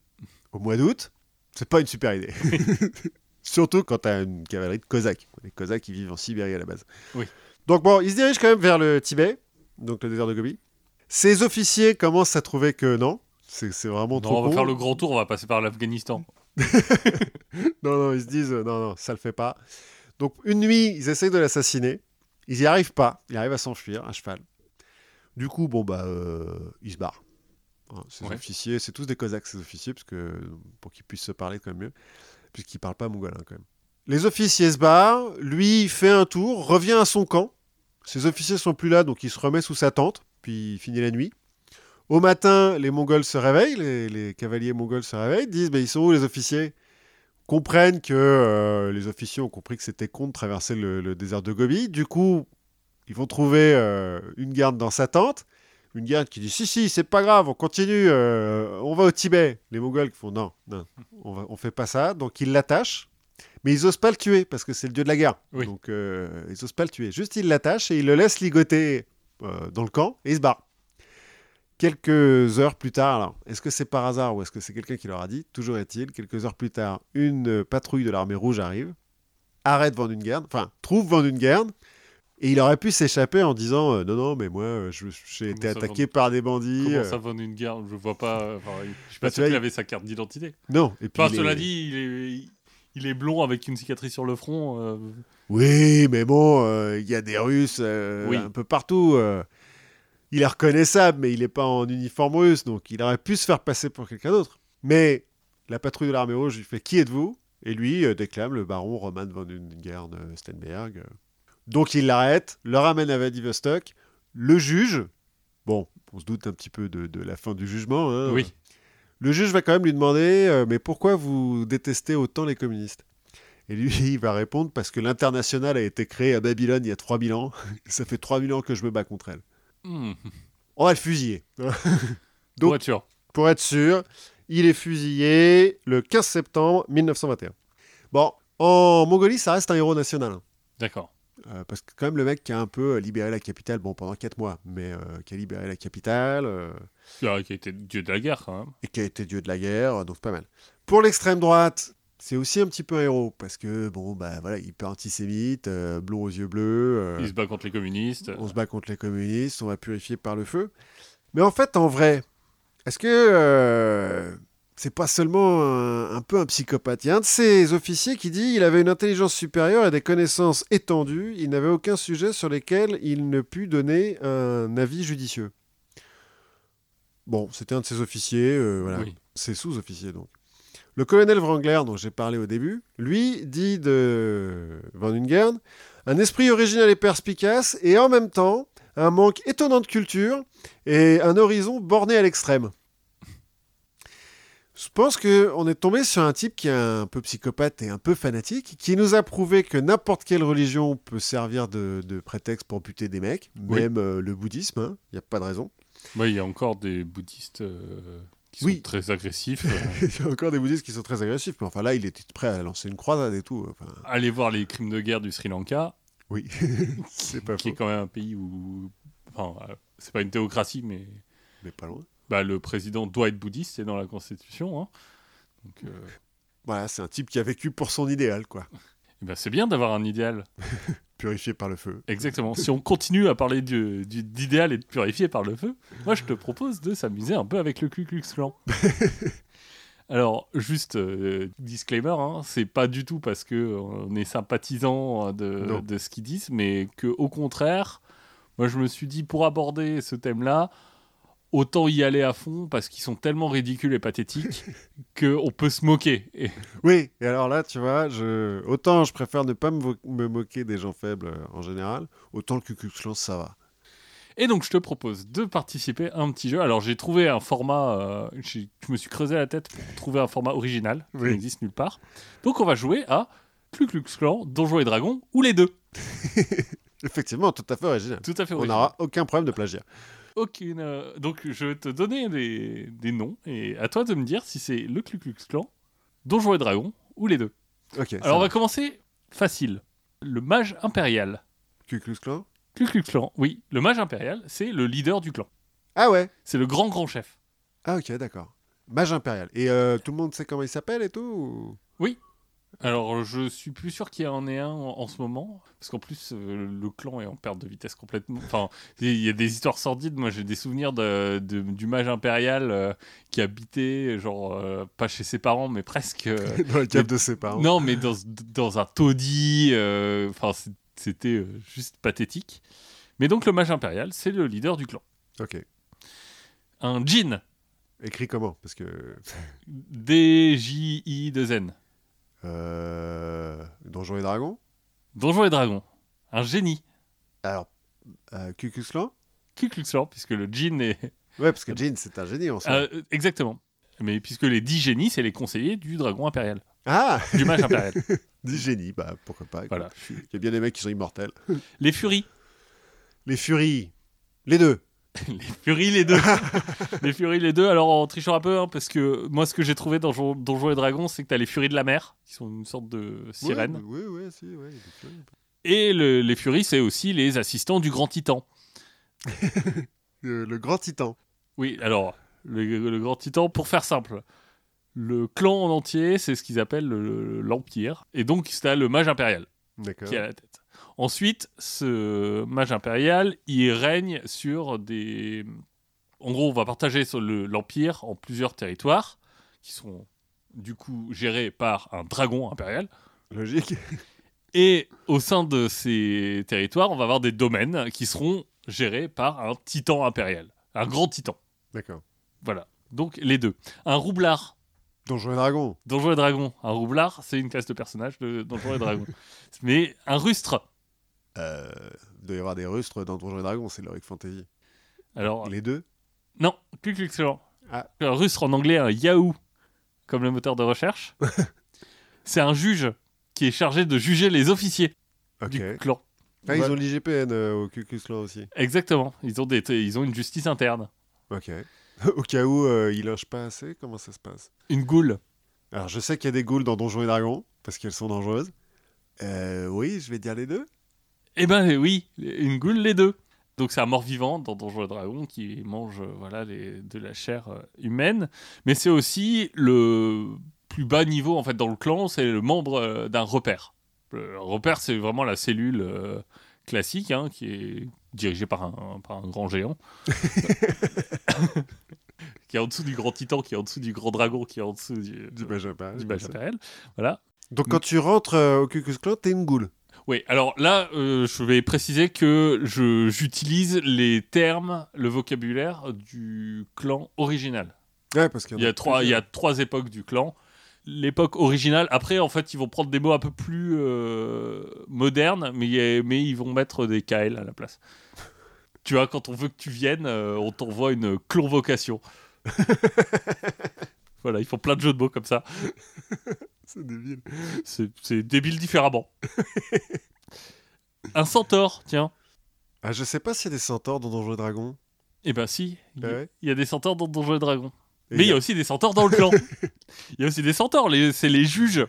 Au mois d'août, c'est pas une super idée. Surtout quand t'as une cavalerie de Cosaques. Les Cosaques, ils vivent en Sibérie à la base. Oui. Donc bon, il se dirige quand même vers le Tibet, donc le désert de Gobi. Ses officiers commencent à trouver que non, c'est vraiment Non, trop on va faire le grand tour, on va passer par l'Afghanistan. Non, non, ils se disent euh, non, non, ça le fait pas. Donc une nuit, ils essayent de l'assassiner. Ils y arrivent pas. Il arrive à s'enfuir à cheval. Du coup, bon bah, euh, ils se barrent. Hein, ces Ouais. officiers, c'est tous des Cosaques, ces officiers, parce que pour qu'ils puissent se parler quand même mieux, puisqu'ils parlent pas mongolin quand même. Les officiers se barrent. Lui, fait un tour, revient à son camp, Ses officiers sont plus là, donc il se remet sous sa tente, puis il finit la nuit. Au matin, les Mongols se réveillent, les, les cavaliers mongols se réveillent, disent mais ils sont où les officiers? Comprennent que euh, les officiers ont compris que c'était con de traverser le, le désert de Gobi. Du coup, ils vont trouver euh, une garde dans sa tente. Une garde qui dit si si c'est pas grave on continue euh, on va au Tibet. Les Mongols qui font non non on va on fait pas ça. Donc ils l'attachent mais ils osent pas le tuer parce que c'est le dieu de la guerre. Oui. donc euh, ils osent pas le tuer. Juste ils l'attachent et ils le laissent ligoter euh, dans le camp et ils se barrent. Quelques heures plus tard alors est-ce que c'est par hasard ou est-ce que c'est quelqu'un qui leur a dit? Toujours est-il quelques heures plus tard une patrouille de l'armée rouge arrive arrête Van Ungern enfin trouve Van Ungern et il aurait pu s'échapper en disant euh, non non mais moi euh, j'ai été attaqué par des bandits Comment euh, ça va une guerre Je vois pas. Enfin, je suis pas Bah, sûr qu'il il- avait sa carte d'identité. non et puis Enfin, cela est- dit, il est, il est blond avec une cicatrice sur le front. euh, oui mais bon il y a des Russes Oui. un peu partout il est reconnaissable mais il n'est pas en uniforme russe donc il aurait pu se faire passer pour quelqu'un d'autre mais la patrouille de l'armée rouge lui fait qui êtes-vous? Et lui déclame le baron Roman von Ungern Stenberg donc il l'arrête le ramène à Vladivostok le juge bon on se doute un petit peu de, de la fin du jugement hein. Oui. Le juge va quand même lui demander euh, Mais pourquoi vous détestez autant les communistes? Et lui, il va répondre Parce que l'international a été créé à Babylone il y a 3000 ans. Ça fait 3000 ans que je me bats contre elle. hmm, On va le fusiller. Donc- pour être sûr. Pour être sûr, il est fusillé le 15 septembre 1921. Bon, en Mongolie, ça reste un héros national. hein. D'accord. Euh, parce que quand même le mec qui a un peu euh, libéré la capitale, bon pendant 4 mois, mais euh, qui a libéré la capitale, euh, Qui a qui a été dieu de la guerre, quand même. et qui a été dieu de la guerre, donc pas mal. Pour l'extrême droite, c'est aussi un petit peu un héros, parce que, bon, bah voilà, hyper antisémite, blond aux yeux bleus, Il se bat contre les communistes. on se bat contre les communistes, on va purifier par le feu. Mais en fait, en vrai, est-ce que c'est pas seulement un, un peu un psychopathe Il y a un de ces officiers qui dit il avait une intelligence supérieure et des connaissances étendues, il n'avait aucun sujet sur lesquels il ne put donner un avis judicieux. Bon, c'était un de ces officiers, euh, voilà. Oui. C'est sous-officier donc. Le colonel Wrangler, dont j'ai parlé au début, lui dit de Van Ungern un esprit original et perspicace et en même temps un manque étonnant de culture et un horizon borné à l'extrême. Je pense qu'on est tombé sur un type qui est un peu psychopathe et un peu fanatique, qui nous a prouvé que n'importe quelle religion peut servir de, de prétexte pour buter des mecs, Oui. même euh, le bouddhisme, il n'y a pas de raison. Ouais, il y a encore des bouddhistes euh, qui Oui. sont très agressifs. Il y a encore des bouddhistes qui sont très agressifs, mais enfin là, il était prêt à lancer une croisade et tout. Enfin, Allez voir les crimes de guerre du Sri Lanka, oui, c'est pas qui faux, est quand même un pays où. Enfin, euh, c'est pas une théocratie, mais mais pas loin. Bah, le président doit être bouddhiste, c'est dans la constitution. hein. Donc, euh, Voilà, c'est un type qui a vécu pour son idéal, quoi. eh ben, c'est bien d'avoir un idéal. Purifié par le feu. Exactement. si on continue à parler d'idéal et de purifier par le feu, moi je te propose de s'amuser un peu avec le Ku Klux Klan. Alors, juste euh, disclaimer, hein, c'est pas du tout parce que on est sympathisant de, Non. de ce qu'ils disent, mais que au contraire, moi je me suis dit pour aborder ce thème-là, autant y aller à fond parce qu'ils sont tellement ridicules et pathétiques qu'on peut se moquer. Et- Oui, et alors là, tu vois, je... autant je préfère ne pas me, moquer des gens faibles euh, en général, autant le Klan, ça va. Et donc, je te propose de participer à un petit jeu. Alors, j'ai trouvé un format. euh, je me suis creusé la tête pour trouver un format original qui Oui. n'existe nulle part. Donc, on va jouer à Ku Klux Klan, Donjons et Dragons, ou les deux. Effectivement, tout à fait original. Tout à fait On original. n'aura aucun problème de plagiat. Aucune, euh, donc, je vais te donner des, des noms et à toi de me dire si c'est le Ku Klux Klan, Donjons et Dragons, ou les deux. Ok, Alors, on va. va commencer facile. Le mage impérial. Ku Klux Klan Ku Klux Klan, oui, le mage impérial, c'est le leader du clan. Ah ouais C'est le grand grand chef. Ah ok, d'accord. Mage impérial. Et euh, tout le monde sait comment il s'appelle et tout ou- Alors, je suis plus sûr qu'il y en ait un en, en ce moment, parce qu'en plus, euh, le clan est en perte de vitesse complètement. Enfin, il y a des histoires sordides. Moi, j'ai des souvenirs de, de- du mage impérial euh, qui habitait, genre, euh, pas chez ses parents, mais presque. Dans la cave de ses parents. non, mais dans, dans un taudis. Enfin, c'était juste pathétique. Mais donc, le mage impérial, c'est le leader du clan. Ok. Un djinn, Écrit comment? Parce que... D-J-I-2-N. Euh... Donjons et Dragons Donjons et dragons. Un génie. Alors, Euh, Ku Klux Klan Ku Klux Klan, puisque le djinn est. Ouais, parce que Jean, c'est un génie en soi. Euh, exactement. Mais puisque les dix génies, c'est les conseillers du dragon impérial, Ah du mage impérial. Des génies, bah pourquoi pas. voilà. Il y a bien des mecs qui sont immortels. Les furies. Les Furies, les deux. Les furies, les deux. les furies, les deux. Alors, en trichant un peu, hein, parce que moi, ce que j'ai trouvé dans Donjon- Donjons et Dragons, c'est que tu as les furies de la mer, qui sont une sorte de sirène. Oui, oui, oui, si, ouais, Furies. Et le- les furies, c'est aussi les assistants du grand titan. Le grand titan. Oui, alors, le, le grand titan, pour faire simple, le clan en entier, c'est ce qu'ils appellent le- l'Empire. Et donc, c'est le mage impérial D'accord. qui est à la tête. Ensuite, ce mage impérial, il règne sur des... En gros, on va partager le- l'Empire en plusieurs territoires, qui sont du coup gérés par un dragon impérial. Logique. Et au sein de ces territoires, on va avoir des domaines qui seront gérés par un titan impérial, un grand titan. D'accord. Voilà. Donc les deux. Un roublard, Donjons et Dragons. Donjons et Dragons. Un roublard, c'est une classe de personnage de Donjons et Dragons. Mais un rustre. Euh, il doit y avoir des rustres dans Donjons et Dragons, c'est l'Heroic Fantasy. Alors, Les deux non, Klan. Ah. Un rustre en anglais, un Yahoo, comme le moteur de recherche. c'est un juge qui est chargé de juger les officiers Ok. du clan. Ah, ils ont l'IGPN euh, au Ku Klux Klan aussi. Exactement. Ils ont, des, ils ont une justice interne. Ok. au cas où euh, ils logent pas assez, comment ça se passe? Une goule. Alors, je sais qu'il y a des ghouls dans Donjons et Dragons, parce qu'elles sont dangereuses. Euh, oui, je vais dire les deux. Eh ben oui, une goule, les deux. Donc c'est un mort-vivant dans Donjons et Dragons qui mange euh, voilà, les, de la chair euh, humaine. Mais c'est aussi le plus bas niveau en fait dans le clan, c'est le membre euh, d'un repère. Le repère, c'est vraiment la cellule euh, classique hein, qui est dirigée par un, par un grand géant. qui est en dessous du grand titan, qui est en dessous du grand dragon, qui est en dessous du, Du. Voilà. Donc, quand tu rentres euh, au Ku Klux Klan, t'es une ghoul. Oui, alors là, euh, je vais préciser que je- j'utilise les termes, le vocabulaire du clan original. Ouais, parce qu'il y, Il y en a trois, il y a trois époques du clan. L'époque originale, après, en fait, ils vont prendre des mots un peu plus euh, modernes, mais, a- mais ils vont mettre des KL à la place. tu vois, quand on veut que tu viennes, euh, on t'envoie une convocation. voilà, ils font plein de jeux de mots comme ça. C'est débile. C'est débile différemment. Un centaure, tiens. Ah, je sais pas s'il y a des centaures dans Donjons et Dragons. Eh ben si, il y, Ah ouais il y a des centaures dans Donjons et Dragons. Et Mais il y a aussi des centaures dans le clan. Il y a aussi des centaures, c'est les juges.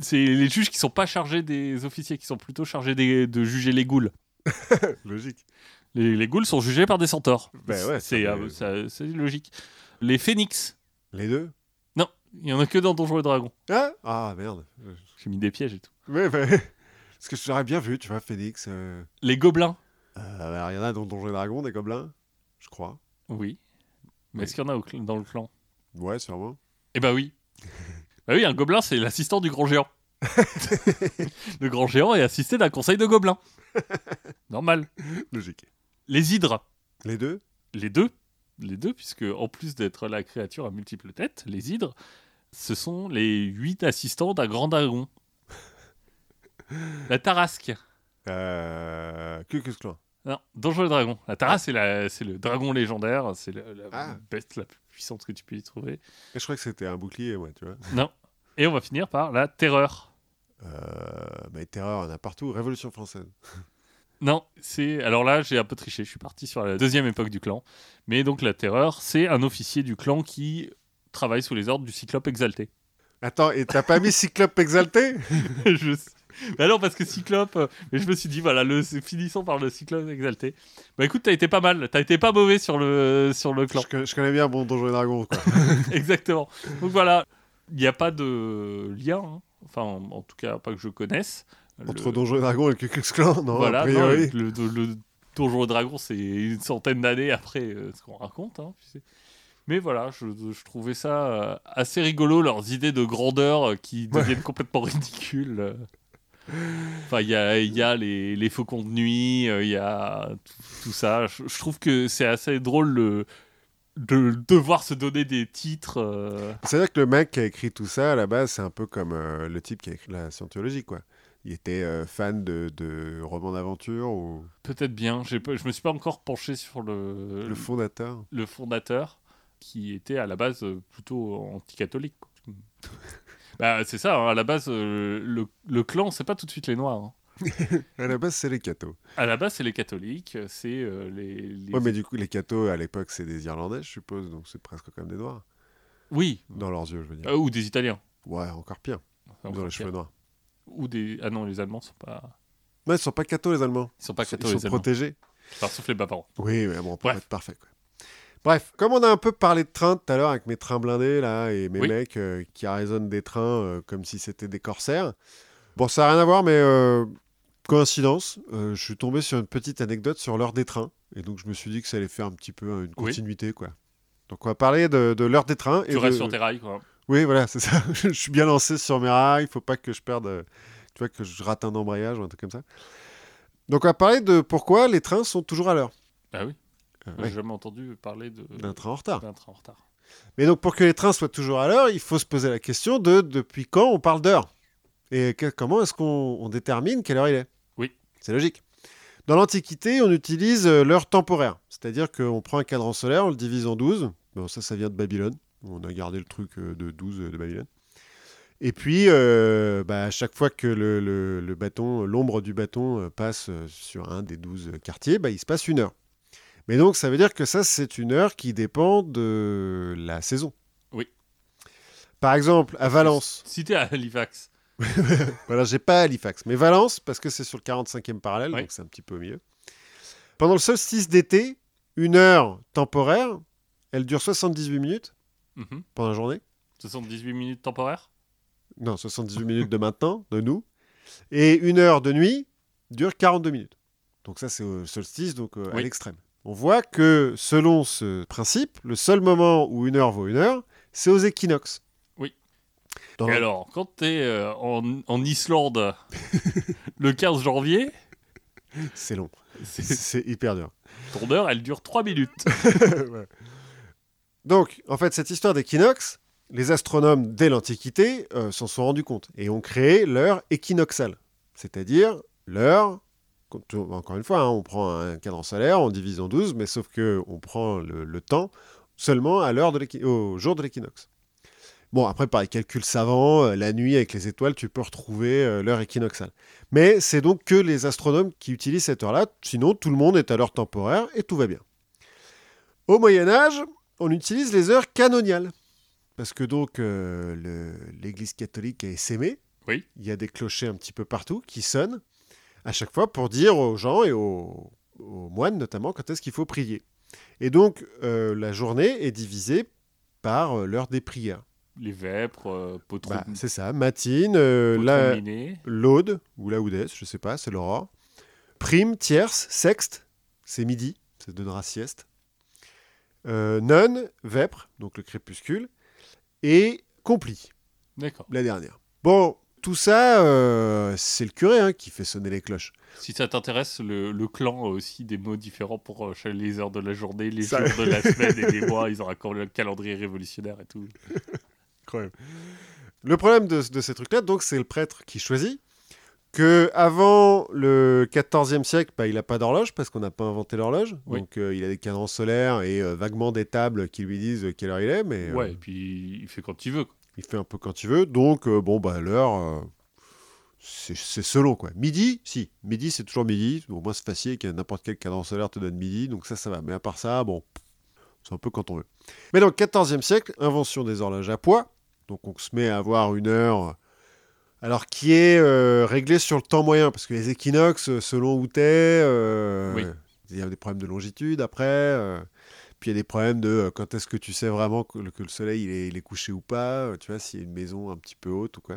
C'est les juges qui sont pas chargés des officiers, qui sont plutôt chargés des- de juger les ghouls. Logique. Les, les ghouls sont jugés par des centaures. Ben ouais, c'est euh, logique. Les phénix, Les deux? Il y en a que dans Donjons et Dragons. Ah, ah merde. J'ai mis des pièges et tout. Ouais, bah, parce que j'aurais bien vu, tu vois, Phoenix. Euh... Les gobelins, euh, il y en a dans Donjons et Dragons, des gobelins, je crois. oui. Mais est-ce qu'il y en a au dans le clan? Ouais, sûrement. Eh ben oui. bah oui, un gobelin, c'est l'assistant du grand géant. le grand géant est assisté d'un conseil de gobelins. Normal. Logique. Les hydres, Les deux? Les deux, les deux, puisque en plus d'être la créature à multiples têtes, les hydres, ce sont les huit assistants d'un grand dragon. La tarasque. euh... Non, Donjons et Dragons. La tarasque, c'est, le dragon légendaire, c'est la, la Ah. bête la plus puissante que tu peux y trouver. Et je crois que c'était un bouclier, moi, tu vois. Non. Et on va finir par la terreur. Euh... Bah, terreur, en a partout. Révolution française. Non, c'est. Alors là, j'ai un peu triché. Je suis parti sur la deuxième époque du clan. Mais donc, la terreur, c'est un officier du clan qui travaille sous les ordres du cyclope exalté. Attends, et t'as pas mis Cyclope exalté? Je... Bah non, parce que cyclope. euh, Mais je me suis dit, voilà, le... finissons par le cyclope exalté. Bah écoute, t'as été pas mal. T'as été pas mauvais sur le, sur le clan. je, connais, je connais bien bon Donjons et Dragons, quoi. Exactement. Donc voilà, il n'y a pas de lien. hein. Enfin, en, en tout cas, pas que je connaisse. Entre Le- Donjons et Dragons et le Klan, non, voilà, a non, le, le, le Donjon et Dragon, c'est une centaine d'années après euh, ce qu'on raconte. hein, tu sais. Mais voilà, je, je trouvais ça euh, assez rigolo, leurs idées de grandeur euh, qui deviennent complètement ridicules. Enfin, il y a, il y a les, les faucons de nuit, il y a tout, tout ça. Je, je trouve que c'est assez drôle le- de devoir se donner des titres. euh. C'est-à-dire que le mec qui a écrit tout ça, à la base, c'est un peu comme euh, le type qui a écrit la scientologie, quoi. Il était euh, fan de, de romans d'aventure ou? Peut-être bien. Je me suis pas encore penché sur le, le fondateur le fondateur, qui était à la base euh, plutôt anticatholique. bah, c'est ça, hein, à la base, euh, le, le clan, c'est pas tout de suite les Noirs. hein. À la base, c'est les cathos. À la base, c'est les catholiques, c'est euh, les. les- Ouais, mais du coup, les cathos, à l'époque, c'est des Irlandais, je suppose, donc c'est presque comme des Noirs. Oui, Dans leurs yeux, je veux dire. Euh, ou des Italiens. Ouais, encore pire. Dans les cheveux noirs. Ou des. Ah non, les Allemands sont pas. Non, ils sont pas cathos, les Allemands. Ils sont pas Ils cathos, sont les protégés. Enfin, sauf les bas-parents. Oui, mais bon, on peut Bref. pas être parfait. Quoi. Bref, comme on a un peu parlé de train tout à l'heure avec mes trains blindés là et mes Oui. mecs euh, qui raisonnent des trains euh, comme si c'était des corsaires. Bon, ça n'a rien à voir, mais euh, coïncidence, euh, je suis tombé sur une petite anecdote sur l'heure des trains et donc je me suis dit que ça allait faire un petit peu une Oui. continuité quoi. Donc on va parler de, de l'heure des trains. Tu et restes de- sur tes rails, quoi. Oui, voilà, c'est ça. je suis bien lancé sur mes rails. Il faut pas que je perde, tu vois, que je rate un embrayage ou un truc comme ça. Donc on va parler de pourquoi les trains sont toujours à l'heure. Ah oui, Euh, j'ai ouais, jamais entendu parler D'un train en retard. d'un train en retard. Mais donc, pour que les trains soient toujours à l'heure, il faut se poser la question de depuis quand on parle d'heure Et que- comment est-ce qu'on on détermine quelle heure il est? Oui. C'est logique. Dans l'Antiquité, on utilise euh, l'heure temporaire. C'est-à-dire qu'on prend un cadran solaire, on le divise en 12. Bon, ça, ça vient de Babylone. On a gardé le truc euh, de 12 de Babylone. Et puis, euh, bah, à chaque fois que le, le- le bâton, l'ombre du bâton euh, passe euh, sur un des 12 quartiers, bah, il se passe une heure. Mais donc, ça veut dire que ça, c'est une heure qui dépend de la saison. Oui. Par exemple, à Valence, Si t'es à Halifax, voilà, j'ai pas Halifax, mais Valence, parce que c'est sur le 45e parallèle, Oui. donc c'est un petit peu milieu. Pendant le solstice d'été, une heure temporaire, elle dure 78 minutes mhm, pendant la journée. 78 minutes temporaires? Non, 78 minutes de maintenant, de nous. Et une heure de nuit dure 42 minutes. Donc ça, c'est au solstice, donc euh, à l'extrême. On voit que selon ce principe, le seul moment où une heure vaut une heure, c'est aux équinoxes. Oui. Dans- Et alors, quand t'es euh, en, en Islande le 15 janvier, C'est long. c'est- C'est hyper dur. ton heure, elle dure 3 minutes. Ouais. Donc, en fait, cette histoire d'équinoxe, les astronomes dès l'Antiquité euh, s'en sont rendus compte et ont créé l'heure équinoxale, c'est-à-dire l'heure. Encore une fois, hein, on prend un cadran solaire, on divise en 12, mais sauf que on prend le, temps seulement à l'heure au jour de l'équinoxe. Bon, après, par les calculs savants, euh, la nuit avec les étoiles, tu peux retrouver euh, l'heure équinoxale. Mais c'est donc que les astronomes qui utilisent cette heure-là, sinon tout le monde est à l'heure temporaire et tout va bien. Au Moyen Âge, on utilise les heures canoniales. Parce que donc euh, l'Église catholique a essaimé. Oui. Il y a des clochers un petit peu partout qui sonnent à chaque fois pour dire aux gens et aux, aux moines notamment quand est-ce qu'il faut prier. Et donc euh, la journée est divisée par euh, l'heure des prières. Les vêpres, euh, Bah, c'est ça, matine, la- l'aude ou laudesse, je sais pas, c'est l'aurore. Prime, tierce, sexte, c'est midi, ça donnera sieste. Euh, nonne, vêpres, donc le crépuscule, et compli, D'accord. la dernière. Bon, tout ça, euh, c'est le curé hein, qui fait sonner les cloches. Si ça t'intéresse, le, le clan a aussi des mots différents pour euh, les heures de la journée, les Ça- jours de la semaine et les mois. Ils ont un cal- le calendrier révolutionnaire et tout. Incroyable. Le problème de, de ces trucs-là, donc, c'est le prêtre qui choisit que avant le 14e siècle, bah, il n'a pas d'horloge parce qu'on n'a pas inventé l'horloge. Oui. Donc, euh, il a des cadrans solaires et euh, vaguement des tables qui lui disent quelle heure il est, mais euh, Ouais, et puis il fait quand il veut. quoi. il fait un peu quand il veut. Donc, euh, bon, bah, l'heure, euh, c'est selon, quoi. Midi, si. Midi, c'est toujours midi. Au moins, c'est facile que n'importe quel cadran solaire te donne midi. Donc, ça, ça va. Mais à part ça, bon, c'est un peu quand on veut. Mais dans le 14e siècle, invention des horloges à poids. Donc, on se met à avoir une heure. Euh, Alors, qui est euh, réglée sur le temps moyen. Parce que les équinoxes, euh, selon où t'es, euh, Oui. il y a des problèmes de longitude après. euh, puis il y a des problèmes de euh, quand est-ce que tu sais vraiment que, le- que le soleil il est, il est couché ou pas, euh, tu vois, s'il y a une maison un petit peu haute ou quoi.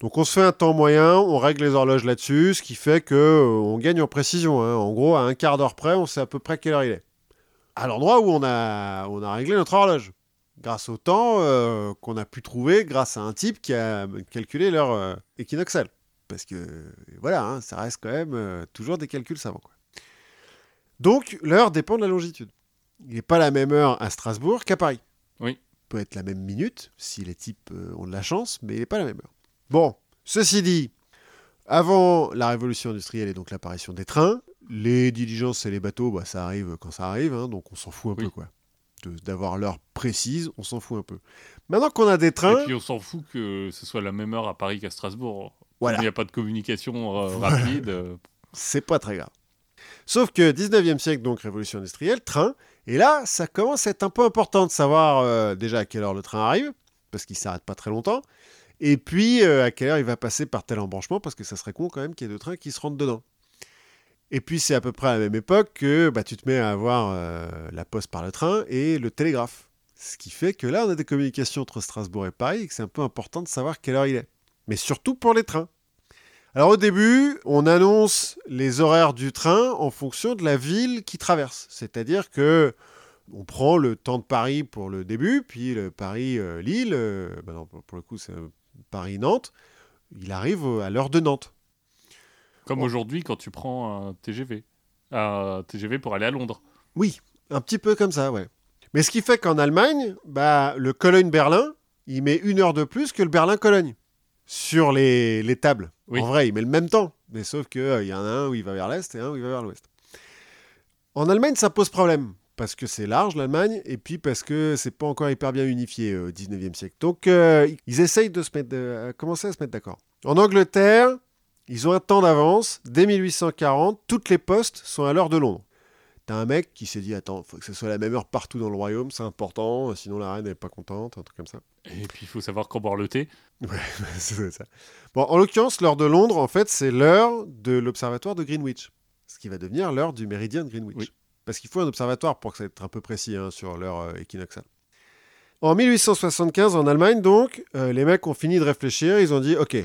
Donc on se fait un temps moyen, on règle les horloges là-dessus, ce qui fait que euh, on gagne en précision. hein. En gros, à un quart d'heure près, on sait à peu près quelle heure il est. À l'endroit où on a, on a réglé notre horloge. Grâce au temps euh, qu'on a pu trouver grâce à un type qui a calculé l'heure euh, équinoxale. Parce que voilà, hein, ça reste quand même euh, toujours des calculs savants. quoi. Donc l'heure dépend de la longitude. Il n'est pas la même heure à Strasbourg qu'à Paris. Oui. Peut être la même minute si les types euh, ont de la chance, mais il n'est pas la même heure. Bon, ceci dit, Avant la révolution industrielle et donc l'apparition des trains, les diligences et les bateaux, bah, ça arrive quand ça arrive, hein, donc on s'en fout un Oui. peu quoi. D'avoir l'heure précise, on s'en fout un peu. Maintenant qu'on a des trains, Et puis on s'en fout que ce soit la même heure à Paris qu'à Strasbourg. Voilà. Il n'y a pas de communication euh, rapide. euh, c'est pas très grave. Sauf que 19e siècle, donc révolution industrielle, train, et là, ça commence à être un peu important de savoir euh, déjà à quelle heure le train arrive, parce qu'il s'arrête pas très longtemps, et puis euh, à quelle heure il va passer par tel embranchement, parce que ça serait con quand même qu'il y ait deux trains qui se rentrent dedans. Et puis c'est à peu près à la même époque que bah, tu te mets à avoir euh, la poste par le train et le télégraphe. Ce qui fait que là, on a des communications entre Strasbourg et Paris, et que c'est un peu important de savoir quelle heure il est. Mais surtout pour les trains. Alors au début, on annonce les horaires du train en fonction de la ville qui traverse. C'est-à-dire que on prend le temps de Paris pour le début, puis le Paris-Lille, euh, bah non, pour le coup c'est euh, Paris-Nantes, il arrive à l'heure de Nantes. Comme aujourd'hui quand tu prends un TGV. Un TGV pour aller à Londres. Oui, un petit peu comme ça, ouais. Mais ce qui fait qu'en Allemagne, bah, le Cologne-Berlin, il met une heure de plus que le Berlin-Cologne sur les, les tables. Oui. En vrai, il met le même temps, mais sauf qu'il y en a un où il va vers l'est et un où il va vers l'ouest. En Allemagne, ça pose problème, parce que c'est large l'Allemagne, et puis parce que c'est pas encore hyper bien unifié euh, au 19e siècle. Donc euh, ils essayent de se mettre, de- commencer à se mettre d'accord. En Angleterre, ils ont un temps d'avance. Dès 1840, toutes les postes sont à l'heure de Londres. T'as un mec qui s'est dit Attends, faut que ce soit la même heure partout dans le royaume, c'est important, sinon la reine n'est pas contente, un truc comme ça. Et puis il faut savoir quand boire le thé. c'est ça. Bon, en l'occurrence, l'heure de Londres, en fait, c'est l'heure de l'observatoire de Greenwich, ce qui va devenir l'heure du méridien de Greenwich. Oui. Parce qu'il faut un observatoire pour que ça soit un peu précis hein, sur l'heure euh, équinoxale. En 1875, en Allemagne, donc, euh, les mecs ont fini de réfléchir. Ils ont dit Ok,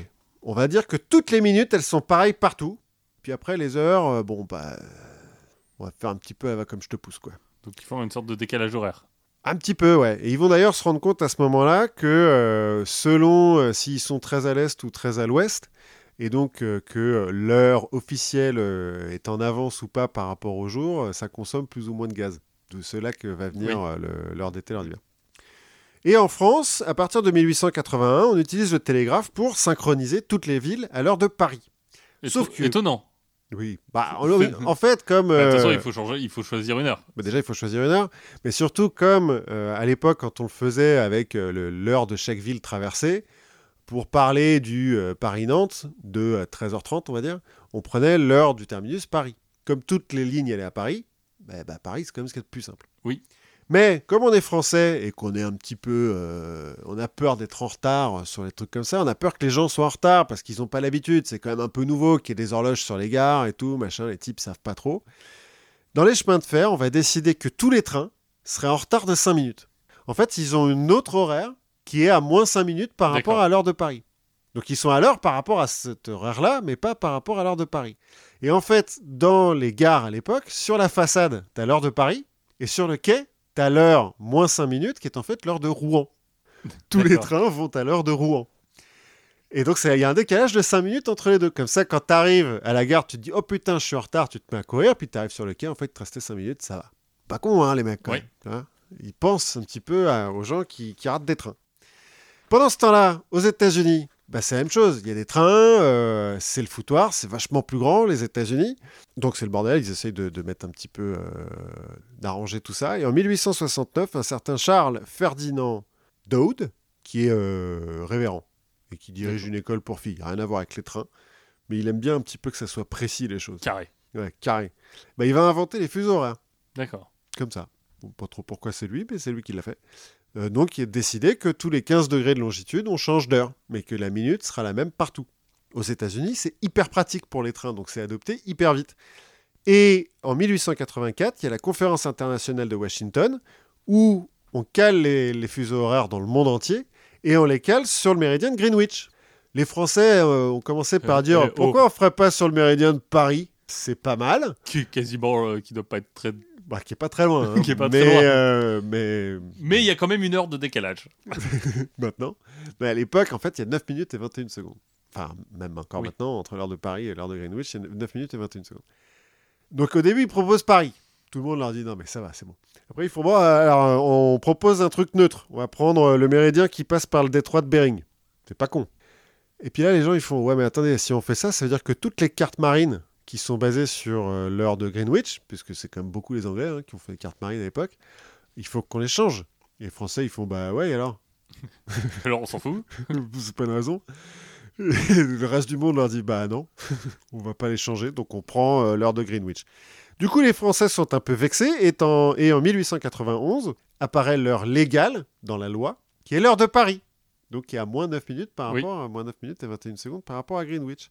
on va dire que toutes les minutes, elles sont pareilles partout. Puis après, les heures, euh, bon, bah. on va faire un petit peu, comme je te pousse, quoi. Donc ils font une sorte de décalage horaire. Un petit peu, ouais. Et ils vont d'ailleurs se rendre compte à ce moment-là que euh, selon euh, s'ils sont très à l'est ou très à l'ouest, et donc euh, que l'heure officielle est en avance ou pas par rapport au jour, ça consomme plus ou moins de gaz. De cela que va venir Oui. l'heure d'été, l'heure d'hiver. Et en France, à partir de 1881, on utilise le télégraphe pour synchroniser toutes les villes à l'heure de Paris. Sauf Éton- que- Étonnant. Oui. Bah, en, fait, comme... Bah, de toute façon, euh, il faut, changer, il faut choisir une heure. bah déjà, il faut choisir une heure. Mais surtout, comme euh, à l'époque, quand on le faisait avec euh, l'heure de chaque ville traversée, pour parler du euh, Paris-Nantes de euh, 13h30, on va dire, on prenait l'heure du terminus Paris. Comme toutes les lignes allaient à Paris, bah, Paris, c'est quand même ce qu'il y a de plus simple. Oui. Mais comme on est français et qu'on est un petit peu. euh, on a peur d'être en retard sur les trucs comme ça, on a peur que les gens soient en retard parce qu'ils n'ont pas l'habitude. C'est quand même un peu nouveau qu'il y ait des horloges sur les gares et tout, machin, les types savent pas trop. Dans les chemins de fer, on va décider que tous les trains seraient en retard de 5 minutes. En fait, ils ont une autre horaire qui est à moins 5 minutes par rapport à l'heure de Paris. Donc ils sont à l'heure par rapport à cette horaire-là, mais pas par rapport à l'heure de Paris. Et en fait, dans les gares à l'époque, sur la façade, tu as l'heure de Paris, et sur le quai, tu as l'heure moins 5 minutes, qui est en fait l'heure de Rouen. Tous les trains vont à l'heure de Rouen. Et donc, il y a un décalage de 5 minutes entre les deux. Comme ça, quand tu arrives à la gare, tu te dis Oh putain, je suis en retard, tu te mets à courir, puis tu arrives sur le quai, en fait, te restait 5 minutes, ça va. Pas con, hein, les mecs, quand Oui. même, hein. Ils pensent un petit peu à- aux gens qui, qui ratent des trains. Pendant ce temps-là, aux États-Unis, bah, c'est la même chose. Il y a des trains, euh, c'est le foutoir, c'est vachement plus grand, les États-Unis. Donc c'est le bordel, ils essayent de, de mettre un petit peu, euh, d'arranger tout ça. Et en 1869, un certain Charles Ferdinand Dowd, qui est euh, révérend et qui dirige une école pour filles, rien à voir avec les trains, mais il aime bien un petit peu que ça soit précis les choses. Carré. Ouais, carré. Bah, il va inventer les fuseaux horaires, D'accord. comme ça. Bon, pas trop pourquoi c'est lui, mais c'est lui qui l'a fait. Euh, donc il a décidé que tous les 15 degrés de longitude, on change d'heure, mais que la minute sera la même partout. Aux États-Unis, c'est hyper pratique pour les trains, donc c'est adopté hyper vite. Et en 1884, il y a la conférence internationale de Washington, où on cale les, les fuseaux horaires dans le monde entier, et on les cale sur le méridien de Greenwich. Les Français euh, ont commencé par Euh, dire euh, pourquoi on ferait pas sur le méridien de Paris? C'est pas mal, Qui, quasiment, qui doit pas être très. Bah, qui est pas très loin. hein. Qui est pas mais, très loin. euh, mais Mais il y a quand même une heure de décalage. maintenant. Mais à l'époque, en fait, il y a 9 minutes et 21 secondes. Enfin, même encore Oui. maintenant, entre l'heure de Paris et l'heure de Greenwich, il y a 9 minutes et 21 secondes. Donc au début, ils proposent Paris. Tout le monde leur dit non, mais ça va, c'est bon. Après, ils font bon, alors euh, on propose un truc neutre. On va prendre euh, le méridien qui passe par le détroit de Bering. C'est pas con. Et puis là, les gens, ils font Ouais, mais attendez, si on fait ça, ça veut dire que toutes les cartes marines qui sont basées sur euh, l'heure de Greenwich, puisque c'est quand même beaucoup les Anglais hein, qui ont fait les cartes marines à l'époque, il faut qu'on les change. Et les Français, ils font Bah ouais, alors? Alors on s'en fout. C'est pas une raison. Et le reste du monde leur dit Bah non, on va pas les changer, donc on prend euh, l'heure de Greenwich. Du coup, les Français sont un peu vexés, et en, et en 1891 apparaît l'heure légale dans la loi, qui est l'heure de Paris. Donc qui est à moins 9 minutes par Oui. rapport à moins 9 minutes et 21 secondes par rapport à Greenwich.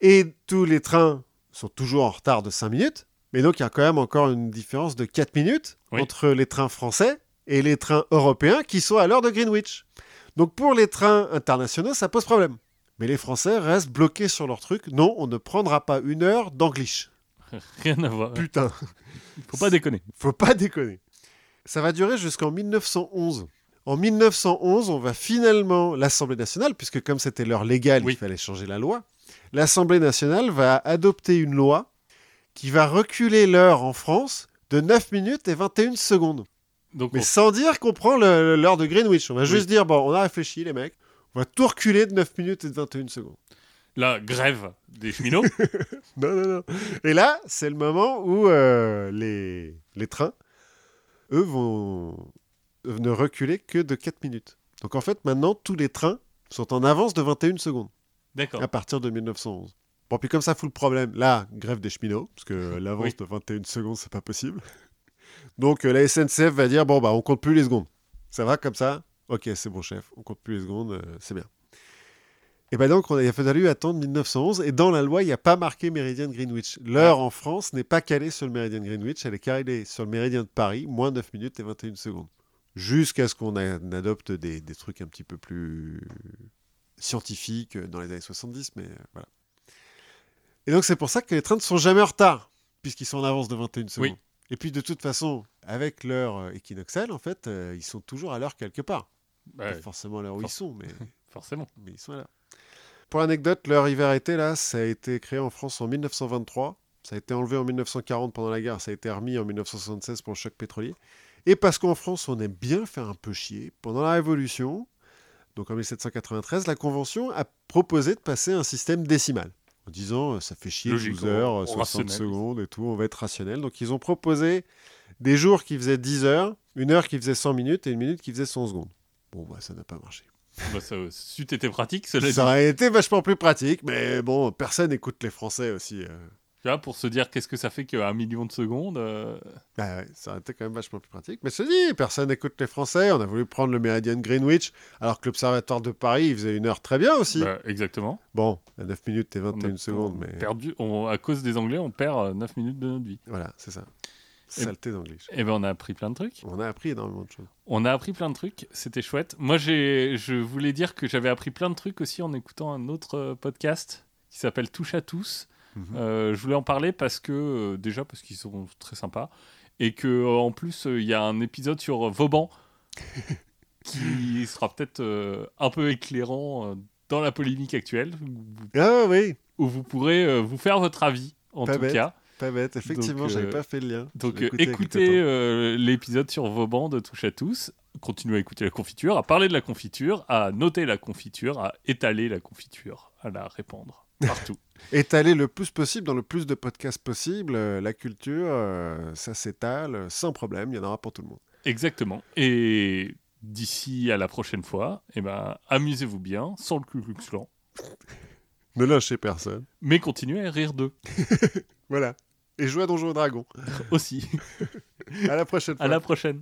Et tous les trains sont toujours en retard de 5 minutes, mais donc il y a quand même encore une différence de 4 minutes Oui. entre les trains français et les trains européens qui sont à l'heure de Greenwich. Donc pour les trains internationaux, ça pose problème. Mais les Français restent bloqués sur leur truc. Non, on ne prendra pas une heure d'anglish. Rien à voir. Putain, Faut pas déconner. faut pas déconner. Ça va durer jusqu'en 1911. En 1911, on va finalement, l'Assemblée nationale, puisque comme c'était l'heure légale, Oui. il fallait changer la loi, l'Assemblée nationale va adopter une loi qui va reculer l'heure en France de 9 minutes et 21 secondes. Donc Mais on- sans dire qu'on prend l'heure de Greenwich. On va Oui. juste dire, bon, on a réfléchi, les mecs. On va tout reculer de 9 minutes et de 21 secondes. la grève des cheminots. Non, non, non. Et là, c'est le moment où euh, les, les trains, eux, vont ne reculer que de 4 minutes. Donc en fait, maintenant, tous les trains sont en avance de 21 secondes D'accord. à partir de 1911. Bon, puis comme ça fout le problème, là, grève des cheminots, parce que l'avance Oui. de 21 secondes, c'est pas possible. Donc euh, la SNCF va dire, bon, bah, on compte plus les secondes. Ça va comme ça? Ok, c'est bon, chef, on compte plus les secondes, euh, c'est bien. Et ben donc, on a, il a fallu attendre 1911, et dans la loi, il n'y a pas marqué méridien de Greenwich. L'heure en France n'est pas calée sur le méridien de Greenwich, elle est calée sur le méridien de Paris, moins 9 minutes et 21 secondes. Jusqu'à ce qu'on adopte des, des trucs un petit peu plus scientifiques euh, dans les années 70, mais euh, voilà. Et donc, c'est pour ça que les trains ne sont jamais en retard, puisqu'ils sont en avance de 21 secondes. Oui. Et puis, de toute façon, avec l'heure euh, équinoxiale, en fait, euh, ils sont toujours à l'heure quelque part. Ouais, Pas forcément à l'heure où ils sont, mais forcément. mais ils sont là. Pour l'anecdote, l'heure hiver-été, là, ça a été créé en France en 1923. Ça a été enlevé en 1940 pendant la guerre. Ça a été remis en 1976 pour le choc pétrolier. Et parce qu'en France, on aime bien faire un peu chier, pendant la Révolution, donc en 1793, la Convention a proposé de passer un système décimal. En disant, euh, ça fait chier Logique, 12 on- heures, on 60 rationnalise. secondes et tout, on va être rationnel. Donc ils ont proposé des jours qui faisaient 10 heures, une heure qui faisait 100 minutes et une minute qui faisait 100 secondes. Bon, bah ça n'a pas marché. Bah, ça, c'eût été pratique, cela. Ça aurait été vachement plus pratique, mais bon, personne n'écoute les Français aussi. euh. Tu vois, pour se dire qu'est-ce que ça fait qu'un million de secondes. euh, Bah ouais, ça aurait été quand même vachement plus pratique. Mais je te dis, personne n'écoute les Français. On a voulu prendre le méridien de Greenwich, alors que l'Observatoire de Paris, il faisait une heure très bien aussi. bah, exactement. Bon, à 9 minutes et On 21 a- secondes, on a mais perdu, on- à cause des Anglais, on perd euh, 9 minutes de notre vie. voilà, c'est ça. Et- Saleté d'anglais. Et ben on a appris plein de trucs. On a appris énormément de choses. On a appris plein de trucs, c'était chouette. Moi, je voulais dire que j'avais appris plein de trucs aussi en écoutant un autre euh, podcast qui s'appelle Touche à tous. Mhm. Euh, je voulais en parler parce que, euh, déjà, parce qu'ils sont très sympas. Et que euh, en plus, euh, il y a un épisode sur euh, Vauban qui sera peut-être euh, un peu éclairant euh, dans la polémique actuelle, où- Ah oui, où vous pourrez euh, vous faire votre avis, en Pas tout bête. cas. pas bête. Effectivement, Donc, j'avais euh, pas fait le lien. Donc euh, écoutez euh, l'épisode sur Vauban de Touche à tous, continuez à écouter la confiture, à parler de la confiture, à noter la confiture, à étaler la confiture, à la répandre partout. Étaler le plus possible dans le plus de podcasts possible. euh, la culture, euh, ça s'étale euh, sans problème. Il y en aura pour tout le monde. Exactement. Et d'ici à la prochaine fois, eh ben, amusez-vous bien, sans le Ku Klux Klan, Ne lâchez personne. mais continuez à rire d'eux Voilà. Et jouez à Donjons et Dragons. aussi. À la prochaine fois. à la prochaine.